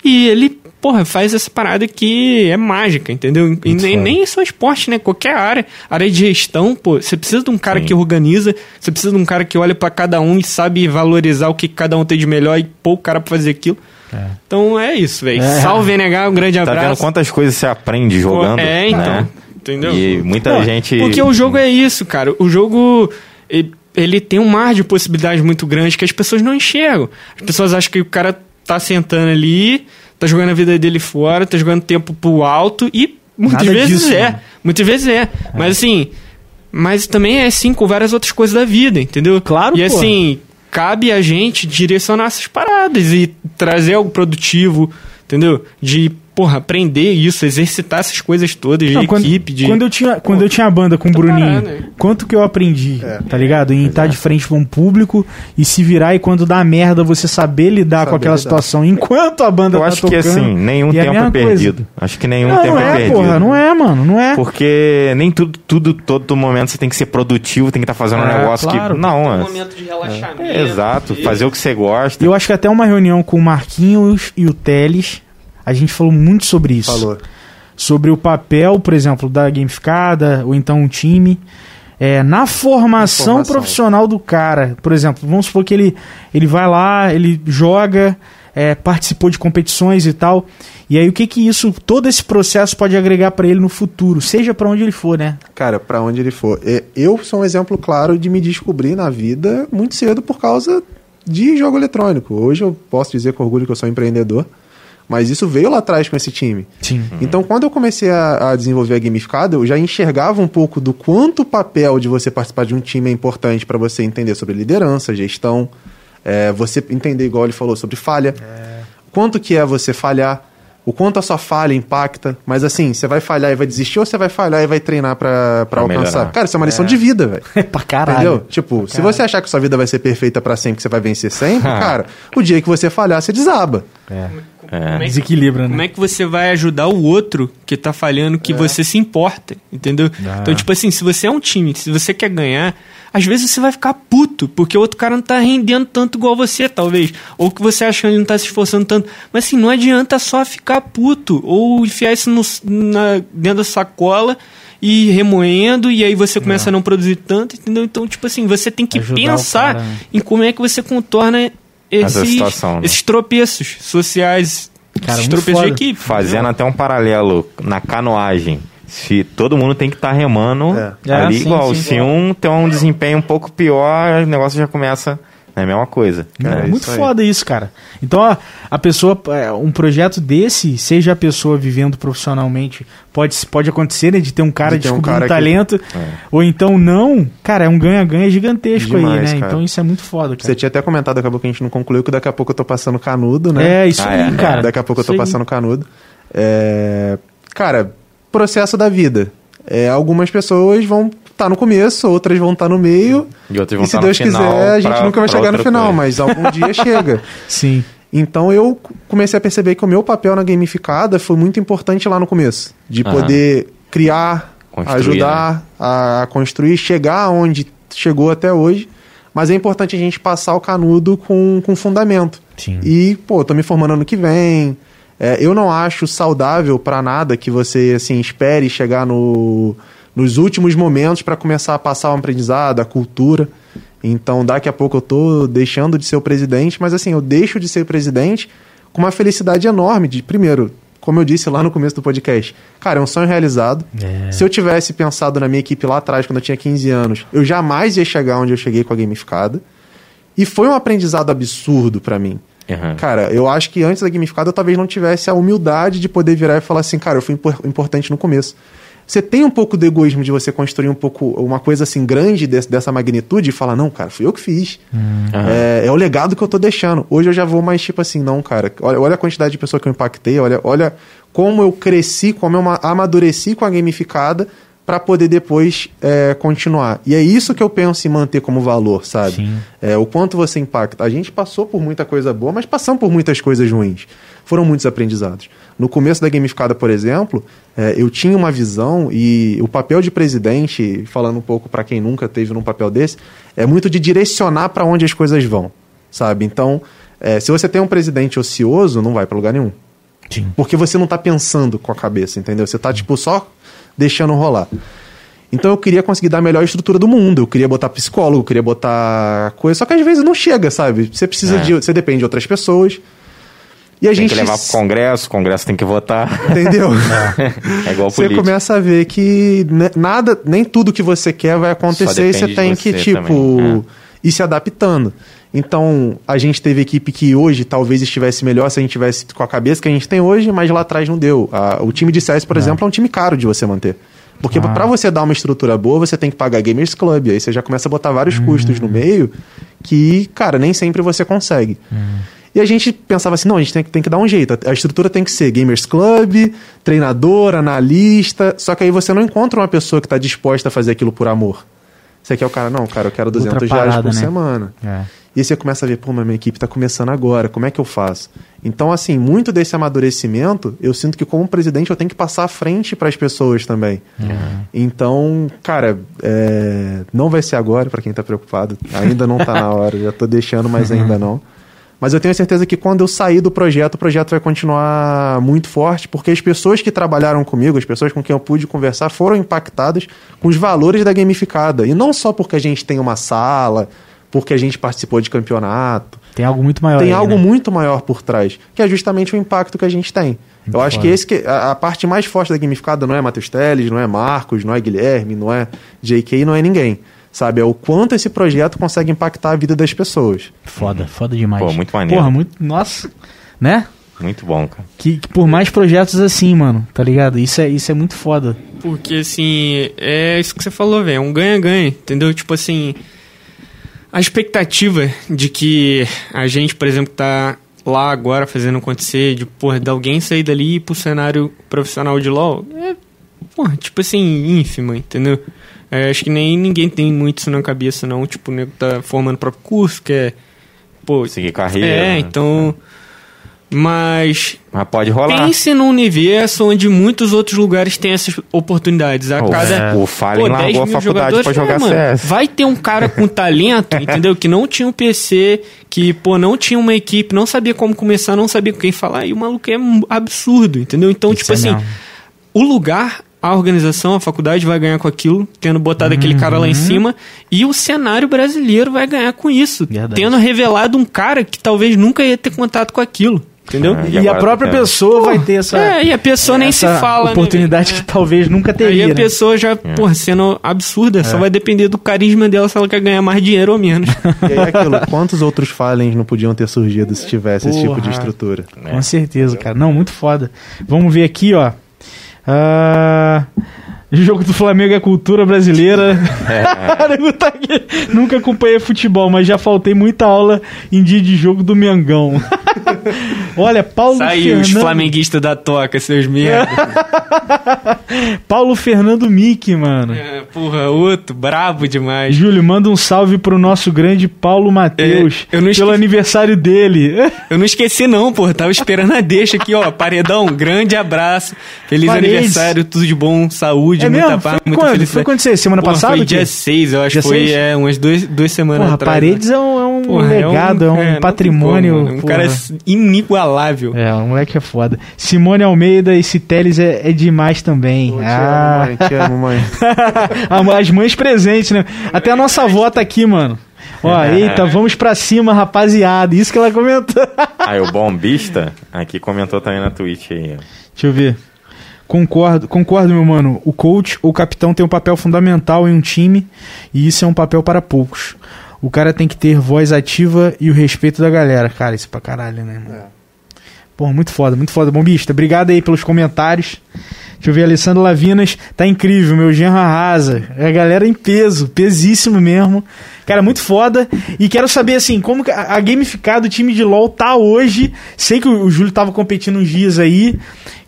e ele, porra, faz essa parada que é mágica, entendeu? E nem, nem só esporte, né? Qualquer área, área de gestão, pô, você precisa de um cara Sim. que organiza, você precisa de um cara que olha pra cada um e sabe valorizar o que cada um tem de melhor e pôr o cara pra fazer aquilo. Então é isso, velho. É. Salve NH, um grande Tá vendo abraço. quantas coisas você aprende jogando? É, então. né? Entendeu? E muita Não, gente. Porque o jogo é isso, cara. O jogo. Ele tem um mar de possibilidades muito grande que as pessoas não enxergam. As pessoas acham que o cara tá sentando ali, tá jogando a vida dele fora, tá jogando tempo pro alto e muitas Nada vezes disso, é. mano. Muitas vezes é. Mas assim. Mas também é assim com várias outras coisas da vida, entendeu? Claro, E pô. assim, cabe a gente direcionar essas paradas e trazer algo produtivo, entendeu? De, porra, aprender isso, exercitar essas coisas todas de Não, quando, equipe, de... quando eu tinha, quando eu tinha a banda com o Tá Bruninho, parado, quanto que eu aprendi, É. tá ligado? Em estar de frente pra um público e se virar e quando dá merda você saber lidar com Saber aquela lidar. situação enquanto a banda Eu tá acho que assim, nenhum é tempo é coisa. perdido. Acho que nenhum Não, tempo não é, é, perdido. porra, não é, mano, não é. Porque nem tudo, tudo, todo momento você tem que ser produtivo, tem que estar fazendo um É, negócio claro. que. Não, um é. momento de relaxamento. é exato. Fazer o que você gosta. Eu acho que até uma reunião com o Marquinhos e o Teles, a gente falou muito sobre isso. Falou. Sobre o papel, por exemplo, da gamificada, ou então um time. é, na formação, Formação. profissional do cara. Por exemplo, vamos supor que ele, ele vai lá, ele joga, é, participou de competições e tal. E aí o que que isso, todo esse processo pode agregar pra ele no futuro, seja pra onde ele for, né? Cara, pra onde ele for. É, Eu sou um exemplo claro de me descobrir na vida muito cedo por causa de jogo eletrônico. Hoje eu posso dizer com orgulho que eu sou empreendedor, mas isso veio lá atrás com esse time. Sim. Então, quando eu comecei a, a desenvolver a gamificada, eu já enxergava um pouco do quanto o papel de você participar de um time é importante para você entender sobre liderança, gestão, é, você entender, igual ele falou, sobre falha, quanto que é você falhar, o quanto a sua falha impacta, mas assim, você vai falhar e vai desistir ou você vai falhar e vai treinar para Pra alcançar? melhorar. Cara, isso é uma lição de vida, velho. É [laughs] pra caralho. Entendeu? Tipo, se você achar que sua vida vai ser perfeita para sempre, que você vai vencer sempre, cara, o dia que você falhar, você desaba. É. É que- Desequilibra, né? Como é que você vai ajudar o outro que tá falhando que você se importa, entendeu? Ah. Então, tipo assim, se você é um time, se você quer ganhar, às vezes você vai ficar puto, porque o outro cara não tá rendendo tanto igual você, talvez. Ou que você acha que ele não tá se esforçando tanto. Mas assim, não adianta só ficar puto, ou enfiar isso no, na, dentro da sacola e remoendo, e aí você começa a não produzir tanto, entendeu? Então, tipo assim, você tem que Ajudar pensar cara, né? em como é que você contorna esses, situação, né? esses tropeços sociais, Cara, esses tropeços de foda. equipe. Fazendo até um paralelo na canoagem. Se todo mundo tem que estar remando É. ali É, sim, igual. sim, Se igual. um tem um desempenho um pouco pior, o negócio já começa. É a mesma coisa. É, né? muito isso aí. foda isso, cara. Então, a, a pessoa, é, um projeto desse, seja a pessoa vivendo profissionalmente, pode, pode acontecer, né, de ter um cara De ter um descobrindo cara que- talento, ou então não, cara, é um ganha-ganha gigantesco aí, Demais, né? cara. Então isso é muito foda, cara. Você tinha até comentado, acabou que a gente não concluiu, que daqui a pouco eu tô passando canudo, né? É, isso Ah, aí, é. cara. Daqui a pouco eu tô Isso aí. passando canudo. É, Cara, processo da vida. É, algumas pessoas vão estar no começo, outras vão estar no meio. E outras vão e se tá no Deus final quiser, a gente pra- nunca vai chegar no final, coisa. mas algum dia [laughs] chega. Sim. Então eu comecei a perceber que o meu papel na gamificada foi muito importante lá no começo. De Aham. poder criar, Construir, ajudar a construir, chegar onde chegou até hoje. Mas é importante a gente passar o canudo com, com fundamento. Sim. E, pô, tô me formando ano que vem. É, eu não acho saudável pra nada que você, assim, espere chegar no, nos últimos momentos pra começar a passar o aprendizado, a cultura. Então, daqui a pouco eu tô deixando de ser o presidente, mas assim, eu deixo de ser presidente com uma felicidade enorme de, primeiro, como eu disse lá no começo do podcast, cara, é um sonho realizado. É. Se eu tivesse pensado na minha equipe lá atrás, quando eu tinha 15 anos, eu jamais ia chegar onde eu cheguei com a gamificada. E foi um aprendizado absurdo pra mim. Aham. Cara, eu acho que antes da gamificada eu talvez não tivesse a humildade de poder virar e falar assim, cara, eu fui impor- importante no começo. Você tem um pouco do egoísmo de você construir um pouco uma coisa assim grande desse- dessa magnitude e falar, não, cara, fui eu que fiz. É, é o legado que eu tô deixando. Hoje eu já vou mais tipo assim, não, cara, olha, olha a quantidade de pessoa que eu impactei, olha, olha como eu cresci, como eu ma- amadureci com a gamificada para poder depois é, continuar. E é isso que eu penso em manter como valor, sabe? Sim. É, o quanto você impacta. A gente passou por muita coisa boa, mas passamos por muitas coisas ruins. Foram muitos aprendizados. No começo da gamificada, por exemplo, é, eu tinha uma visão e o papel de presidente, falando um pouco para quem nunca teve num papel desse, é muito de direcionar para onde as coisas vão, sabe? Então, é, se você tem um presidente ocioso, não vai para lugar nenhum. Sim. Porque você não tá pensando com a cabeça, entendeu? Você tá, tipo, só deixando rolar. Então eu queria conseguir dar a melhor estrutura do mundo. Eu queria botar psicólogo, eu queria botar coisa. Só que às vezes não chega, sabe? Você precisa É. de. Você depende de outras pessoas. E a Tem gente. que levar pro Congresso, o Congresso tem que votar. Entendeu? [laughs] É igual Você começa a ver que nada, nem tudo que você quer vai acontecer e você tem você que, tipo, também, ir se adaptando. Então, a gente teve equipe que hoje talvez estivesse melhor se a gente tivesse com a cabeça que a gente tem hoje, mas lá atrás não deu. A- o time de CS, por exemplo, é um time caro de você manter. Porque Ah. pra você dar uma estrutura boa, você tem que pagar Gamers Club. Aí você já começa a botar vários Hum. custos no meio que, cara, nem sempre você consegue. Hum. E a gente pensava assim, não, a gente tem, que- tem que dar um jeito. A, estrutura tem que ser Gamers Club, treinador, analista. Só que aí você não encontra uma pessoa que está disposta a fazer aquilo por amor. Você quer o cara, não, cara, eu quero 200 Outra reais parada, por né? semana. É. E aí você começa a ver, pô, mas minha equipe está começando agora, como é que eu faço? Então, assim, muito desse amadurecimento, eu sinto que como presidente eu tenho que passar à frente para as pessoas também. Então, cara, é, não vai ser agora, para quem tá preocupado. Ainda não tá na hora, já tô deixando, mas ainda não. Mas eu tenho certeza que quando eu sair do projeto, o projeto vai continuar muito forte, porque as pessoas que trabalharam comigo, as pessoas com quem eu pude conversar, foram impactadas com os valores da gamificada. E não só porque a gente tem uma sala, porque a gente participou de campeonato. Tem algo muito maior Tem aí, algo né? muito maior por trás, que é justamente o impacto que a gente tem. Eu acho que foda. esse que a, a parte mais forte da gamificada não é Matheus Teles, não é Marcos, não é Guilherme, não é JK, não é ninguém. Sabe? É o quanto esse projeto consegue impactar a vida das pessoas. Foda, foda demais. Pô, muito maneiro. Porra, muito. Nossa, né? Muito bom, cara. Que, que por mais projetos assim, mano, tá ligado? Isso é, isso é muito foda. Porque, assim, é isso que você falou, velho. É um ganha-ganha, entendeu? Tipo assim, a expectativa de que a gente, por exemplo, tá lá agora fazendo acontecer, de, porra, de alguém sair dali e ir pro cenário profissional de LoL, é, porra, tipo assim, ínfima, entendeu? É, acho que nem ninguém tem muito isso na cabeça, não. Tipo, o nego tá formando o próprio curso, que é, pô... Seguir carreira. É, né? então... Mas Mas pode rolar. Pense num universo onde muitos outros lugares têm essas oportunidades. A O- cada o Fallen pô, largou 10 a mil faculdade jogadores, pra jogar é, mano, CS. Vai ter um cara com talento, [laughs] entendeu? Que não tinha um PC, que pô, não tinha uma equipe, não sabia como começar, não sabia com quem falar. E o maluco é um absurdo, entendeu? Então, Isso tipo é assim, o lugar, a organização, a faculdade vai ganhar com aquilo, tendo botado aquele cara lá em cima, e o cenário brasileiro vai ganhar com isso, Verdade. tendo revelado um cara que talvez nunca ia ter contato com aquilo, entendeu? É, E, agora a própria tá pessoa vai ter essa. É, e a pessoa nem se fala, oportunidade né? que talvez nunca Aí teria. a né? pessoa já, porra, sendo absurda, só vai depender do carisma dela se ela quer ganhar mais dinheiro ou menos. [laughs] E aí é aquilo, quantos outros Fallens não podiam ter surgido se tivesse esse tipo de Porra. estrutura? Com certeza, cara. Não, muito foda. Vamos ver aqui, ó. Ah, o jogo do Flamengo é cultura brasileira. [laughs] Nego tá. Nunca acompanhei futebol, mas já faltei muita aula em dia de jogo do Mengão. [laughs] Olha, Paulo Saiu os Fernando, flamenguistas da toca, seus merda. [laughs] Paulo Fernando Mick, mano. É, porra, outro, brabo demais. Júlio, manda um salve pro nosso grande Paulo Matheus É, eu não pelo aniversário dele. Eu não esqueci não, porra, tava esperando a deixa aqui, ó. Paredão, grande abraço. Feliz Paredes. aniversário, tudo de bom, saúde, É muita mesmo? paz, Foi muita quando? felicidade. Foi quando você? Semana Porra, passada, Foi dia 6, eu acho que foi seis? é, umas duas, duas semanas Porra, atrás. Paredes né? é um, é um Porra, legado, é um, não tem patrimônio. como, né? um cara inigualável. É, o moleque é foda. Simone Almeida e Citeles é, é demais também. Pô, te Ah. amo, mãe, te amo, mãe. [laughs] As mães presentes, né? Até a nossa avó tá aqui, mano. Ó, [laughs] eita, vamos pra cima, rapaziada. Isso que ela comentou. Aí o bombista aqui comentou também na Twitch aí. Deixa eu ver. Concordo, concordo, meu mano. O coach ou capitão tem um papel fundamental em um time e isso é um papel para poucos. O cara tem que ter voz ativa e o respeito da galera. Cara, isso é pra caralho, né? Mano? Porra, muito foda, muito foda. Bombista, obrigado aí pelos comentários. Deixa eu ver, Alessandro Lavinas, tá incrível, meu genro arrasa. É a galera em peso, pesíssimo mesmo. Cara, muito foda. E quero saber, assim, como a gamificada do time de LoL tá hoje. Sei que o Júlio tava competindo uns dias aí.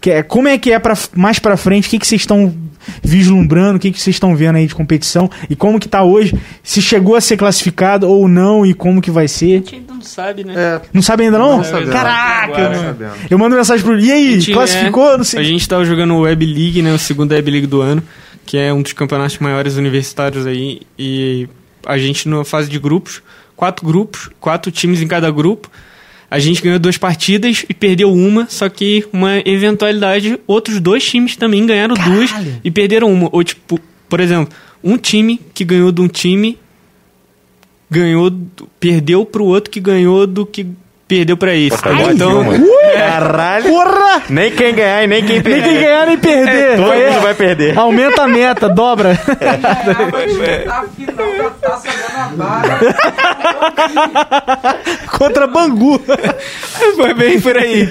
É, como é que é pra, mais pra frente? O que, que vocês estão vislumbrando? O que, que vocês estão vendo aí de competição? E como que tá hoje? Se chegou a ser classificado ou não? E como que vai A ser? gente ainda não sabe, né? É, Não sabe ainda não? Não. Caraca, Agora, mano. Eu mando mensagem pro. E aí, A gente, classificou? é, Não sei. A gente tava jogando o Web League, né? O segundo Web League do ano, que é um dos campeonatos maiores universitários aí. E a gente, na fase de grupos, quatro grupos, quatro times em cada grupo. A gente ganhou duas partidas e perdeu uma, só que uma eventualidade, outros dois times também ganharam duas e perderam uma. Ou tipo, por exemplo, um time que ganhou de um time ganhou, perdeu pro outro que ganhou do que perdeu pra esse. Tá então. Caralho. Porra! Nem quem ganhar e nem quem Nem perder. quem ganhar nem perder. Todo É. mundo vai perder. Aumenta a meta, dobra. A final da Taça Guanabara. Contra Bangu. Foi bem por aí.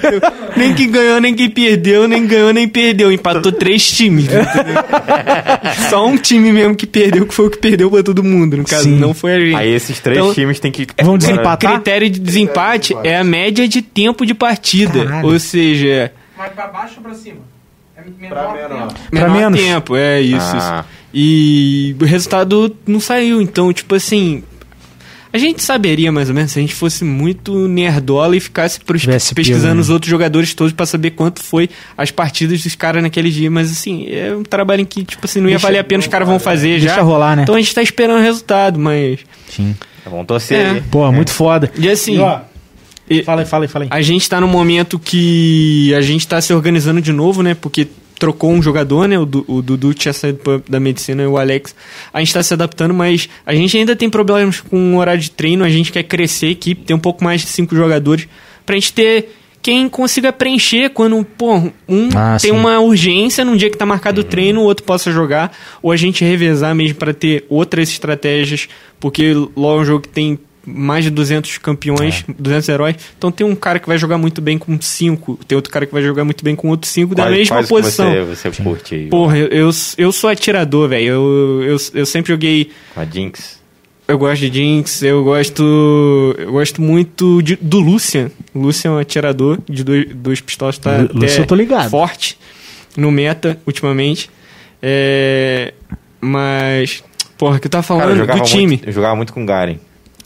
nem quem ganhou, nem quem perdeu, nem ganhou, nem perdeu. Empatou três times. entendeu? [laughs] Só um time mesmo que perdeu, que foi o que perdeu pra todo mundo. No caso, Sim. não foi a gente. Aí esses três Então, times têm que. Vão O desempatar? critério de desempate é a média de tempo de partida. Caralho. Ou seja, Mas pra baixo ou pra cima? É menor Pra menor. tempo. Menor menos. tempo. É isso, Ah. isso. E o resultado não saiu. Então, tipo assim. A gente saberia mais ou menos se a gente fosse muito nerdola e ficasse pros- pesquisando né? os outros jogadores todos pra saber quanto foi as partidas dos caras naquele dia. Mas assim, é um trabalho em que, tipo assim, não ia Deixa- valer a pena, os caras vão fazer já. Deixa rolar, né? Então a gente tá esperando o resultado, mas. Sim. Vamos torcer. É. aí. Pô, muito foda. E assim. E, ó, e- fala aí, fala aí, fala aí. a gente tá no momento que a gente tá se organizando de novo, né? Porque trocou um jogador, né? O, Du- o Dudu tinha saído da medicina e o Alex. A gente tá se adaptando, mas a gente ainda tem problemas com o horário de treino. A gente quer crescer a equipe, ter um pouco mais de cinco jogadores. Pra gente ter quem consiga preencher quando, pô, um Ah, tem sim. uma urgência num dia que tá marcado o treino, o outro possa jogar. Ou a gente revezar mesmo pra ter outras estratégias. Porque LoL é um jogo que tem mais de 200 campeões, 200 heróis. Então tem um cara que vai jogar muito bem com 5, tem outro cara que vai jogar muito bem com outro 5 da mesma quais que posição. Você, você curte aí? Porra, eu, eu, eu sou atirador, velho. Eu, eu, eu sempre joguei. Com a Jinx. Eu gosto de Jinx, eu gosto. Eu gosto muito de- do Lucian. O Lucian é um atirador de dois, dois pistolas, tá Lu- Lucian eu tô ligado. forte no meta ultimamente. É, mas. Porra, que eu tava Cara, eu falando jogava, do time. Muito, eu jogava muito com o Garen.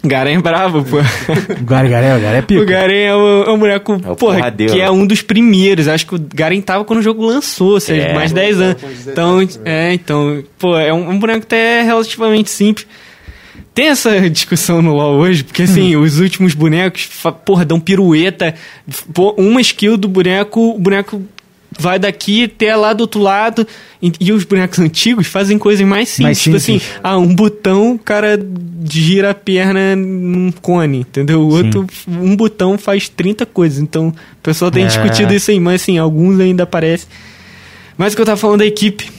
Garen é bravo, pô. O Gary, Gary, o Gary é pico. O Garen é o, é o boneco, É o porra, porradeiro. que é um dos primeiros. Acho que o Garen tava quando o jogo lançou, ou seja, É. mais de 10 anos. com 17 Então, também. é, então, pô, é um, um boneco até relativamente simples. Tem essa discussão no LoL hoje, porque assim, os últimos bonecos, porra, dão pirueta, uma skill do boneco, o boneco vai daqui até lá do outro lado, e, e os bonecos antigos fazem coisas mais simples, Mais tipo simples. assim, ah, um botão, o cara gira a perna num cone, entendeu? O outro, um botão faz 30 coisas, então o pessoal tem É. discutido isso aí, mas assim, alguns ainda aparecem. Mas o que eu tava falando da equipe,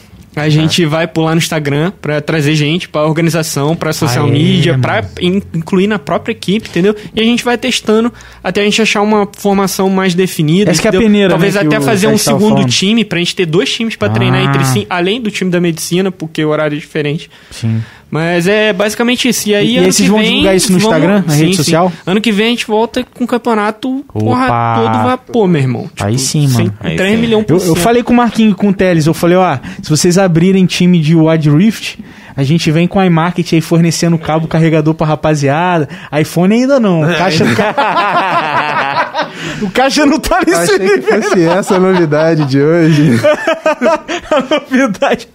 a gente vai pular no Instagram pra trazer gente pra organização, pra social Aê, media, pra mano. in- incluir na própria equipe, entendeu? E a gente vai testando até a gente achar uma formação mais definida. Essa que é a peneira, Talvez né, até fazer um segundo time pra gente ter dois times pra treinar Ah. entre si, além do time da medicina, porque o horário é diferente. Sim. Mas é basicamente isso. E aí, E- e ano aí vocês que vão vem, divulgar isso no vamos- Instagram, na rede social? Ano que vem a gente volta com o campeonato porra, Opa! todo vapor, meu irmão. Tipo, Aí sim, mano. Aí 3 sim. milhões por Eu, eu falei com o Marquinhos e com o Teles, eu falei, ó, se vocês abrirem time de Wide Rift, a gente vem com a iMarket aí fornecendo cabo carregador pra rapaziada. iPhone ainda não. O caixa, [laughs] [laughs] o caixa não tá nesse Achei que nível. fosse essa a novidade de hoje. [laughs] a novidade.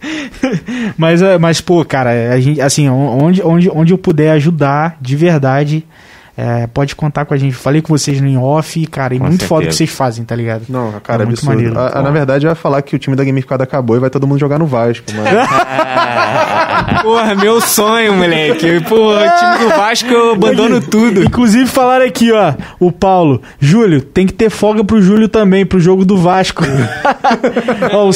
Mas, é, mas, pô, cara, a gente, assim, onde, onde, onde eu puder ajudar de verdade, é, pode contar com a gente. Falei com vocês no off, cara, e Com muito foda o que certeza. vocês fazem, tá ligado? Não, cara, É muito absurdo. maneiro. A- a- na verdade, ia falar que o time da Gamificada acabou e vai todo mundo jogar no Vasco, mano. [laughs] Porra, meu sonho, moleque. Pô, o time do Vasco eu abandono tudo. Inclusive falaram aqui, ó, o Paulo, Júlio, tem que ter folga pro Júlio também, pro jogo do Vasco. [laughs] ó,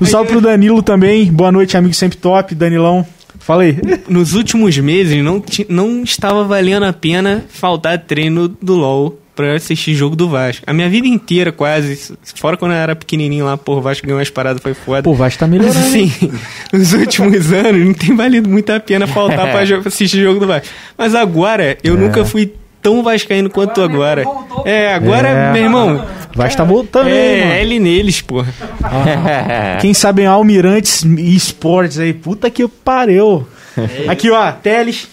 um salve pro Danilo também. Boa noite, amigo sempre top, Danilão. Fala aí. [laughs] Nos últimos meses não, não estava valendo a pena faltar treino do LoL pra assistir jogo do Vasco. A minha vida inteira, quase, fora quando eu era pequenininho lá, pô, o Vasco ganhou umas paradas, foi foda. Pô, o Vasco tá Mas melhorando. assim, [laughs] nos últimos anos não tem valido muito a pena faltar pra [laughs] jo- assistir jogo do Vasco. Mas agora, eu nunca fui tão vascaíno quanto Agora agora. É, agora, É. meu irmão, Vasco tá voltando é mano. ele neles, porra. [laughs] Quem sabe em Almirantes e Esportes aí. Puta que pariu. Aqui, ó, Teles.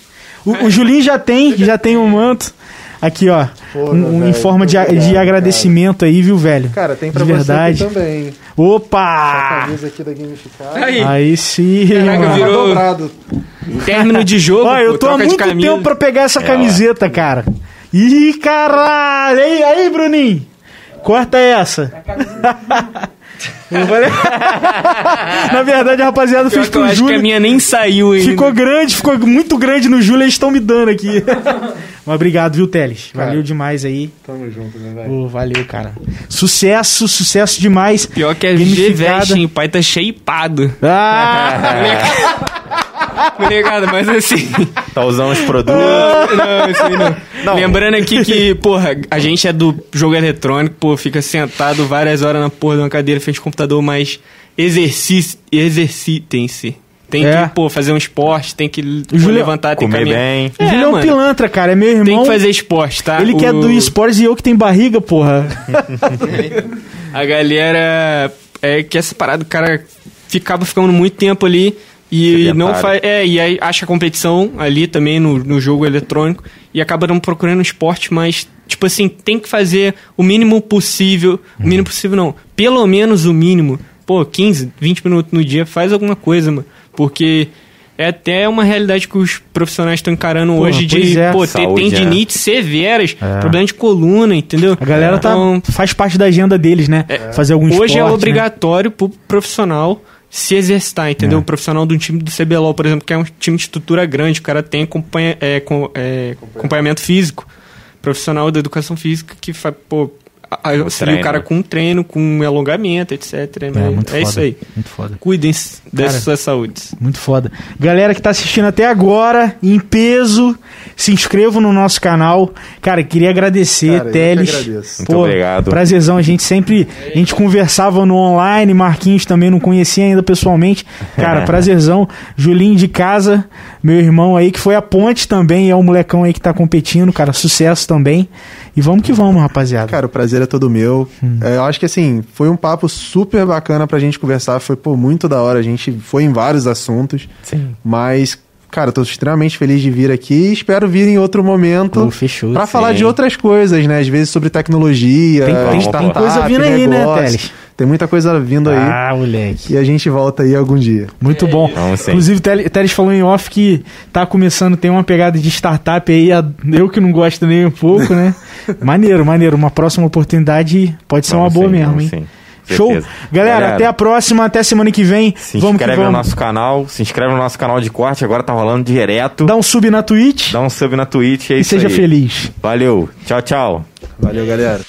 O, o Julinho já tem, já tem um manto. Aqui, ó. Porra, um- um em velho, forma de, muito de obrigado, agradecimento aí, viu, velho? Cara, tem pra De você verdade. aqui também. Opa! camisa aqui da Gamificada. Aí, Aí sim, Caraca, mano. virou- dobrado. término de jogo, Ó, eu tô há muito tempo pra pegar essa camiseta, cara. Ih, caralho! Aí, aí, Bruninho! Corta essa. [laughs] [laughs] Na verdade, a rapaziada Pior fez pro acho que a Júlio. minha nem saiu ainda. Ficou grande, ficou muito grande no Júlio, eles estão me dando aqui. [laughs] Mas obrigado, viu, Teles? Valeu Cara. demais aí. Tamo junto, meu velho. Pô, valeu, cara. Sucesso, sucesso demais. Pior que Gamificada. G-Vest, hein? O pai tá shapeado. Ah! Molecada, mas assim... Tá usando os produtos. não, isso aí não. Lembrando aqui que, porra, a gente é do jogo eletrônico, pô, fica sentado várias horas na porra de uma cadeira frente ao computador, mas exerci- exercitem-se. Tem É. que, pô, fazer um esporte, tem que pô, levantar, tem que Comer bem. O Júlio é um mano, pilantra, cara. É meu irmão. Tem que fazer esporte, tá? Ele que é O- do esportes e eu que tenho barriga, porra. [laughs] A galera. É que essa parada, o cara ficava ficando muito tempo ali e não faz. É, e aí acha competição ali também no, no jogo eletrônico e acaba não procurando esporte, mas, tipo assim, tem que fazer o mínimo possível. O mínimo possível não. Pelo menos o mínimo. Pô, 15, 20 minutos no dia, faz alguma coisa, mano. Porque. É até uma realidade que os profissionais estão encarando Porra, hoje de é. pô, ter tendinites severas, É. problema de coluna, entendeu? A galera tá, Então, faz parte da agenda deles, né? Fazer algum esporte. Hoje é né? obrigatório pro profissional se exercitar, entendeu? É. O profissional de um time do CBLOL, por exemplo, que é um time de estrutura grande, o cara tem acompanha, é, com- é, acompanhamento físico. Profissional da educação física que faz, pô, auxilia o cara com treino, com alongamento, etc. É, né? muito É foda. isso aí. Muito foda. Cuidem dessas Cara, suas saúdes. Muito foda. Galera que tá assistindo até agora, em peso, se inscrevam no nosso canal. Cara, queria agradecer, Cara, Teles. agradeço. Muito obrigado. Prazerzão, a gente sempre. A gente conversava no online, Marquinhos também não conhecia ainda pessoalmente. Cara, [laughs] prazerzão. Julinho de casa, meu irmão aí, que foi a ponte também, é o molecão aí que tá competindo, cara. Sucesso também. E vamos que vamos, rapaziada. Cara, o prazer é todo meu. Hum. É, eu acho que assim, foi um papo super bacana pra gente conversar. Foi, pô, muito da hora. A gente foi em vários assuntos. Sim. Mas, cara, tô extremamente feliz de vir aqui e espero vir em outro momento. Sim. falar de outras coisas, né? Às vezes sobre tecnologia, Tem- tem- tem coisa vindo aí, né. Teles? Tem muita coisa vindo aí. Ah, moleque. E a gente volta aí algum dia. Muito bom. Vamos sim. Inclusive, o Tel- Teles falou em off que tá começando, tem uma pegada de startup aí, eu que não gosto nem um pouco, né? [laughs] maneiro, maneiro. Uma próxima oportunidade pode ser uma Vamos boa sim, mesmo, hein? sim. Show. Certeza. Galera, até a próxima, até semana que vem. Se vamos inscreve vamos. no nosso canal, se inscreve no nosso canal de corte, agora tá rolando direto. Dá um sub na Twitch Dá um sub na Twitch, é e isso seja aí. feliz. Valeu. Tchau, tchau. Valeu, galera.